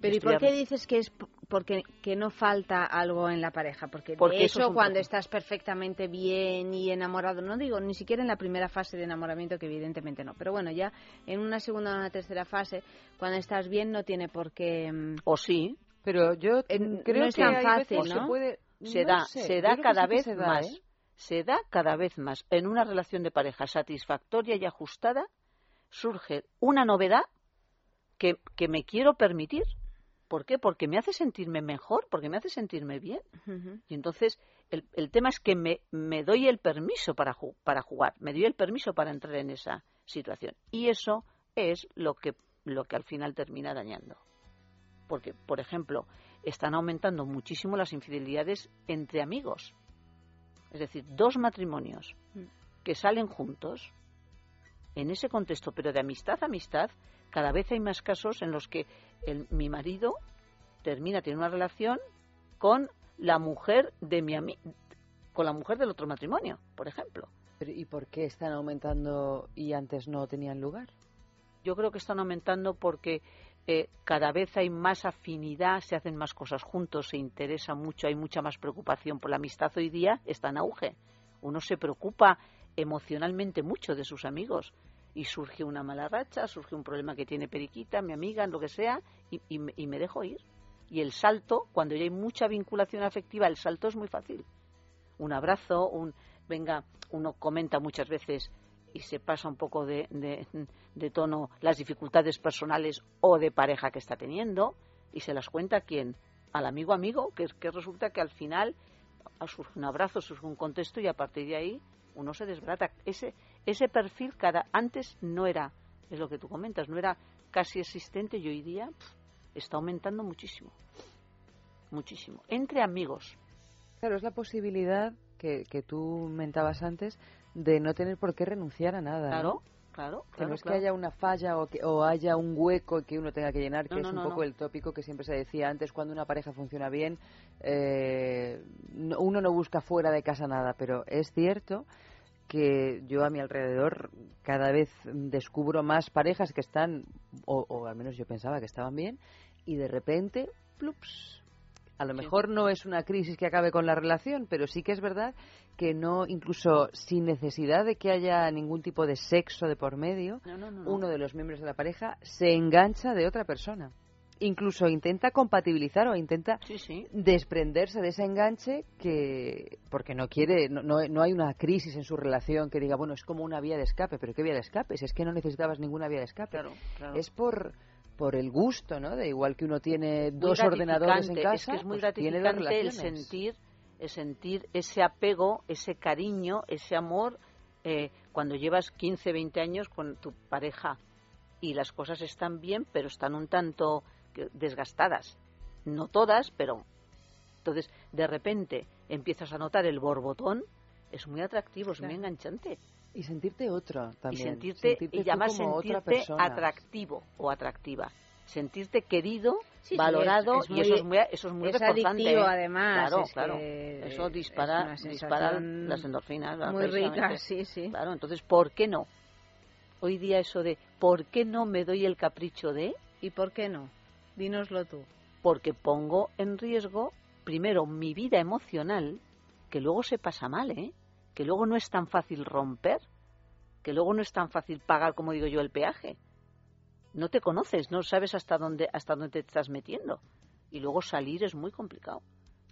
Pero ¿y por qué dices que es porque que no falta algo en la pareja? Porque, Porque de eso es cuando estás perfectamente bien y enamorado, no digo ni siquiera en la primera fase de enamoramiento, que evidentemente no, pero bueno, ya en una segunda o una tercera fase, cuando estás bien no tiene por qué... mm, O sí. Pero yo En- creo no es que tan fácil, veces ¿no? se puede se No da, sé, se da cada vez se da, más. ¿eh? Se da cada vez más. En una relación de pareja satisfactoria y ajustada surge una novedad que, que me quiero permitir. ¿Por qué? Porque me hace sentirme mejor, porque me hace sentirme bien. Y entonces el, el tema es que me, me doy el permiso para, ju- para jugar, me doy el permiso para entrar en esa situación. Y eso es lo que, lo que al final termina dañando. Porque, por ejemplo, están aumentando muchísimo las infidelidades entre amigos. Es decir, dos matrimonios que salen juntos en ese contexto, pero de amistad a amistad, cada vez hay más casos en los que el- mi marido termina teniendo una relación con la mujer de mi ami- con la mujer del otro matrimonio, por ejemplo. Pero, ¿Y por qué están aumentando y antes no tenían lugar? Yo creo que están aumentando porque eh, cada vez hay más afinidad, se hacen más cosas juntos, se interesa mucho, hay mucha más preocupación por la amistad hoy día, está en auge. Uno se preocupa emocionalmente mucho de sus amigos y surge una mala racha, surge un problema que tiene Periquita, mi amiga, lo que sea, y, y me- y me dejo ir. Y el salto, cuando ya hay mucha vinculación afectiva, el salto es muy fácil. Un abrazo, un venga, uno comenta muchas veces y se pasa un poco de, de- de tono las dificultades personales o de pareja que está teniendo y se las cuenta a quién, al amigo amigo, que, que resulta que al final surge un abrazo, surge un contexto y a partir de ahí uno se desbrata. Ese, ese perfil cada antes no era, es lo que tú comentas, no era casi existente y hoy día está aumentando muchísimo. Muchísimo. Entre amigos. Claro, es la posibilidad que, que tú mentabas antes de no tener por qué renunciar a nada. ¿no? Claro, claro. Que no es claro. que haya una falla o, que, o haya un hueco que uno tenga que llenar, que No, es un poco el tópico que siempre se decía antes, cuando una pareja funciona bien, eh, no- uno no busca fuera de casa nada, pero es cierto que yo a mi alrededor cada vez descubro más parejas que están, o, o al menos yo pensaba que estaban bien, y de repente, plups, a lo mejor no es una crisis que acabe con la relación, pero sí que es verdad que no, incluso sin necesidad de que haya ningún tipo de sexo de por medio, No, no, no, no. uno de los miembros de la pareja se engancha de otra persona. Incluso intenta compatibilizar o intenta Sí, sí. desprenderse de ese enganche que porque no quiere no, no, no hay una crisis en su relación que diga bueno es como una vía de escape pero qué vía de escape si es que no necesitabas ninguna vía de escape. Claro, claro. es por por el gusto no de igual que uno tiene Muy dos ordenadores en casa Es que es muy pues gratificante el sentir, el sentir ese apego, ese cariño, ese amor eh, cuando llevas 15, 20 años con tu pareja. Y las cosas están bien, pero están un tanto desgastadas. No todas, pero entonces de repente empiezas a notar el borbotón, es muy atractivo, es muy enganchante. y sentirte otro Y también sentirte, Sentirte y además otra sentirte atractivo o atractiva. Sentirte querido, Sí, sí, valorado, es- es y muy- eso es muy, eso es muy es adictivo, ¿eh? además, Claro, es claro. que Eso es dispara, dispara las endorfinas. muy rica, sí, sí. Claro, entonces, ¿por qué no? Hoy día eso de, ¿por qué no me doy el capricho de? ¿Y por qué no? Dínoslo tú. Porque pongo en riesgo, primero, mi vida emocional, que luego se pasa mal, ¿eh? Que luego no es tan fácil romper, que luego no es tan fácil pagar, como digo yo, el peaje. No te conoces, no sabes hasta dónde, hasta dónde te estás metiendo. Y luego salir es muy complicado.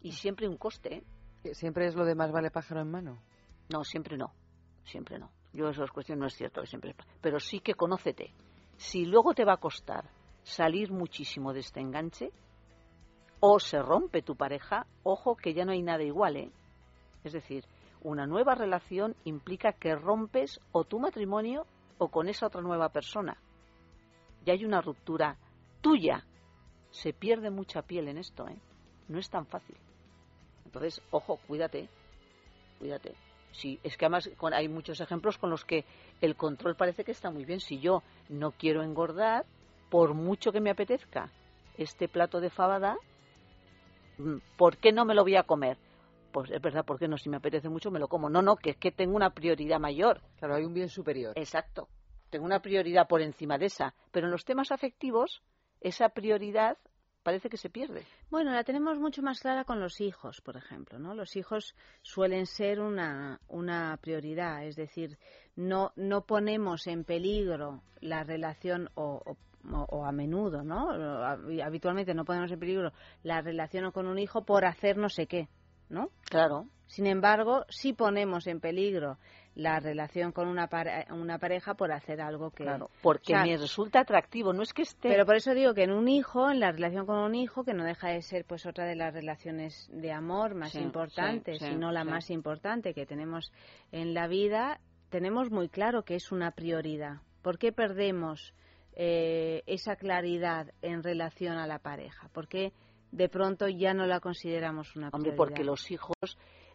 Y siempre un coste, ¿eh? Que siempre es lo de más vale pájaro en mano No, siempre no. Siempre no. Yo eso es cuestión, no es cierto que siempre. Pero sí que conócete. Si luego te va a costar salir muchísimo de este enganche, o se rompe tu pareja, ojo que ya no hay nada igual, ¿eh? Es decir, una nueva relación implica que rompes o tu matrimonio o con esa otra nueva persona. Ya hay una ruptura tuya. Se pierde mucha piel en esto, ¿eh? No es tan fácil. Entonces, ojo, cuídate, cuídate. Sí, es que además hay muchos ejemplos con los que el control parece que está muy bien. Si yo no quiero engordar, por mucho que me apetezca este plato de fabada, mm, ¿por qué no me lo voy a comer? Pues es verdad, ¿por qué no? Si me apetece mucho me lo como. No, no, que es que tengo una prioridad mayor. claro hay un bien superior Exacto. Tengo una prioridad por encima de esa. Pero en los temas afectivos, esa prioridad parece que se pierde. Bueno, la tenemos mucho más clara con los hijos, por ejemplo, ¿no? Los hijos suelen ser una, una prioridad, es decir, no, no ponemos en peligro la relación o, o- o- o a menudo, ¿no? Habitualmente no ponemos en peligro la relación con un hijo por hacer no sé qué. ¿no? Claro. Sin embargo, sí ponemos en peligro la relación con una, pare- una pareja por hacer algo que... Claro, porque o sea, me resulta atractivo, no es que esté... Pero por eso digo que en un hijo, en la relación con un hijo, que no deja de ser pues otra de las relaciones de amor más Sí, importantes, sí, sí, si no la más importante que tenemos en la vida, tenemos muy claro que es una prioridad. ¿Por qué perdemos eh, esa claridad en relación a la pareja? ¿Por qué de pronto ya no la consideramos una Hombre, prioridad? porque los hijos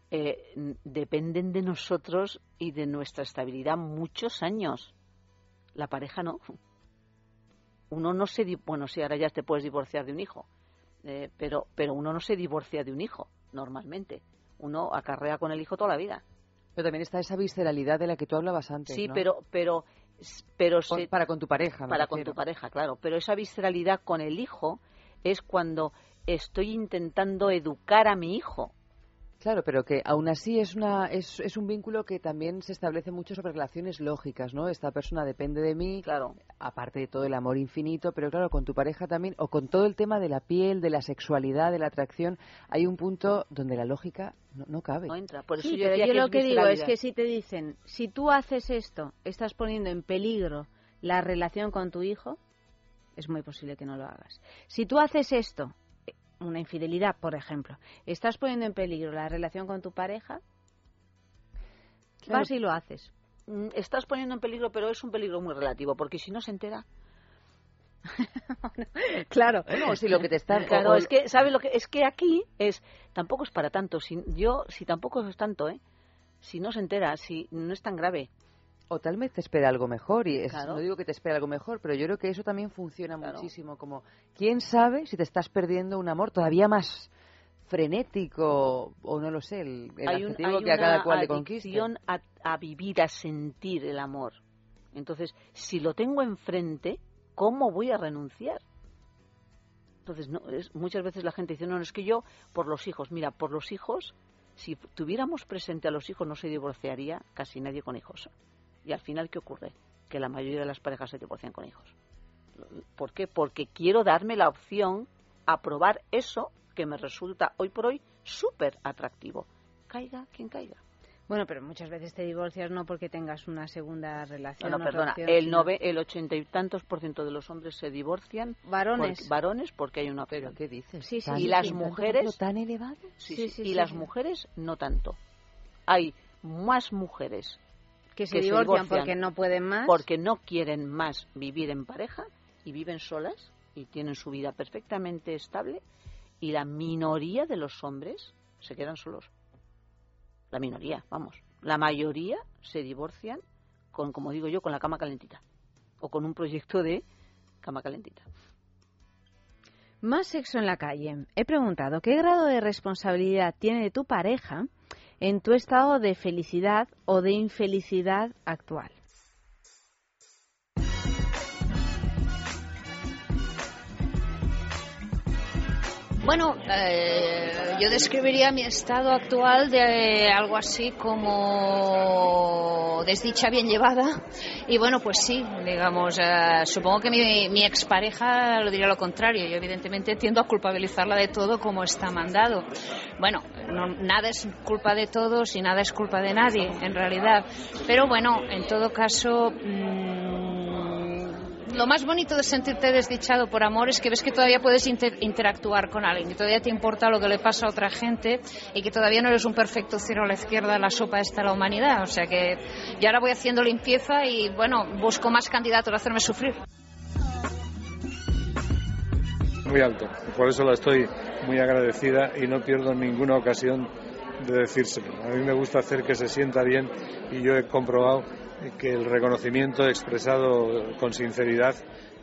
eh, dependen de nosotros y de nuestra estabilidad muchos años. La pareja no. Uno no se... Bueno, sí, ahora ya te puedes divorciar de un hijo, eh, pero, pero uno no se divorcia de un hijo, normalmente. Uno acarrea con el hijo toda la vida. Pero también está esa visceralidad de la que tú hablabas antes. Sí, ¿no? pero, pero, pero Con- se- para con tu pareja. para con tu pareja, claro. Pero esa visceralidad con el hijo es cuando estoy intentando educar a mi hijo. Claro, pero que aún así es, una, es, es un vínculo que también se establece mucho sobre relaciones lógicas, ¿no? Esta persona depende de mí, claro. aparte de todo el amor infinito, pero claro, con tu pareja también, o con todo el tema de la piel, de la sexualidad, de la atracción, hay un punto donde la lógica no, no cabe. No entra. Por eso Sí, yo pero yo que lo es que digo es que si te dicen, si tú haces esto, estás poniendo en peligro la relación con tu hijo, es muy posible que no lo hagas. Si tú haces esto, una infidelidad, por ejemplo, estás poniendo en peligro la relación con tu pareja, Claro. vas y lo haces. Mm, Estás poniendo en peligro, pero es un peligro muy relativo, porque si no se entera. claro. Bueno, si lo que te están... Claro, o- es que, ¿sabes lo que? Es que aquí es, tampoco es para tanto. Si, yo, si tampoco es tanto, ¿eh? Si no se entera, si no es tan grave. O tal vez te espera algo mejor, y es- Claro. no digo que te espera algo mejor, pero yo creo que eso también funciona muchísimo, como, ¿quién sabe si te estás perdiendo un amor todavía más frenético, o no lo sé, el, el hay, un- hay que a cada cual le conquiste? adicción a, a vivir, a sentir el amor. Entonces, si lo tengo enfrente, ¿cómo voy a renunciar? Entonces, no, es, muchas veces la gente dice, no, no, es que yo, por los hijos, mira, por los hijos, si tuviéramos presente a los hijos, no se divorciaría casi nadie con hijos. Y al final, ¿qué ocurre? Que la mayoría de las parejas se divorcian con hijos. ¿Por qué? Porque quiero darme la opción a probar eso que me resulta hoy por hoy súper atractivo. Caiga quien caiga. Bueno, pero muchas veces te divorcias no porque tengas una segunda relación. No, no, perdona, opción, el, sino- nove- el ochenta y tantos por ciento de los hombres se divorcian. Varones. por- varones porque hay una opción. ¿Pero qué dices? Sí, sí, y las mujeres... ¿Tan elevado? Sí, Sí, sí, sí, y sí, las sí. mujeres no tanto. Hay más mujeres Que se divorcian porque no pueden más. Porque no quieren más vivir en pareja y viven solas y tienen su vida perfectamente estable y la minoría de los hombres se quedan solos. La minoría, vamos. La mayoría se divorcian con, como digo yo, con la cama calentita o con un proyecto de cama calentita. Más sexo en la calle. He preguntado qué grado de responsabilidad tiene tu pareja en tu estado de felicidad o de infelicidad actual. Bueno, eh, yo describiría mi estado actual de algo así como desdicha bien llevada. Y bueno, pues sí, digamos, eh, supongo que mi, mi expareja lo diría lo contrario. Yo evidentemente tiendo a culpabilizarla de todo como está mandado. Bueno, no- nada es culpa de todos y nada es culpa de nadie, en realidad. Pero bueno, en todo caso... mm, lo más bonito de sentirte desdichado por amor es que ves que todavía puedes inter- interactuar con alguien, que todavía te importa lo que le pasa a otra gente y que todavía no eres un perfecto cero a la izquierda de la sopa esta la humanidad. O sea que yo ahora voy haciendo limpieza y bueno, busco más candidatos a hacerme sufrir. Muy alto. Por eso la estoy muy agradecida y no pierdo ninguna ocasión de decírselo. A mí me gusta hacer que se sienta bien y yo he comprobado que el reconocimiento expresado con sinceridad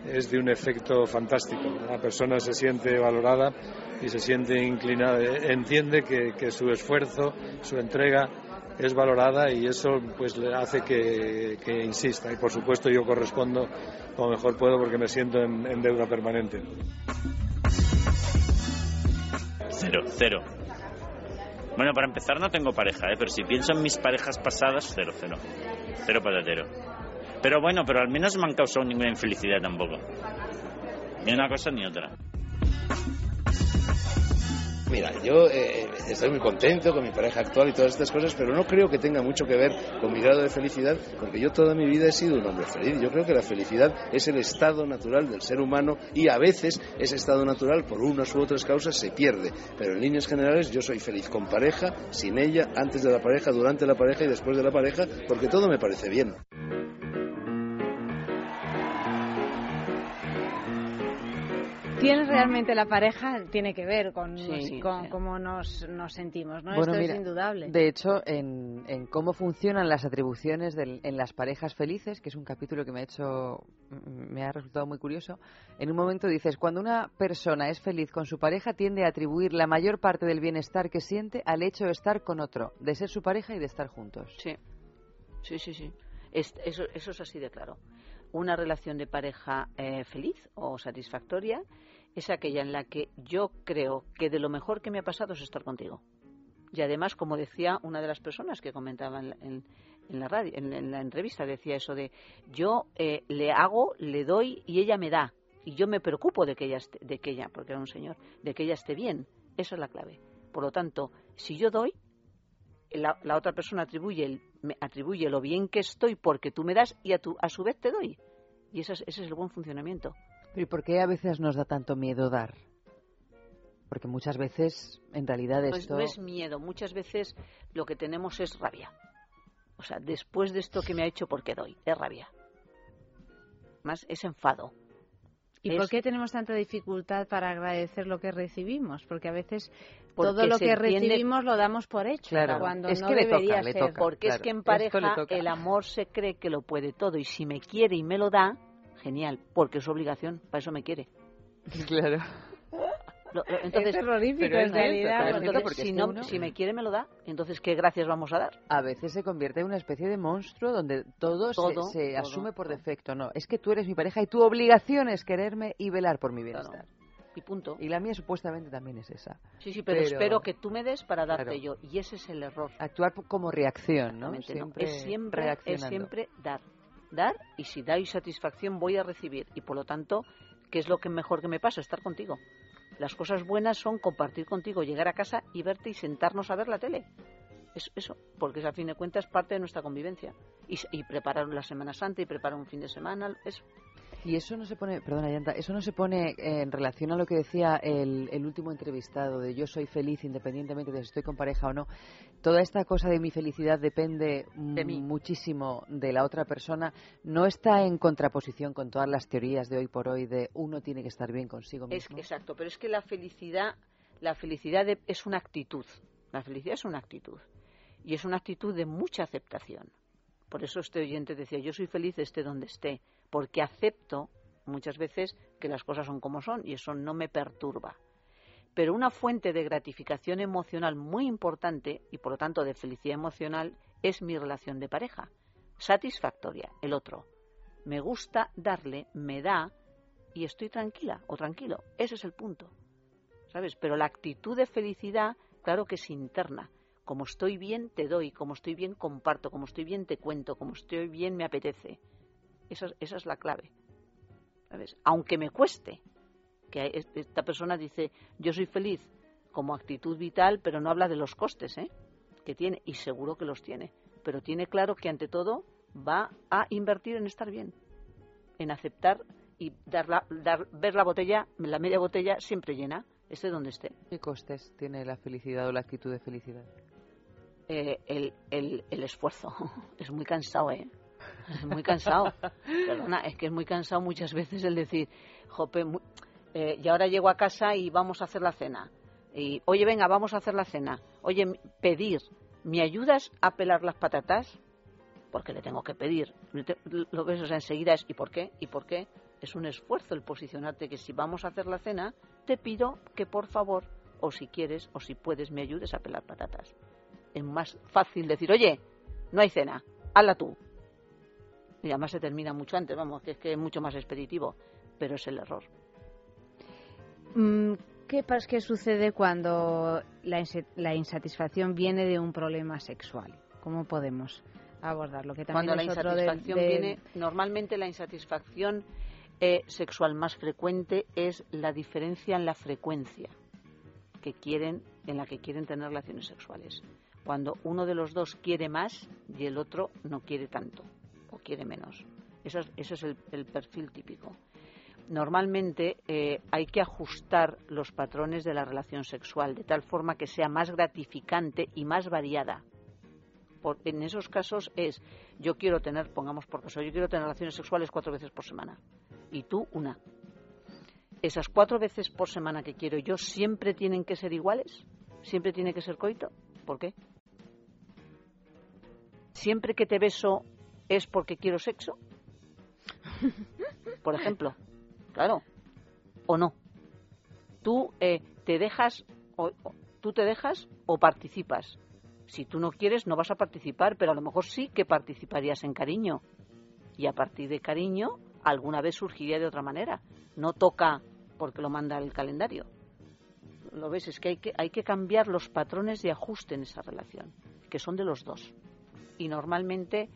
es de un efecto fantástico. La persona se siente valorada y se siente inclinada, entiende que, que su esfuerzo, su entrega es valorada y eso pues le hace que, que insista y por supuesto yo correspondo como mejor puedo porque me siento en, en deuda permanente. Cero, cero. Bueno, para empezar no tengo pareja, ¿eh? pero si pienso en mis parejas pasadas, cero, cero. Cero patatero. Pero bueno, pero al menos me han causado ninguna infelicidad tampoco. Ni una cosa ni otra. Mira, yo eh, estoy muy contento con mi pareja actual y todas estas cosas, pero no creo que tenga mucho que ver con mi grado de felicidad, porque yo toda mi vida he sido un hombre feliz. Yo creo que la felicidad es el estado natural del ser humano y a veces ese estado natural, por unas u otras causas, se pierde. Pero en líneas generales yo soy feliz con pareja, sin ella, antes de la pareja, durante la pareja y después de la pareja, porque todo me parece bien. ¿Tiene realmente la pareja? Tiene que ver con, Sí, con sí. cómo nos, nos sentimos, ¿no? Bueno, Esto mira, es indudable. De hecho, en, en cómo funcionan las atribuciones del- en las parejas felices, que es un capítulo que me ha hecho, me ha resultado muy curioso, en un momento dices, cuando una persona es feliz con su pareja, tiende a atribuir la mayor parte del bienestar que siente al hecho de estar con otro, de ser su pareja y de estar juntos. Sí, sí, sí, sí. Es- eso, eso es así de claro. Una relación de pareja eh, feliz o satisfactoria es aquella en la que yo creo que de lo mejor que me ha pasado es estar contigo. Y además, como decía una de las personas que comentaba en, en- la radio, en, en la entrevista, decía eso de yo eh, le hago, le doy y ella me da. Y yo me preocupo de que ella, esté- de que ella, porque era un señor, de que ella esté bien. Esa es la clave. Por lo tanto, si yo doy, la, la otra persona atribuye, el- me atribuye lo bien que estoy porque tú me das y a, tu, a su vez te doy. Y ese es, ese es el buen funcionamiento. Pero ¿y por qué a veces nos da tanto miedo dar? Porque muchas veces, en realidad, No es, esto... no es miedo, muchas veces lo que tenemos es rabia. O sea, después de esto que me ha hecho, ¿por qué doy? Es rabia. Más es enfado. ¿Y Es- por qué tenemos tanta dificultad para agradecer lo que recibimos? Porque a veces Porque todo lo que entiende- recibimos lo damos por hecho, Claro. cuando Es no que le toca, debería le ser. toca. Porque es que en pareja toca. el amor se cree que lo puede todo y si me quiere y me lo da, genial, porque es su obligación, para eso me quiere. Claro. Lo- lo- entonces, es terrorífico, pero en realidad, entonces, porque si, no, uno- si me quiere me lo da, entonces ¿qué gracias vamos a dar? a veces se convierte en una especie de monstruo donde todo, se- Todo, se, todo, asume por defecto. No, es que tú eres mi pareja y tu obligación es quererme y velar por mi bienestar. Y punto. Y la mía supuestamente también es esa. Sí, sí, pero, espero que tú me des para darte Claro. yo. Y ese es el error. Actuar como reacción, ¿no? Exactamente, no. Siempre Es siempre, es siempre dar. Dar y si doy satisfacción voy a recibir. Y por lo tanto, ¿qué es lo que mejor que me pasa? Estar contigo. Las cosas buenas son compartir contigo, llegar a casa y verte y sentarnos a ver la tele. Es eso, porque es a fin de cuentas parte de nuestra convivencia. Y, y preparar la Semana Santa y preparar un fin de semana, eso. Y eso no se pone, perdona Yanta, eso no se pone en relación a lo que decía el, el último entrevistado de yo soy feliz independientemente de si estoy con pareja o no. Toda esta cosa de mi felicidad depende De mí. muchísimo de la otra persona. No está en contraposición con todas las teorías de hoy por hoy de uno tiene que estar bien consigo Es mismo. exacto, pero es que la felicidad, la felicidad de- es una actitud. La felicidad es una actitud y es una actitud de mucha aceptación. Por eso este oyente decía, yo soy feliz esté donde esté, porque acepto muchas veces que las cosas son como son y eso no me perturba. Pero una fuente de gratificación emocional muy importante y por lo tanto de felicidad emocional es mi relación de pareja. Satisfactoria, el otro. Me gusta darle, me da y estoy tranquila o tranquilo. Ese es el punto. ¿Sabes? Pero la actitud de felicidad, claro que es interna. Como estoy bien, te doy. Como estoy bien, comparto. Como estoy bien, te cuento. Como estoy bien, me apetece. Esa, es- esa es la clave. ¿Sabes? Aunque me cueste. Que esta persona dice, yo soy feliz como actitud vital, pero no habla de los costes, ¿eh? Que tiene. Y seguro que los tiene. Pero tiene claro que ante todo va a invertir en estar bien. En aceptar y dar la- dar- ver la botella, la media botella siempre llena, esté donde esté. ¿Qué costes tiene la felicidad o la actitud de felicidad? Eh, el, el, el esfuerzo. Es muy cansado, ¿eh? Es muy cansado. Perdona, es que es muy cansado muchas veces el decir, jope, mu- eh, y ahora llego a casa y vamos a hacer la cena. Y, oye, venga, vamos a hacer la cena. Oye, pedir, ¿me ayudas a pelar las patatas? Porque le tengo que pedir. Lo ves, o sea, enseguida es, ¿y por qué? ¿Y por qué? Es un esfuerzo el posicionarte que si vamos a hacer la cena, te pido que por favor, o si quieres, o si puedes, me ayudes a pelar patatas. Es más fácil decir, oye, no hay cena, hazla tú. Y además se termina mucho antes, vamos, que es que es mucho más expeditivo, pero es el error. Mm, ¿Qué, pas- ¿Qué sucede cuando la, la insatisfacción viene de un problema sexual? ¿Cómo podemos abordarlo? Que también Cuando la de- insatisfacción de- viene, normalmente la insatisfacción eh, sexual más frecuente es la diferencia en la frecuencia. que quieren, en la que quieren tener relaciones sexuales. Cuando uno de los dos quiere más y el otro no quiere tanto quiere menos. Eso es, eso es el, perfil típico. Normalmente eh, hay que ajustar los patrones de la relación sexual de tal forma que sea más gratificante y más variada. Por- en esos casos es, yo quiero tener, pongamos por caso, yo quiero tener relaciones sexuales cuatro veces por semana y tú una. Esas cuatro veces por semana que quiero yo siempre tienen que ser iguales, siempre tiene que ser coito. ¿Por qué? Siempre que te beso es porque quiero sexo. Por ejemplo, claro, o no. Tú eh, te dejas, o, o- tú te dejas o participas. Si tú no quieres, no vas a participar, pero a lo mejor sí que participarías en cariño. Y a partir de cariño, alguna vez surgiría de otra manera. No toca porque lo manda el calendario. Lo ves, es que hay que, hay que cambiar los patrones de ajuste en esa relación, que son de los dos. Y normalmente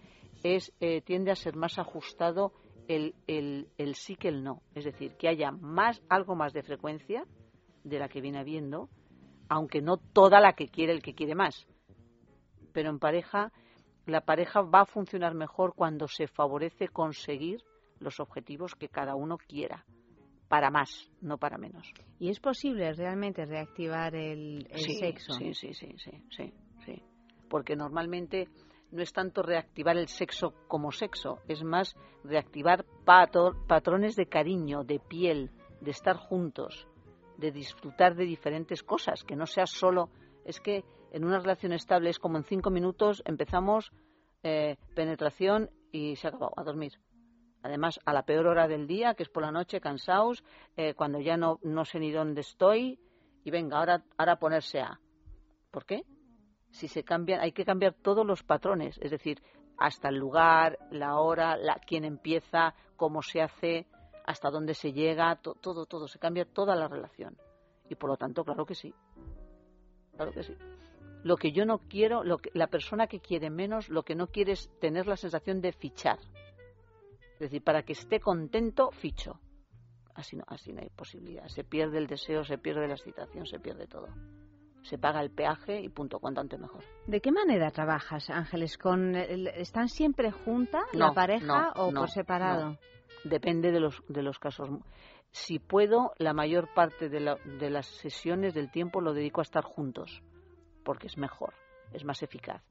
es, eh, tiende a ser más ajustado el, el, el sí que el no. Es decir, que haya más, algo más de frecuencia de la que viene habiendo, aunque no toda la que quiere el que quiere más. Pero en pareja, la pareja va a funcionar mejor cuando se favorece conseguir los objetivos que cada uno quiera. Para más, no para menos. ¿Y es posible realmente reactivar el, el sí, sexo? Sí, sí, sí, sí, sí, sí. Porque normalmente no es tanto reactivar el sexo como sexo, es más reactivar patrones de cariño, de piel, de estar juntos, de disfrutar de diferentes cosas, que no sea solo. Es que en una relación estable es como en cinco minutos empezamos eh, penetración y se acabado, a dormir. Además, a la peor hora del día, que es por la noche, cansados, eh, cuando ya no, no sé ni dónde estoy, y venga, ahora, ahora ponerse a. ¿Por qué? Si se cambian, hay que cambiar todos los patrones, es decir, hasta el lugar, la hora, la, quién empieza, cómo se hace, hasta dónde se llega, to- todo, todo, se cambia toda la relación. Y por lo tanto, claro que sí. Claro que sí. Lo que yo no quiero, lo que, la persona que quiere menos, lo que no quiere es tener la sensación de fichar. Es decir, para que esté contento, ficho. Así no, así no hay posibilidad. Se pierde el deseo, se pierde la excitación, se pierde todo. Se paga el peaje y punto, cuanto antes mejor. ¿De qué manera trabajas, Ángeles? ¿Con el- ¿Están siempre juntas No, la pareja no, o no, por separado? Depende de los, de los casos. Si puedo, la mayor parte de, la- de las sesiones del tiempo lo dedico a estar juntos, porque es mejor, es más eficaz.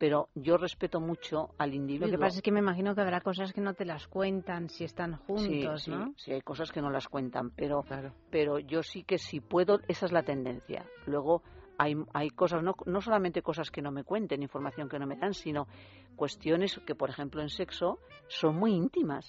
Pero yo respeto mucho al individuo. Lo que pasa es que me imagino que habrá cosas que no te las cuentan si están Sí, juntos, sí, ¿no? sí, hay cosas que no las cuentan, pero, pero yo sí que si puedo, esa es la tendencia. Luego hay, hay cosas, no, no solamente cosas que no me cuenten, información que no me dan, sino cuestiones que, por ejemplo, en sexo son muy íntimas.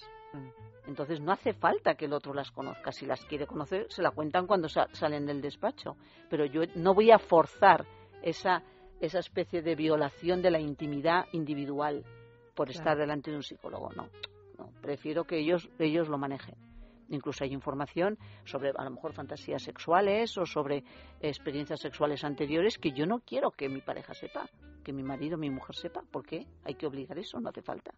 Entonces no hace falta que el otro las conozca. Si las quiere conocer, se la cuentan cuando sa- salen del despacho. Pero yo no voy a forzar esa, esa especie de violación de la intimidad individual por Claro. estar delante de un psicólogo. No, no. Prefiero que ellos, ellos lo manejen. Incluso hay información sobre a lo mejor fantasías sexuales o sobre experiencias sexuales anteriores que yo no quiero que mi pareja sepa, que mi marido, mi mujer sepa. ¿Por qué? Hay que obligar eso, no hace falta.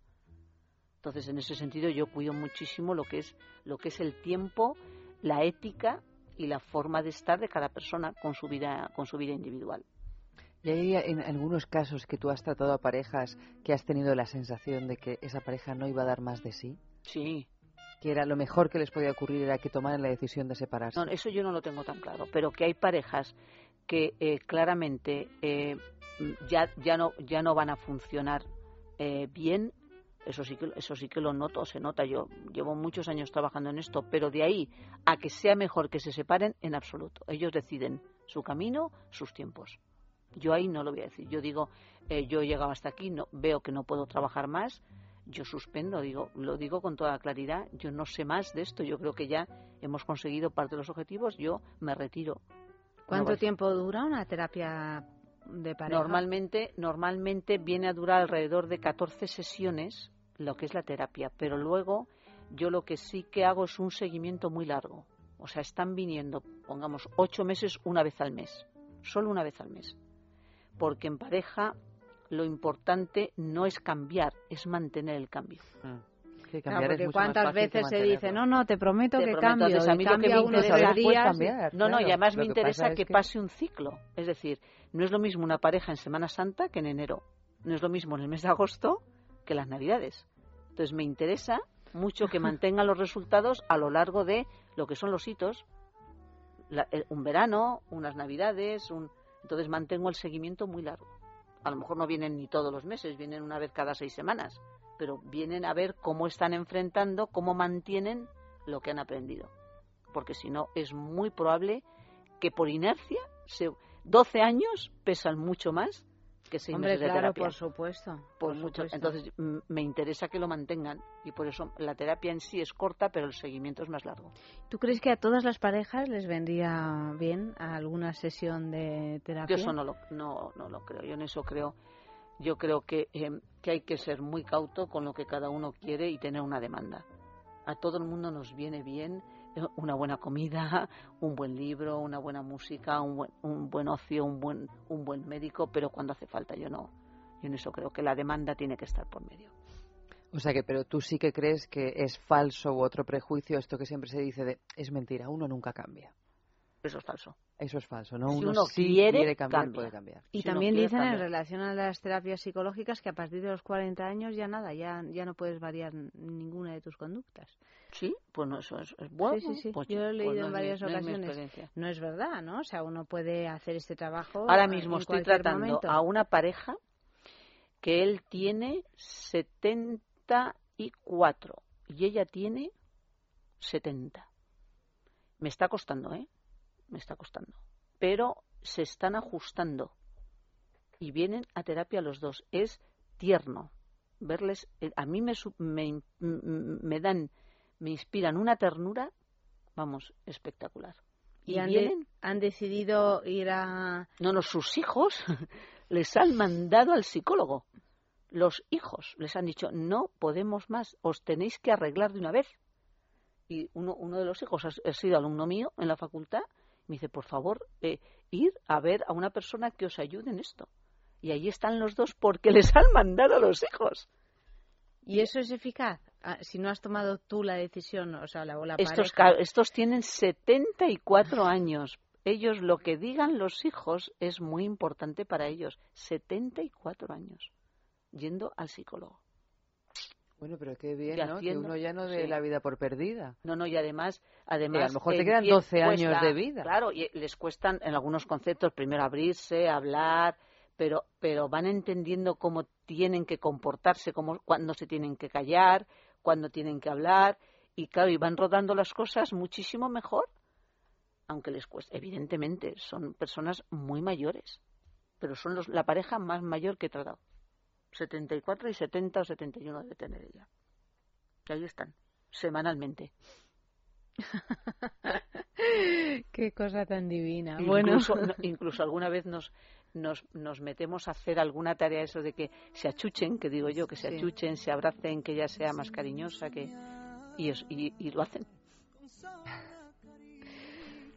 Entonces, en ese sentido, yo cuido muchísimo lo que es lo que es el tiempo, la ética y la forma de estar de cada persona con su vida con su vida individual. Y hay en algunos casos que tú has tratado a parejas que has tenido la sensación de que esa pareja no iba a dar más de sí. Sí. Que era lo mejor que les podía ocurrir era que tomaran la decisión de separarse. No, eso yo no lo tengo tan claro, pero que hay parejas que eh, claramente eh, ya ya no ya no van a funcionar eh, bien. Eso sí que eso sí que lo noto, se nota. Yo llevo muchos años trabajando en esto, pero de ahí a que sea mejor que se separen en absoluto. Ellos deciden su camino, sus tiempos. Yo ahí no lo voy a decir. Yo digo, eh, yo he llegado hasta aquí, no, veo que no puedo trabajar más, yo suspendo, digo, lo digo con toda claridad, yo no sé más de esto, yo creo que ya hemos conseguido parte de los objetivos, yo me retiro. ¿Cuánto No tiempo dura una terapia de pareja? Normalmente, normalmente viene a durar alrededor de 14 sesiones, lo que es la terapia, pero luego yo lo que sí que hago es un seguimiento muy largo. O sea, están viniendo, pongamos, ocho meses una vez al mes, solo una vez al mes. Porque en pareja lo importante no es cambiar, es mantener el cambio. que Claro, cambiar es más cuántas fácil veces se dice, no, no, te prometo Te que prometo, cambio, entonces, a y mí lo que cambia me uno interesa días. cambiar. No, no, y claro. además Lo me interesa que, pase un ciclo. Es decir, no es lo mismo una pareja en Semana Santa que en enero. No es lo mismo en el mes de agosto que las Navidades. Entonces me interesa mucho que mantengan los resultados a lo largo de lo que son los hitos. La- un verano, unas Navidades, un... entonces mantengo el seguimiento muy largo. A lo mejor no vienen ni todos los meses, vienen una vez cada seis semanas, pero vienen a ver cómo están enfrentando, cómo mantienen lo que han aprendido porque si no es muy probable que por inercia se, 12 años pesan mucho más que seis Hombre, meses de claro, terapia. por supuesto. Por por mucho. supuesto. Entonces mm, me interesa que lo mantengan y por eso la terapia en sí es corta, pero el seguimiento es más largo. ¿Tú crees que a todas las parejas les vendría bien alguna sesión de terapia? Yo eso no lo, no, no lo creo. Yo en eso creo. Yo creo que, eh, que hay que ser muy cauto con lo que cada uno quiere y tener una demanda. A todo el mundo nos viene bien una buena comida, un buen libro, una buena música, un buen, un buen ocio, un buen, un buen médico, pero cuando hace falta yo no. Yo en eso creo que la demanda tiene que estar por medio. O sea que, pero tú sí que crees que es falso u otro prejuicio esto que siempre se dice de es mentira, uno nunca cambia. Eso es falso. Eso es falso, ¿no? Si uno, uno sí quiere, cambiar, cambia. puede cambiar. Y Si también dicen en relación a las terapias psicológicas que a partir de los 40 años ya nada, ya, ya no puedes variar ninguna de tus conductas. Sí, pues no, eso es, es bueno. sí, sí, sí. pues- Yo lo he pues leído no en varias mi ocasiones. No es verdad, ¿no? O sea, uno puede hacer este trabajo. Ahora mismo en estoy tratando momento. a una pareja que él tiene 74 y ella tiene 70. Me está costando, ¿eh? Me está costando. Pero se están ajustando y vienen a terapia los dos. Es tierno verles. eh, A mí me, me, me dan, me inspiran una ternura, vamos, espectacular. Y Y han, de- vienen han decidido ir a... no, no, sus hijos les han mandado al psicólogo. Los hijos les han dicho, no podemos más, os tenéis que arreglar de una vez. Y uno, uno de los hijos ha, ha sido alumno mío en la facultad, me dice, por favor, eh, ir a ver a una persona que os ayude en esto. Y ahí están los dos porque les han mandado a los hijos. ¿Y eso es eficaz? Ah, Si no has tomado tú la decisión, o sea, la, o la Estos, pareja. estos tienen 74 años. Ellos, lo que digan los hijos es muy importante para ellos. 74 años yendo al psicólogo. Bueno, pero qué bien, ¿no? haciendo- que uno ya no dé sí. la vida por perdida. No, no, y además, además a lo mejor te quedan 12 años cuesta- de vida. Claro, y les cuestan en algunos conceptos primero abrirse, hablar, pero pero van entendiendo cómo tienen que comportarse, cómo cuándo se tienen que callar, cuándo tienen que hablar y claro, y van rodando las cosas muchísimo mejor. Aunque les cueste, evidentemente, son personas muy mayores, pero son los, la pareja más mayor que he tratado. 74 y 70 o 71 debe tener ella. Y ahí están, semanalmente. Qué cosa tan divina. Bueno, Incluso, no- incluso alguna vez nos, nos, nos metemos a hacer alguna tarea eso de que se achuchen, que digo yo, que se Sí. achuchen, se abracen, que ella sea más cariñosa, que y, es- y, y lo hacen.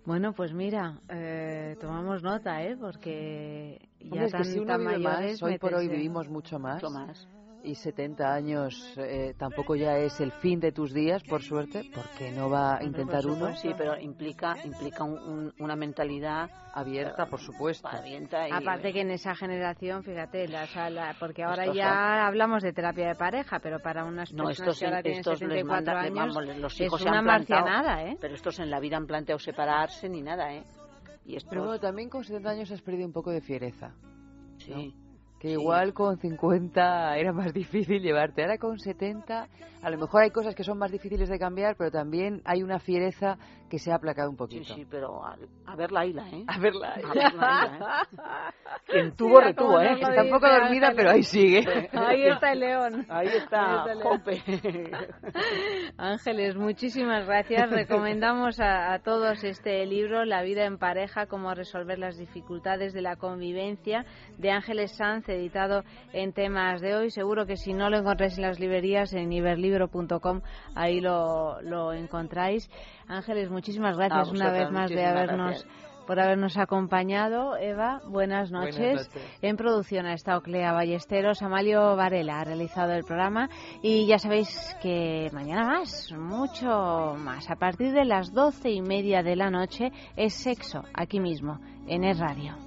bueno, pues mira, eh, tomamos nota, ¿eh? Porque ya Hombre, es que si uno tan vive mayores... más, hoy por hoy vivimos mucho más. Mucho más. Y 70 años eh, tampoco ya es el fin de tus días, por suerte, porque no va a intentar uno. Sí, pero implica implica un- un- una mentalidad abierta, por supuesto. Abierta y, Aparte que en esa generación, fíjate, la, sala- porque ahora ya hablamos de terapia de pareja, pero para unas no, personas estos, que ahora tienen estos les 74 mandan, años vamos, los es hijos se una marcianada, ¿eh? Pero estos en la vida han planteado separarse ni nada, ¿eh? Y estos, Pero bueno, también con 70 años has perdido un poco de fiereza. sí. Que igual con 50 era más difícil llevarte. Ahora con 70, a lo mejor hay cosas que son más difíciles de cambiar, pero también hay una fiereza que se ha aplacado un Sí, poquito. sí, pero a, a ver la isla, ¿eh? A ver la isla, ¿eh? Quien tuvo, retuvo, ¿eh? Está un poco dormida, pero ahí sigue. Ahí está el león. Ahí está, Ahí está el león. Jope. Ángeles, muchísimas gracias. Recomendamos a, a todos este libro, La vida en pareja, cómo resolver las dificultades de la convivencia, de Ángeles Sanz, editado en temas de hoy. Seguro que si no lo encontráis en las librerías, en iberlibro.com, ahí lo, lo encontráis. Ángeles, muchísimas gracias una vez más de habernos gracias. por habernos acompañado. Eva, buenas noches. Buenas noches. En producción ha estado Clea Ballesteros, Amalio Varela ha realizado el programa y ya sabéis que mañana más, mucho más. A partir de las doce y media de la noche es sexo, aquí mismo, en Es Radio.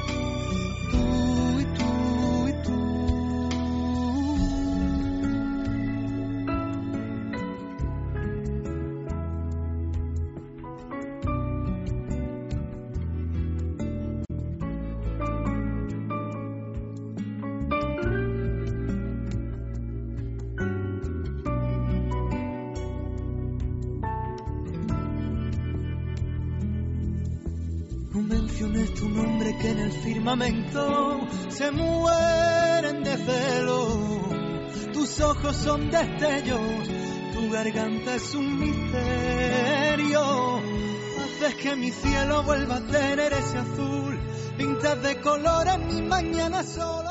Que en el firmamento se mueren de celo. Tus ojos son destellos, tu garganta es un misterio. Haces que mi cielo vuelva a tener ese azul, pintas de colores mi mañana solo.